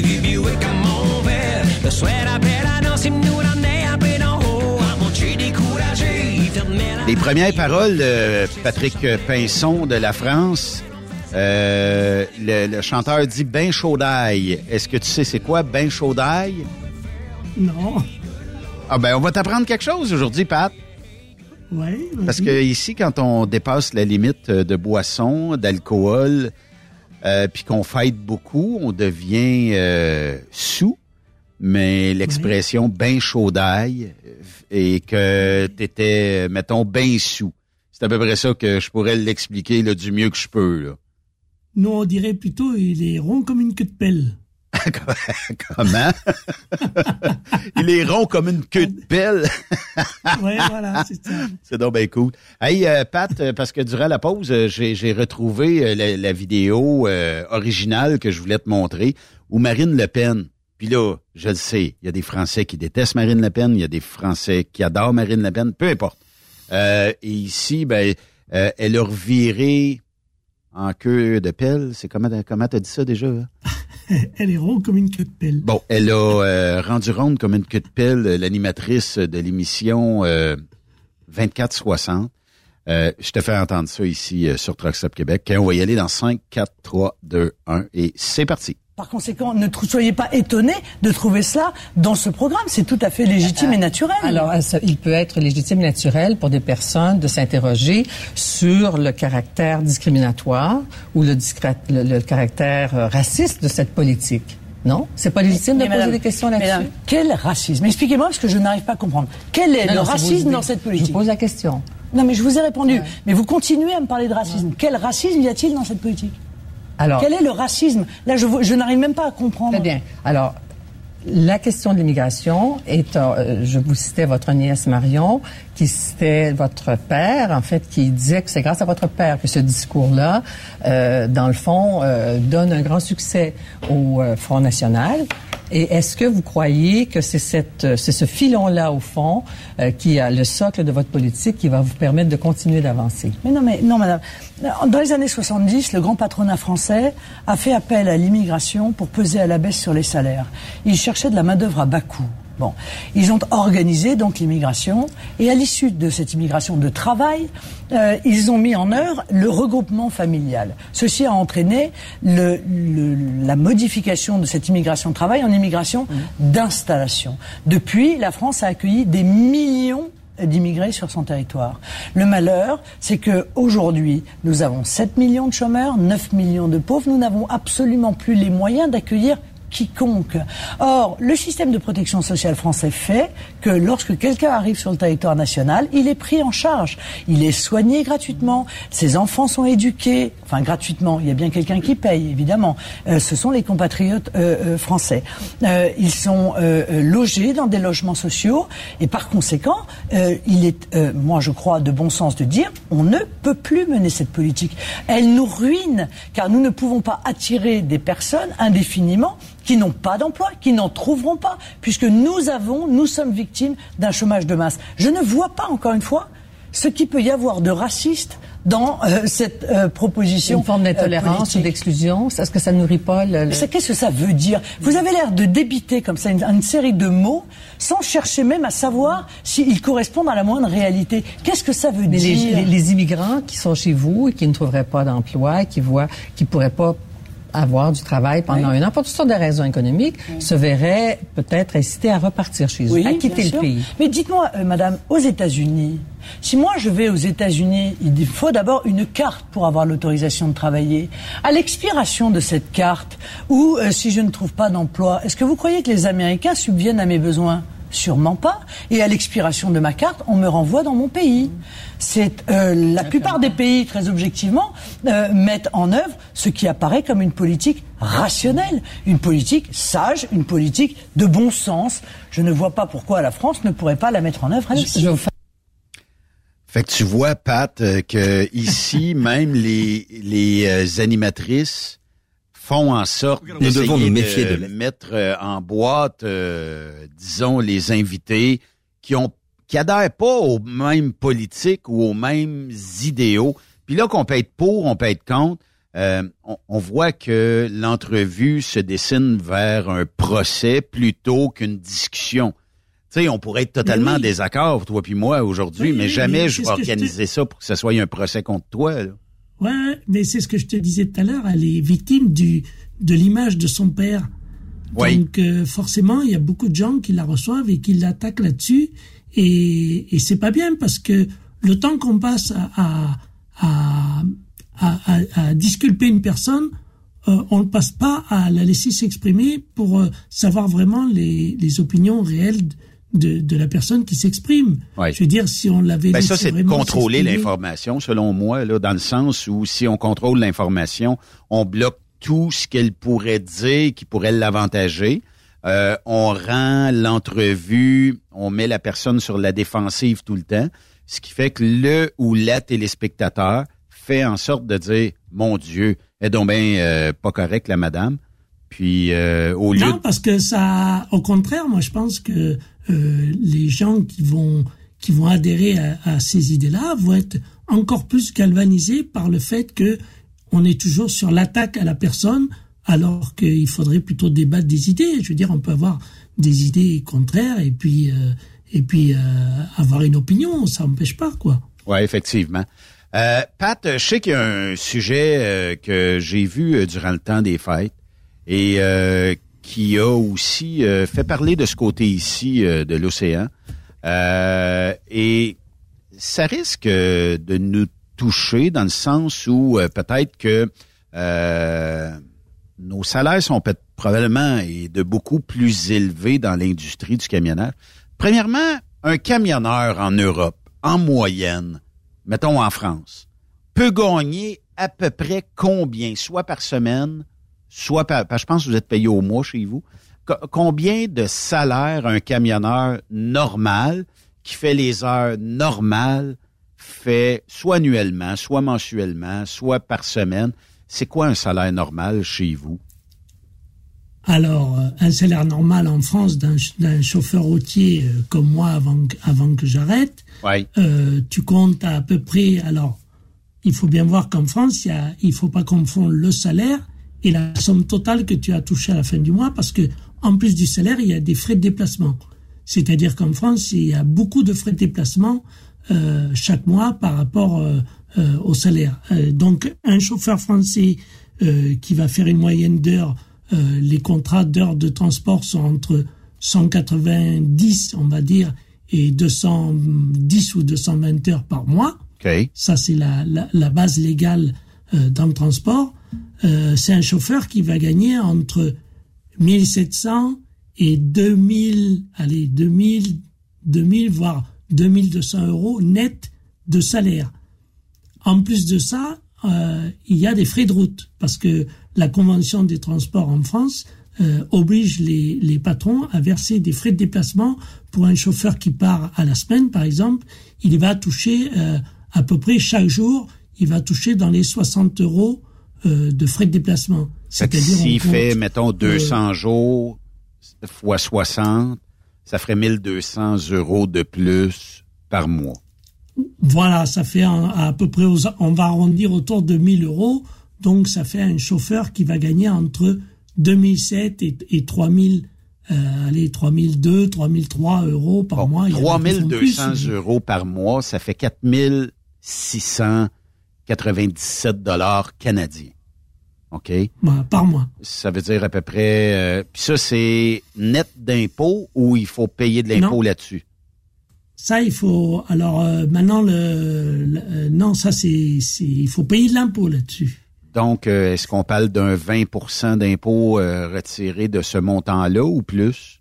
Buick Le soir après il nous ramenait haut À découragé, la Les premières paroles de Patrick Pinson de la France. Euh, le, le chanteur dit ben chaud d'ail. Est-ce que tu sais c'est quoi ben chaud d'ail? Non. Ah ben on va t'apprendre quelque chose aujourd'hui, Pat. Oui. Parce que ici, quand on dépasse la limite de boisson, d'alcool, euh, puis qu'on fête beaucoup, on devient euh, sous, mais l'expression ben chaud d'ail euh, et que t'étais, mettons, ben sous. C'est à peu près ça que je pourrais l'expliquer là, du mieux que je peux. Là. Nous, on dirait plutôt il est rond comme une queue de pelle. Comment? il est rond comme une queue de pelle. ouais, voilà, c'est ça. C'est donc bien cool. Hey, euh, Pat, euh, parce que durant la pause, euh, j'ai, retrouvé la, la vidéo euh, originale que je voulais te montrer où Marine Le Pen, puis là, je le sais, il y a des Français qui détestent Marine Le Pen, il y a des Français qui adorent Marine Le Pen, peu importe. Euh, et ici, ben, euh, elle a reviré en queue de pelle. C'est comment, comment t'as dit ça déjà? hein? Elle est ronde comme une queue de pelle. Bon, elle a euh, rendu ronde comme une queue de pelle euh, l'animatrice de l'émission euh, 2460. Euh, je te fais entendre ça ici euh, sur Truck Stop Québec. On va y aller dans 5, 4, 3, 2, 1 et c'est parti. Par conséquent, ne soyez pas étonnés de trouver cela dans ce programme. C'est tout à fait légitime et naturel. Alors, euh, il peut être légitime et naturel pour des personnes de s'interroger sur le caractère discriminatoire ou le, discré- le- le caractère euh, raciste de cette politique. Non? C'est pas légitime de poser des questions là-dessus? quel racisme? Expliquez-moi parce que je n'arrive pas à comprendre. Quel est Non, le non, racisme dans cette politique Je vous pose la question. Non, mais je vous ai répondu. Mais vous continuez à me parler de racisme. Quel racisme y a-t-il dans cette politique? Alors, Quel est le racisme Là, je, je n'arrive même pas à comprendre. Très bien. Alors, la question de l'immigration est, euh, je vous citais votre nièce Marion, qui citait votre père, en fait, qui disait que c'est grâce à votre père que ce discours-là, euh, dans le fond, euh, donne un grand succès au euh, Front National. Et est-ce que vous croyez que c'est cette, euh, c'est ce filon-là, au fond, euh, qui a le socle de votre politique, qui va vous permettre de continuer d'avancer? Mais non, mais non, madame. Dans les années 70, le grand patronat français a fait appel à l'immigration pour peser à la baisse sur les salaires. Il cherchait de la main-d'œuvre à bas coût. Bon, ils ont organisé donc l'immigration et à l'issue de cette immigration de travail, euh, ils ont mis en œuvre le regroupement familial. Ceci a entraîné le- le- la modification de cette immigration de travail en immigration d'installation. Depuis, la France a accueilli des millions d'immigrés sur son territoire. Le malheur, c'est que aujourd'hui, nous avons 7 millions de chômeurs, 9 millions de pauvres, nous n'avons absolument plus les moyens d'accueillir quiconque. Or, le système de protection sociale français fait que lorsque quelqu'un arrive sur le territoire national, il est pris en charge. Il est soigné gratuitement, ses enfants sont éduqués, enfin gratuitement, il y a bien quelqu'un qui paye, évidemment. Euh, ce sont les compatriotes euh, euh, français. Ils sont logés dans des logements sociaux et par conséquent, il est, moi je crois, de bon sens de dire, on ne peut plus mener cette politique. Elle nous ruine, car nous ne pouvons pas attirer des personnes indéfiniment qui n'ont pas d'emploi, qui n'en trouveront pas, puisque nous avons, nous sommes victimes d'un chômage de masse. Je ne vois pas, encore une fois, ce qu'il peut y avoir de raciste dans euh, cette euh, proposition. Une forme euh, d'intolérance ou d'exclusion? Est-ce que ça nourrit pas le... le- Qu'est-ce que ça veut dire? Vous avez l'air de débiter comme ça une, une série de mots sans chercher même à savoir s'ils correspondent à la moindre réalité. Qu'est-ce que ça veut Mais les, dire? les- les immigrants qui sont chez vous et qui ne trouveraient pas d'emploi, qui voient, qui pourraient pas avoir du travail pendant un an, pour toutes sortes de raisons économiques, se verraient peut-être incités à repartir chez eux, Oui, à quitter le sûr. pays. Mais dites-moi, euh, madame, aux États-Unis, si moi je vais aux États-Unis, il faut d'abord une carte pour avoir l'autorisation de travailler. À l'expiration de cette carte, ou euh, si je ne trouve pas d'emploi, est-ce que vous croyez que les Américains subviennent à mes besoins? Sûrement pas. Et à l'expiration de ma carte, on me renvoie dans mon pays. C'est euh, la plupart des pays, très objectivement, euh, mettent en œuvre ce qui apparaît comme une politique rationnelle, une politique sage, une politique de bon sens. Je ne vois pas pourquoi la France ne pourrait pas la mettre en œuvre. Fait que tu vois, Pat, euh, que ici, même les, les euh, animatrices font en sorte Nous devons nous méfier de de mettre euh, en boîte, euh, disons, les invités qui ont qui adhèrent pas aux mêmes politiques ou aux mêmes idéaux. Puis là, qu'on peut être pour, on peut être contre. euh, on, on voit que l'entrevue se dessine vers un procès plutôt qu'une discussion. Tu sais, on pourrait être totalement Mais en oui. désaccord, toi puis moi, aujourd'hui, Oui, mais oui, jamais mais je vais organiser ça pour que ce soit un procès contre toi. là. Ouais, mais c'est ce que je te disais tout à l'heure. Elle est victime du de l'image de son père. Oui. Donc euh, forcément, il y a beaucoup de gens qui la reçoivent et qui l'attaquent là-dessus. Et, et c'est pas bien parce que le temps qu'on passe à, à, à, à- à- à disculper une personne, euh, on ne passe pas à la laisser s'exprimer pour euh, savoir vraiment les, les opinions réelles de, de la personne qui s'exprime. Ouais. Je veux dire, si on l'avait Ben ça, c'est de contrôler l'information, selon moi, là, dans le sens où si on contrôle l'information, on bloque tout ce qu'elle pourrait dire qui pourrait l'avantager. Euh, on rend l'entrevue, on met la personne sur la défensive tout le temps, ce qui fait que le ou la téléspectateur fait en sorte de dire, mon Dieu, est donc bien euh, pas correcte, la madame. Puis euh, au lieu Non, parce que ça, au contraire, moi je pense que les gens qui vont qui vont adhérer à, ces idées-là vont être encore plus galvanisés par le fait que on est toujours sur l'attaque à la personne, alors qu'il faudrait plutôt débattre des idées. Je veux dire, on peut avoir des idées contraires et puis euh, et puis euh, avoir une opinion, ça n'empêche pas quoi. Oui, effectivement. Euh, Pat, je sais qu'il y a un sujet euh, que j'ai vu euh, durant le temps des fêtes et euh, qui a aussi euh, fait parler de ce côté ici euh, de l'océan. Euh, et ça risque euh, de nous toucher dans le sens où euh, peut-être que euh, nos salaires sont peut- probablement et de beaucoup plus élevés dans l'industrie du camionnage. Premièrement, un camionneur en Europe, en moyenne, mettons en France, peut gagner à peu près combien, soit par semaine, soit par, parce que je pense que vous êtes payé au mois chez vous, Co- combien de salaire un camionneur normal qui fait les heures normales fait soit annuellement, soit mensuellement, soit par semaine? C'est quoi un salaire normal chez vous? Alors, euh, un salaire normal en France d'un ch- d'un chauffeur routier euh, comme moi avant, que- avant que j'arrête, euh, tu comptes à, peu près. Alors, il faut bien voir qu'en France, il il faut pas confondre le salaire et la somme totale que tu as touchée à la fin du mois, parce que en plus du salaire, il y a des frais de déplacement. C'est-à-dire qu'en France, il y a beaucoup de frais de déplacement euh, chaque mois par rapport euh, euh, au salaire. Donc, un chauffeur français qui va faire une moyenne d'heures, les contrats d'heures de transport sont entre 190, on va dire, et 210 ou 220 heures par mois. OK. Ça, c'est la, la, la base légale dans le transport. Euh, c'est un chauffeur qui va gagner entre 1700 et 2000, allez, 2000, 2000, voire 2200 euros net de salaire. En plus de ça, euh, il y a des frais de route parce que la convention des transports en France euh, oblige les, les patrons à verser des frais de déplacement pour un chauffeur qui part à la semaine, par exemple. Il va toucher à peu près chaque jour, il va toucher dans les 60 euros euh, de frais de déplacement. C'est-à-dire, s'il fait, mettons, euh, 200 jours fois 60, ça ferait 1200 euros de plus par mois. Voilà, ça fait un- à peu près, aux- on va arrondir autour de 1000 euros. Donc, ça fait un chauffeur qui va gagner entre 2007 et, et 3000, euh, allez, 3002, 3003 euros par mois. Font plus, 3200 mais- euros par mois, ça fait 4697 dollars canadiens. OK? Bah, par mois. Ça veut dire à peu près... euh, Puis ça, c'est net d'impôt ou il faut payer de l'impôt là-dessus? Ça, il faut. Alors, euh, maintenant, le, le- euh, non, ça, c'est, il faut payer de l'impôt là-dessus. Donc, est-ce qu'on parle d'un 20% d'impôt retiré de ce montant-là ou plus?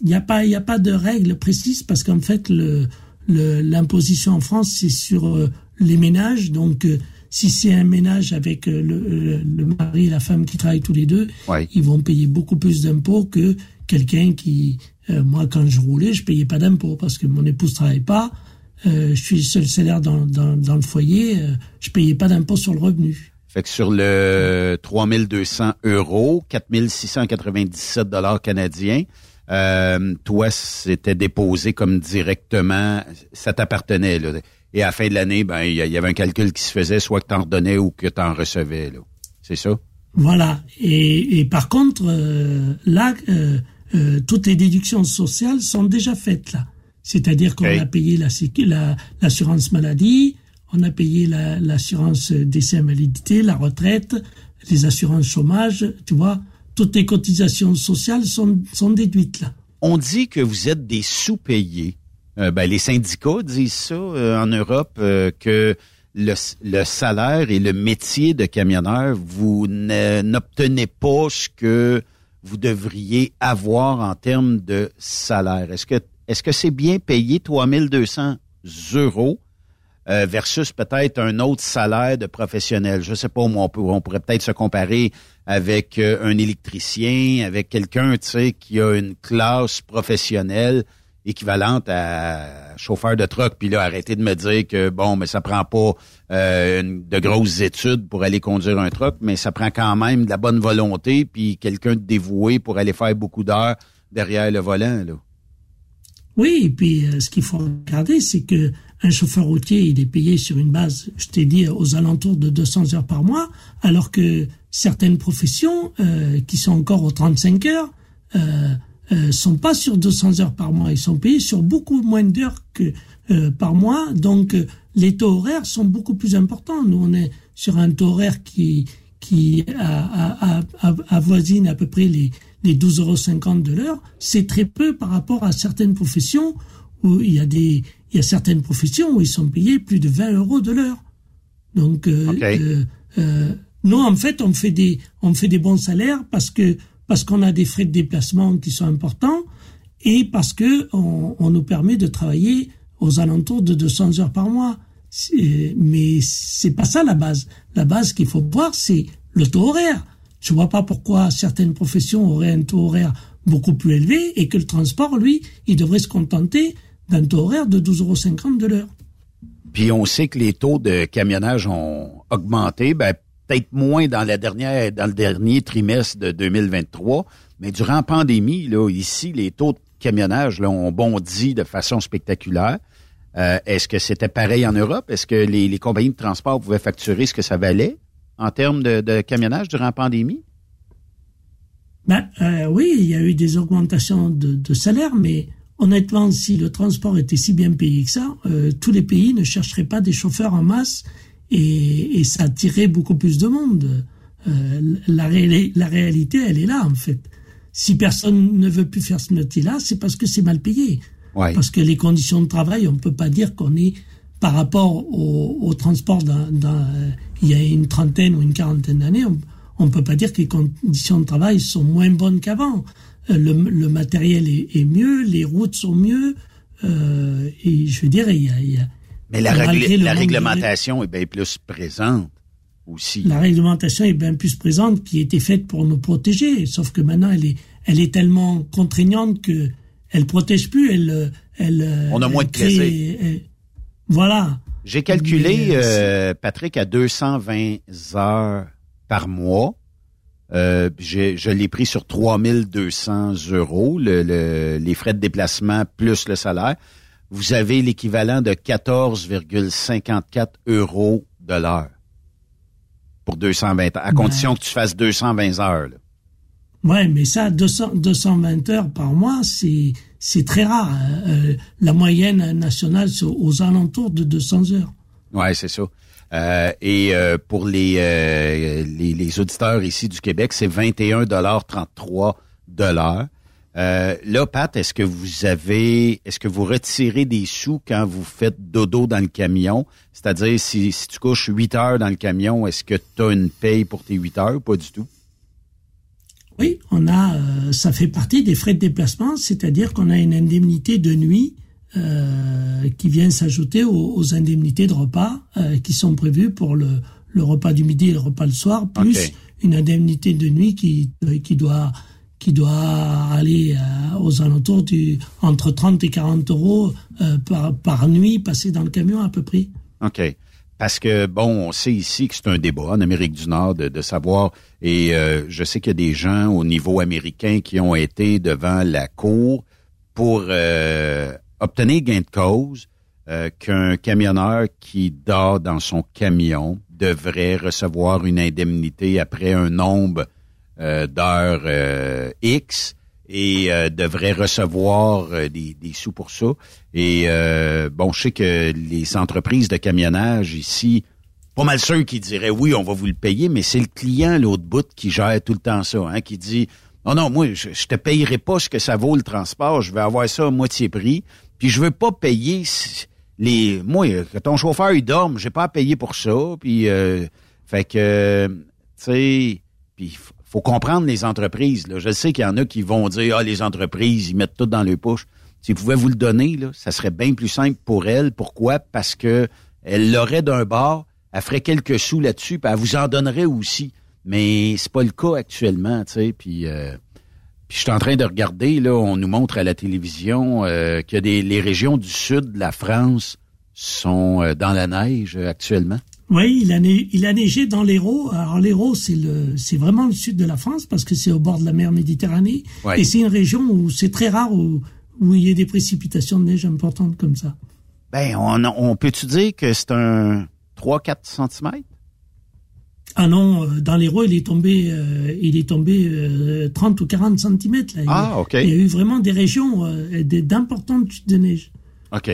Il n'y a pas, y a pas de règle précise parce qu'en fait, le, l'imposition en France, c'est sur les ménages. Donc, euh, si c'est un ménage avec euh, le, le- le mari et la femme qui travaillent tous les deux, Ouais. ils vont payer beaucoup plus d'impôts que quelqu'un qui, euh, moi, quand je roulais, je payais pas d'impôts parce que mon épouse travaille pas. Euh, je suis le seul salaire dans, dans, dans le foyer. euh, je payais pas d'impôts sur le revenu. Fait que sur le 3200 euros, 4697 dollars canadiens, euh, toi, c'était déposé comme directement, ça t'appartenait. Et à la fin de l'année, ben il y, avait un calcul qui se faisait, soit que t'en redonnais ou que t'en recevais. Là. C'est ça? Voilà. Et, et par contre, euh, là, euh, euh, toutes les déductions sociales sont déjà faites là. C'est-à-dire qu'on a payé la sécu- la- l'assurance maladie, on a payé la- l'assurance décès invalidité, la retraite, les assurances chômage, tu vois, toutes les cotisations sociales sont, sont déduites là. On dit que vous êtes des sous-payés. Euh, ben, les syndicats disent ça euh, en Europe, euh, que le, le salaire et le métier de camionneur, vous ne- n'obtenez pas ce que vous devriez avoir en termes de salaire. Est-ce que est-ce que c'est bien payé 3200 euros euh, versus peut-être un autre salaire de professionnel? Je sais pas, on, peut- on pourrait peut-être se comparer avec euh, un électricien, avec quelqu'un, qui a une classe professionnelle équivalente à chauffeur de truck, puis là, arrêtez de me dire que, bon, mais ça prend pas euh, une- de grosses études pour aller conduire un truck, mais ça prend quand même de la bonne volonté, puis quelqu'un de dévoué pour aller faire beaucoup d'heures derrière le volant, là. Oui, et puis euh, ce qu'il faut regarder, c'est que un chauffeur routier, il est payé sur une base, je t'ai dit, aux alentours de 200 heures par mois, alors que certaines professions euh, qui sont encore aux 35 heures euh, euh, sont pas sur 200 heures par mois. Ils sont payés sur beaucoup moins d'heures que euh, par mois. Donc euh, les taux horaires sont beaucoup plus importants. Nous, on est sur un taux horaire qui qui a- a- a- avoisine à peu près les, les 12,50 euros de l'heure, c'est très peu par rapport à certaines professions où il y a des il y a certaines professions où ils sont payés plus de 20 euros de l'heure. Donc euh, euh, euh, nous en fait on fait des on fait des bons salaires parce que parce qu'on a des frais de déplacement qui sont importants et parce que on, on nous permet de travailler aux alentours de 200 heures par mois. Mais c'est pas ça la base. La base qu'il faut voir, c'est le taux horaire. Je vois pas pourquoi certaines professions auraient un taux horaire beaucoup plus élevé et que le transport, lui, il devrait se contenter d'un taux horaire de 12,50 euros de l'heure. Puis on sait que les taux de camionnage ont augmenté, ben, peut-être moins dans la dernière, dans le dernier trimestre de 2023, mais durant la pandémie, là, ici, les taux de camionnage là, ont bondi de façon spectaculaire. Euh, Est-ce que c'était pareil en Europe? Est-ce que les, les compagnies de transport pouvaient facturer ce que ça valait en termes de, de camionnage durant la pandémie? Ben, euh, oui, il y a eu des augmentations de, de salaire, mais honnêtement, si le transport était si bien payé que ça, euh, tous les pays ne chercheraient pas des chauffeurs en masse et, et ça attirerait beaucoup plus de monde. Euh, la, réali- la réalité, elle est là, en fait. Si personne ne veut plus faire ce métier-là, c'est parce que c'est mal payé. Ouais. Parce que les conditions de travail, on ne peut pas dire qu'on est par rapport au, au transport dans, dans, euh, il y a une trentaine ou une quarantaine d'années, on ne peut pas dire que les conditions de travail sont moins bonnes qu'avant. Euh, le, le matériel est, est mieux, les routes sont mieux, euh, et je veux dire, il y a... il y a- Mais la, réglementation est bien plus présente aussi. la réglementation est bien plus présente, qui était faite pour nous protéger, sauf que maintenant elle est, elle est tellement contraignante que elle protège plus, elle, elle. On a moins de plaisir. elle- voilà. J'ai calculé, Mais, euh, Patrick, à 220 heures par mois. Euh, je l'ai pris sur 3200 euros, le, le- les frais de déplacement plus le salaire. Vous avez l'équivalent de 14,54 euros de l'heure pour 220 heures, à Ben. condition que tu fasses 220 heures. là. Ouais, mais ça, 200, 220 heures par mois, c'est, c'est très rare. Euh, la moyenne nationale, c'est aux alentours de 200 heures. Ouais, c'est ça. Euh, et euh, pour les, les les auditeurs ici du Québec, c'est 21,33 dollars. Euh, là, Pat, est-ce que vous avez, est-ce que vous retirez des sous quand vous faites dodo dans le camion? C'est-à-dire, si, si tu couches 8 heures dans le camion, est-ce que tu as une paye pour tes 8 heures ou pas du tout? Oui, on a, euh, ça fait partie des frais de déplacement, c'est-à-dire qu'on a une indemnité de nuit euh, qui vient s'ajouter aux, aux indemnités de repas qui sont prévues pour le, le repas du midi et le repas le soir, plus une indemnité de nuit qui, qui doit qui doit aller euh, aux alentours du entre 30 et 40 euros euh, par, par nuit passée dans le camion à peu près. OK. Parce que, bon, on sait ici que c'est un débat en Amérique du Nord de, savoir, et euh, je sais qu'il y a des gens au niveau américain qui ont été devant la Cour pour obtenir gain de cause qu'un camionneur qui dort dans son camion devrait recevoir une indemnité après un nombre d'heures euh, X et euh, devrait recevoir euh, des, des sous pour ça. Et euh, bon, je sais que les entreprises de camionnage ici, pas mal sûr qui diraient oui, on va vous le payer, mais c'est le client l'autre bout qui gère tout le temps ça, hein, qui dit non non, moi je, je te payerai pas ce que ça vaut le transport, je vais avoir ça à moitié prix, puis je veux pas payer les, moi, que ton chauffeur il dorme, j'ai pas à payer pour ça. Puis, euh, fait que, tu sais, puis faut comprendre les entreprises. Je sais qu'il y en a qui vont dire, ah, les entreprises, ils mettent tout dans le poche. S'ils pouvaient vous le donner, là, ça serait bien plus simple pour elle. Pourquoi? Parce que elle l'aurait d'un bord, elle ferait quelques sous là-dessus, puis elle vous en donnerait aussi. Mais c'est pas le cas actuellement, tu sais. Puis, euh, je suis en train de regarder, là, on nous montre à la télévision euh, que les régions du sud de la France sont euh, dans la neige actuellement. Oui, il a, neigé, il a neigé dans l'Hérault. Alors l'Hérault, c'est le, c'est vraiment le sud de la France parce que c'est au bord de la mer Méditerranée Ouais. et c'est une région où c'est très rare où, où il y a des précipitations de neige importantes comme ça. Ben, on, on peut-tu dire que c'est un 3-4 cm? Ah non, euh, dans l'Hérault, il est tombé, euh, il est tombé euh, 30 ou 40 centimètres. Là. Il- Ah, OK. Il y a eu vraiment des régions euh, d'importantes chutes de neige. OK.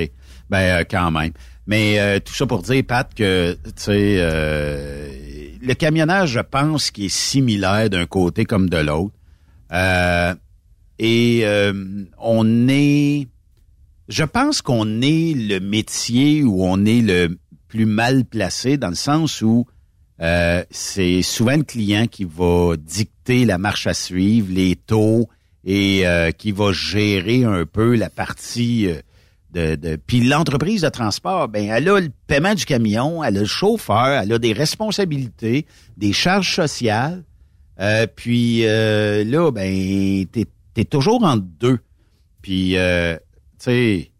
Ben, euh, quand même. Mais euh, tout ça pour dire, Pat, que, tu sais, euh, le camionnage, je pense, qu'il est similaire d'un côté comme de l'autre. Euh, et euh, on est... Je pense qu'on est le métier où on est le plus mal placé, dans le sens où euh, c'est souvent le client qui va dicter la marche à suivre, les taux, et euh, qui va gérer un peu la partie de, puis l'entreprise de transport, ben elle a le paiement du camion, elle a le chauffeur, elle a des responsabilités, des charges sociales. Euh, puis euh, là, ben t'es es toujours entre deux. Puis euh, tu sais,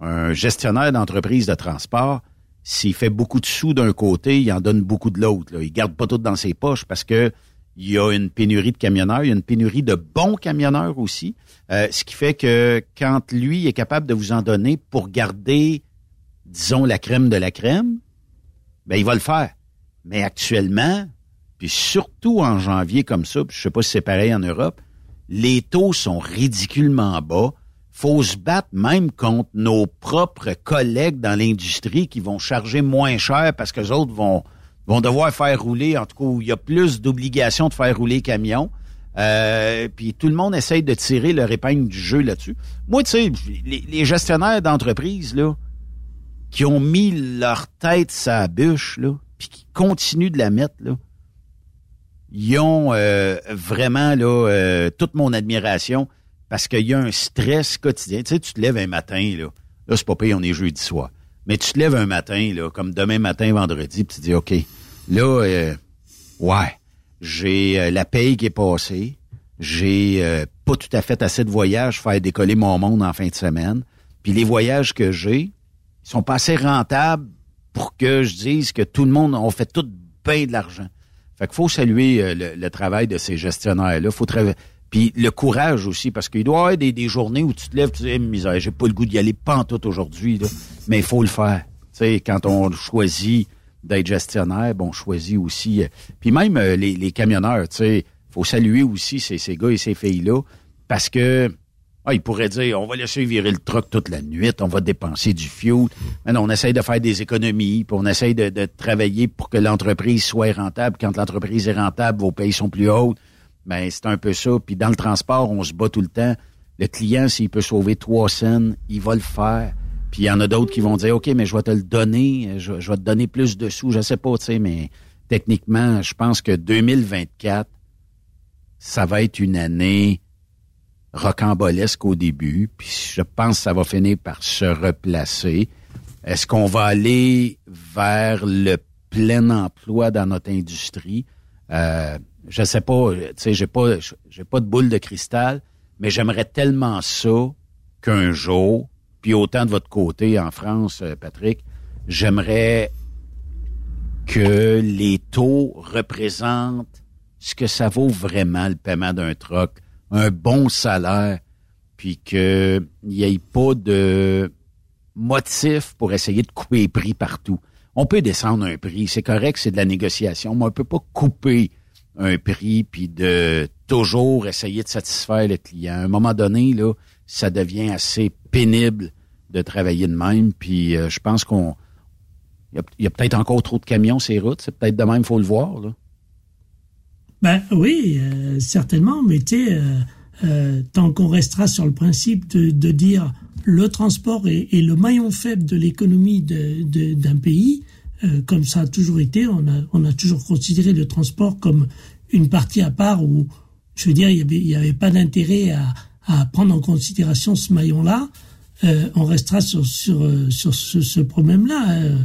un gestionnaire d'entreprise de transport, s'il fait beaucoup de sous d'un côté, il en donne beaucoup de l'autre. Il garde pas tout dans ses poches parce que il y a une pénurie de camionneurs, il y a une pénurie de bons camionneurs aussi. Euh, ce qui fait que quand lui est capable de vous en donner pour garder, disons, la crème de la crème, ben il va le faire. Mais actuellement, puis surtout en janvier comme ça, puis je sais pas si c'est pareil en Europe, les taux sont ridiculement bas. Faut se battre même contre nos propres collègues dans l'industrie qui vont charger moins cher parce que les autres vont vont devoir faire rouler, en tout cas, où il y a plus d'obligations de faire rouler camions. Euh, puis tout le monde essaye de tirer leur épingle du jeu là-dessus. Moi, tu sais, les, gestionnaires d'entreprise, là, qui ont mis leur tête sa bûche, là, puis qui continuent de la mettre, là, ils ont euh, vraiment là euh, toute mon admiration parce qu'il y a un stress quotidien. Tu sais, tu te lèves un matin, là, là c'est pas payé, on est jeudi soir. Mais tu te lèves un matin, là, comme demain matin, vendredi, puis tu dis, OK, là, euh, ouais, j'ai euh, la paye qui est passée, j'ai euh, pas tout à fait assez de voyages, faire décoller mon monde en fin de semaine, puis les voyages que j'ai, ils sont pas assez rentables pour que je dise que tout le monde, on fait tout bien de l'argent. Fait qu'il faut saluer euh, le, travail de ces gestionnaires-là. Faut travailler. Puis le courage aussi, parce qu'il doit y avoir des, des journées où tu te lèves, tu dis, Eh, misère, j'ai pas le goût d'y aller pantoute aujourd'hui, mais il faut le faire. Tu sais, quand on choisit d'être gestionnaire, bon, on choisit aussi. euh, puis même euh, les, les camionneurs, tu sais, faut saluer aussi ces, ces gars et ces filles-là, parce que ah, ils pourraient dire, on va laisser virer le truck toute la nuit, on va dépenser du fuel. Mais non, on essaye de faire des économies, puis on essaye de, de travailler pour que l'entreprise soit rentable. Quand l'entreprise est rentable, vos payes sont plus hautes. Ben, c'est un peu ça. Puis dans le transport, on se bat tout le temps. Le client, s'il peut sauver trois cents, il va le faire. Puis il y en a d'autres qui vont dire, OK, mais je vais te le donner, je, vais te donner plus de sous. Je sais pas, tu sais, mais techniquement, je pense que 2024, ça va être une année rocambolesque au début, puis je pense que ça va finir par se replacer. Est-ce qu'on va aller vers le plein emploi dans notre industrie? Euh, je sais pas, tu sais, j'ai pas, j'ai pas de boule de cristal, mais j'aimerais tellement ça qu'un jour, puis autant de votre côté en France, euh, Patrick, j'aimerais que les taux représentent ce que ça vaut vraiment le paiement d'un troc, un bon salaire, puis qu'il n'y ait pas de motif pour essayer de couper les prix partout. On peut descendre un prix, c'est correct, c'est de la négociation, mais on peut pas couper un prix puis de toujours essayer de satisfaire le client. À un moment donné, là, ça devient assez pénible de travailler de même. Puis euh, je pense qu'on il y a, il peut-être encore trop de camions les routes. C'est peut-être de même, faut le voir. Là. Ben oui, euh, certainement, mais tu euh, euh, tant qu'on restera sur le principe de, de dire le transport est, le maillon faible de l'économie d'un pays, comme ça a toujours été, on a, on a toujours considéré le transport comme une partie à part où, je veux dire, il n'y avait, il avait pas d'intérêt à, à prendre en considération ce maillon-là. Euh, on restera sur, sur, euh, sur ce, ce problème-là. Euh,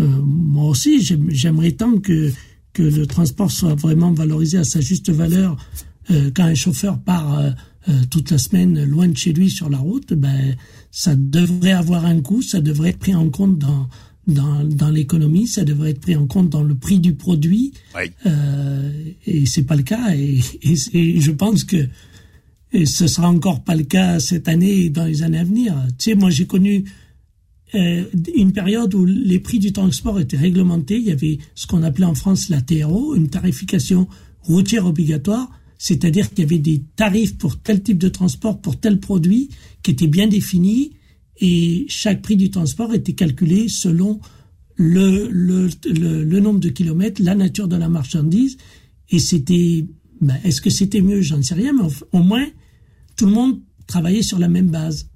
euh, moi aussi, j'aime- j'aimerais tant que, que le transport soit vraiment valorisé à sa juste valeur. Quand un chauffeur part toute la semaine loin de chez lui sur la route, ben, ça devrait avoir un coût, ça devrait être pris en compte dans, dans, dans l'économie, ça devrait être pris en compte dans le prix du produit. Euh, et c'est pas le cas. Et, et, et je pense que et ce sera encore pas le cas cette année et dans les années à venir. Tu sais, moi j'ai connu euh, une période où les prix du transport étaient réglementés. Il y avait ce qu'on appelait en France la TRO, une tarification routière obligatoire, c'est-à-dire qu'il y avait des tarifs pour tel type de transport, pour tel produit, qui étaient bien définis, et chaque prix du transport était calculé selon le, le, le, le nombre de kilomètres, la nature de la marchandise, et c'était, ben, est-ce que c'était mieux, j'en sais rien, mais au, au moins, tout le monde travaillait sur la même base.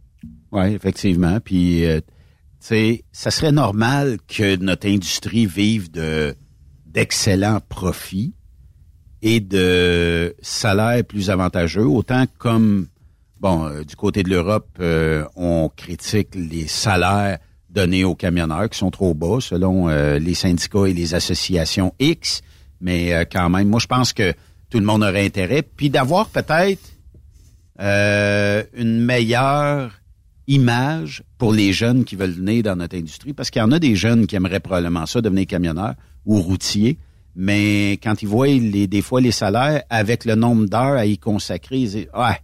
Oui, effectivement. Puis, euh, tu sais, ça serait normal que notre industrie vive de d'excellents profits et de salaires plus avantageux, autant comme, bon, euh, du côté de l'Europe, euh, on critique les salaires donnés aux camionneurs qui sont trop bas selon les syndicats et les associations X, mais quand même, moi je pense que tout le monde aurait intérêt, puis d'avoir peut-être euh, une meilleure image pour les jeunes qui veulent venir dans notre industrie, parce qu'il y en a des jeunes qui aimeraient probablement ça, devenir camionneur ou routier, mais quand ils voient les, des fois les salaires avec le nombre d'heures à y consacrer, ils disent, ouais,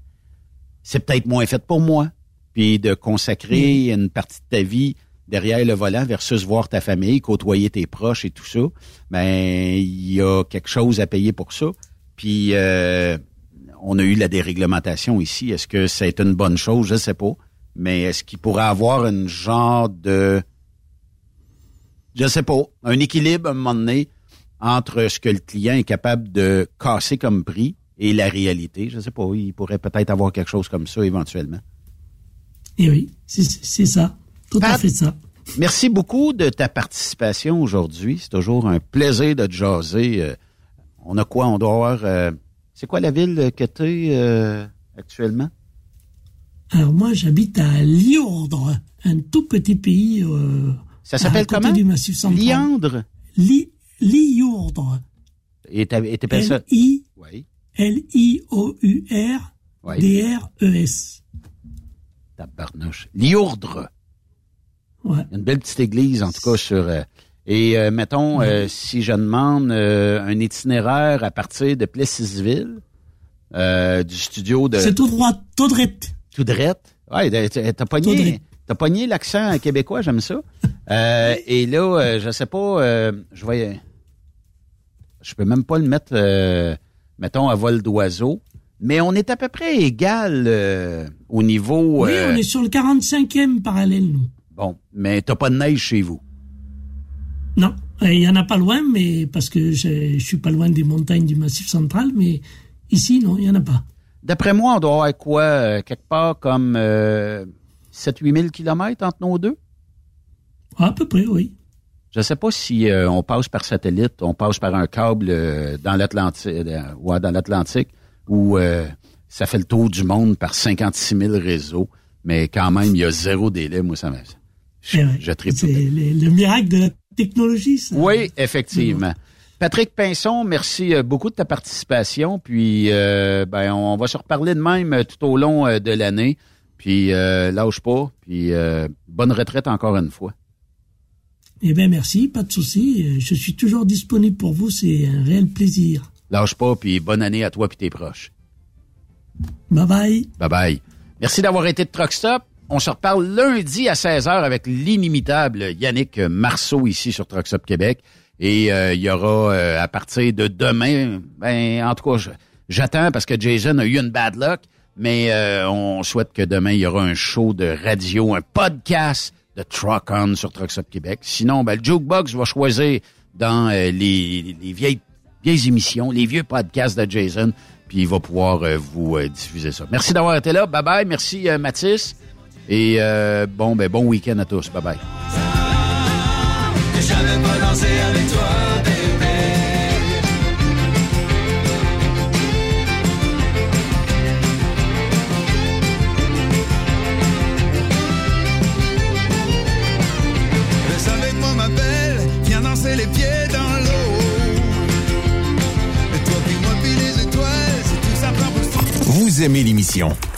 c'est peut-être moins fait pour moi. Puis de consacrer une partie de ta vie derrière le volant versus voir ta famille, côtoyer tes proches et tout ça, ben il y a quelque chose à payer pour ça. Puis euh, on a eu la déréglementation ici. Est-ce que c'est une bonne chose? Je sais pas. Mais est-ce qu'il pourrait avoir une genre de je sais pas, un équilibre à un moment donné entre ce que le client est capable de casser comme prix et la réalité? Je sais pas, il pourrait peut-être avoir quelque chose comme ça éventuellement. Et oui, c'est ça, tout à fait ça. Merci beaucoup de ta participation aujourd'hui. C'est toujours un plaisir de te jaser. Euh, on a quoi? On doit avoir... euh, c'est quoi la ville que tu es actuellement? Alors moi, j'habite à Liordre, un tout petit pays. Euh, Ça s'appelle comment? du Massif central. Liandre? Li, Liourdre. Et t'appelles ça... L-I, Oui. L-I-O-U-R, Oui. D-R-E-S. Tabarnouche. Liourdre. Ouais. Une belle petite église, en tout cas, sur... euh, et euh, mettons, euh, si je demande euh, un itinéraire à partir de Plessisville, euh, du studio de... C'est tout droit, tout droit. Tout drette. Ouais, t'as- pogné, t'as pogné l'accent québécois, j'aime ça. Euh, et là, euh, je sais pas, euh, je vais, je peux même pas le mettre, euh, mettons, à vol d'oiseau. Mais on est à peu près égal euh, au niveau. Oui, on est sur le 45e parallèle, nous. Bon, mais t'as pas de neige chez vous. Non, Euh, il y en a pas loin, mais parce que je, je suis pas loin des montagnes du Massif central, mais ici, non, il y en a pas. D'après moi, on doit avoir quoi, euh, quelque part comme euh, 7-8 000 kilomètres entre nos deux? À peu près, oui. Je sais pas si euh, on passe par satellite, on passe par un câble euh, dans l'Atlantique, euh, ouais, dans l'Atlantique, où euh, ça fait le tour du monde par 56 000 réseaux, mais quand même, il y a zéro délai, moi, ça me... Je, Eh je tout. le, le miracle de la technologie, ça. Oui, effectivement. Patrick Pinson, merci euh, beaucoup de ta participation. Puis, euh, ben, on va se reparler de même euh, tout au long de l'année. Puis, euh, lâche pas. Puis, euh, bonne retraite encore une fois. Eh bien, merci, pas de souci. Je suis toujours disponible pour vous, c'est un réel plaisir. Lâche pas. Puis, bonne année à toi puis tes proches. Bye bye. Bye bye. Merci d'avoir été de Truck Stop. On se reparle lundi à 16h avec l'inimitable Yannick Marceau ici sur Truck Stop Québec. Et euh, il y aura euh, à partir de demain, ben en tout cas, j'attends parce que Jason a eu une bad luck, mais euh, on souhaite que demain il y aura un show de radio, un podcast de Truck On sur Truck Stop Québec. Sinon, ben, le Jukebox va choisir dans les, les vieilles, vieilles émissions, les vieux podcasts de Jason, puis il va pouvoir vous diffuser ça. Merci d'avoir été là. Bye bye. Merci Mathis. Et euh, bon, ben, bon week-end à tous. Bye bye. J'avais pas dansé avec toi, bébé. Reste avec moi, ma belle, viens danser les pieds dans l'eau. Et toi, puis moi, puis les étoiles, c'est tout ça prend pour Vous aimez l'émission?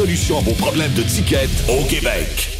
solution à vos problèmes de ticket au Québec.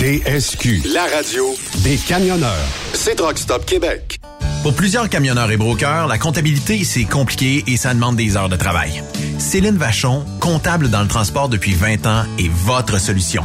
TSQ, la radio des camionneurs. C'est Truck Stop Québec. Pour plusieurs camionneurs et brokers, la comptabilité, c'est compliqué et ça demande des heures de travail. Céline Vachon, comptable dans le transport depuis 20 ans, est votre solution.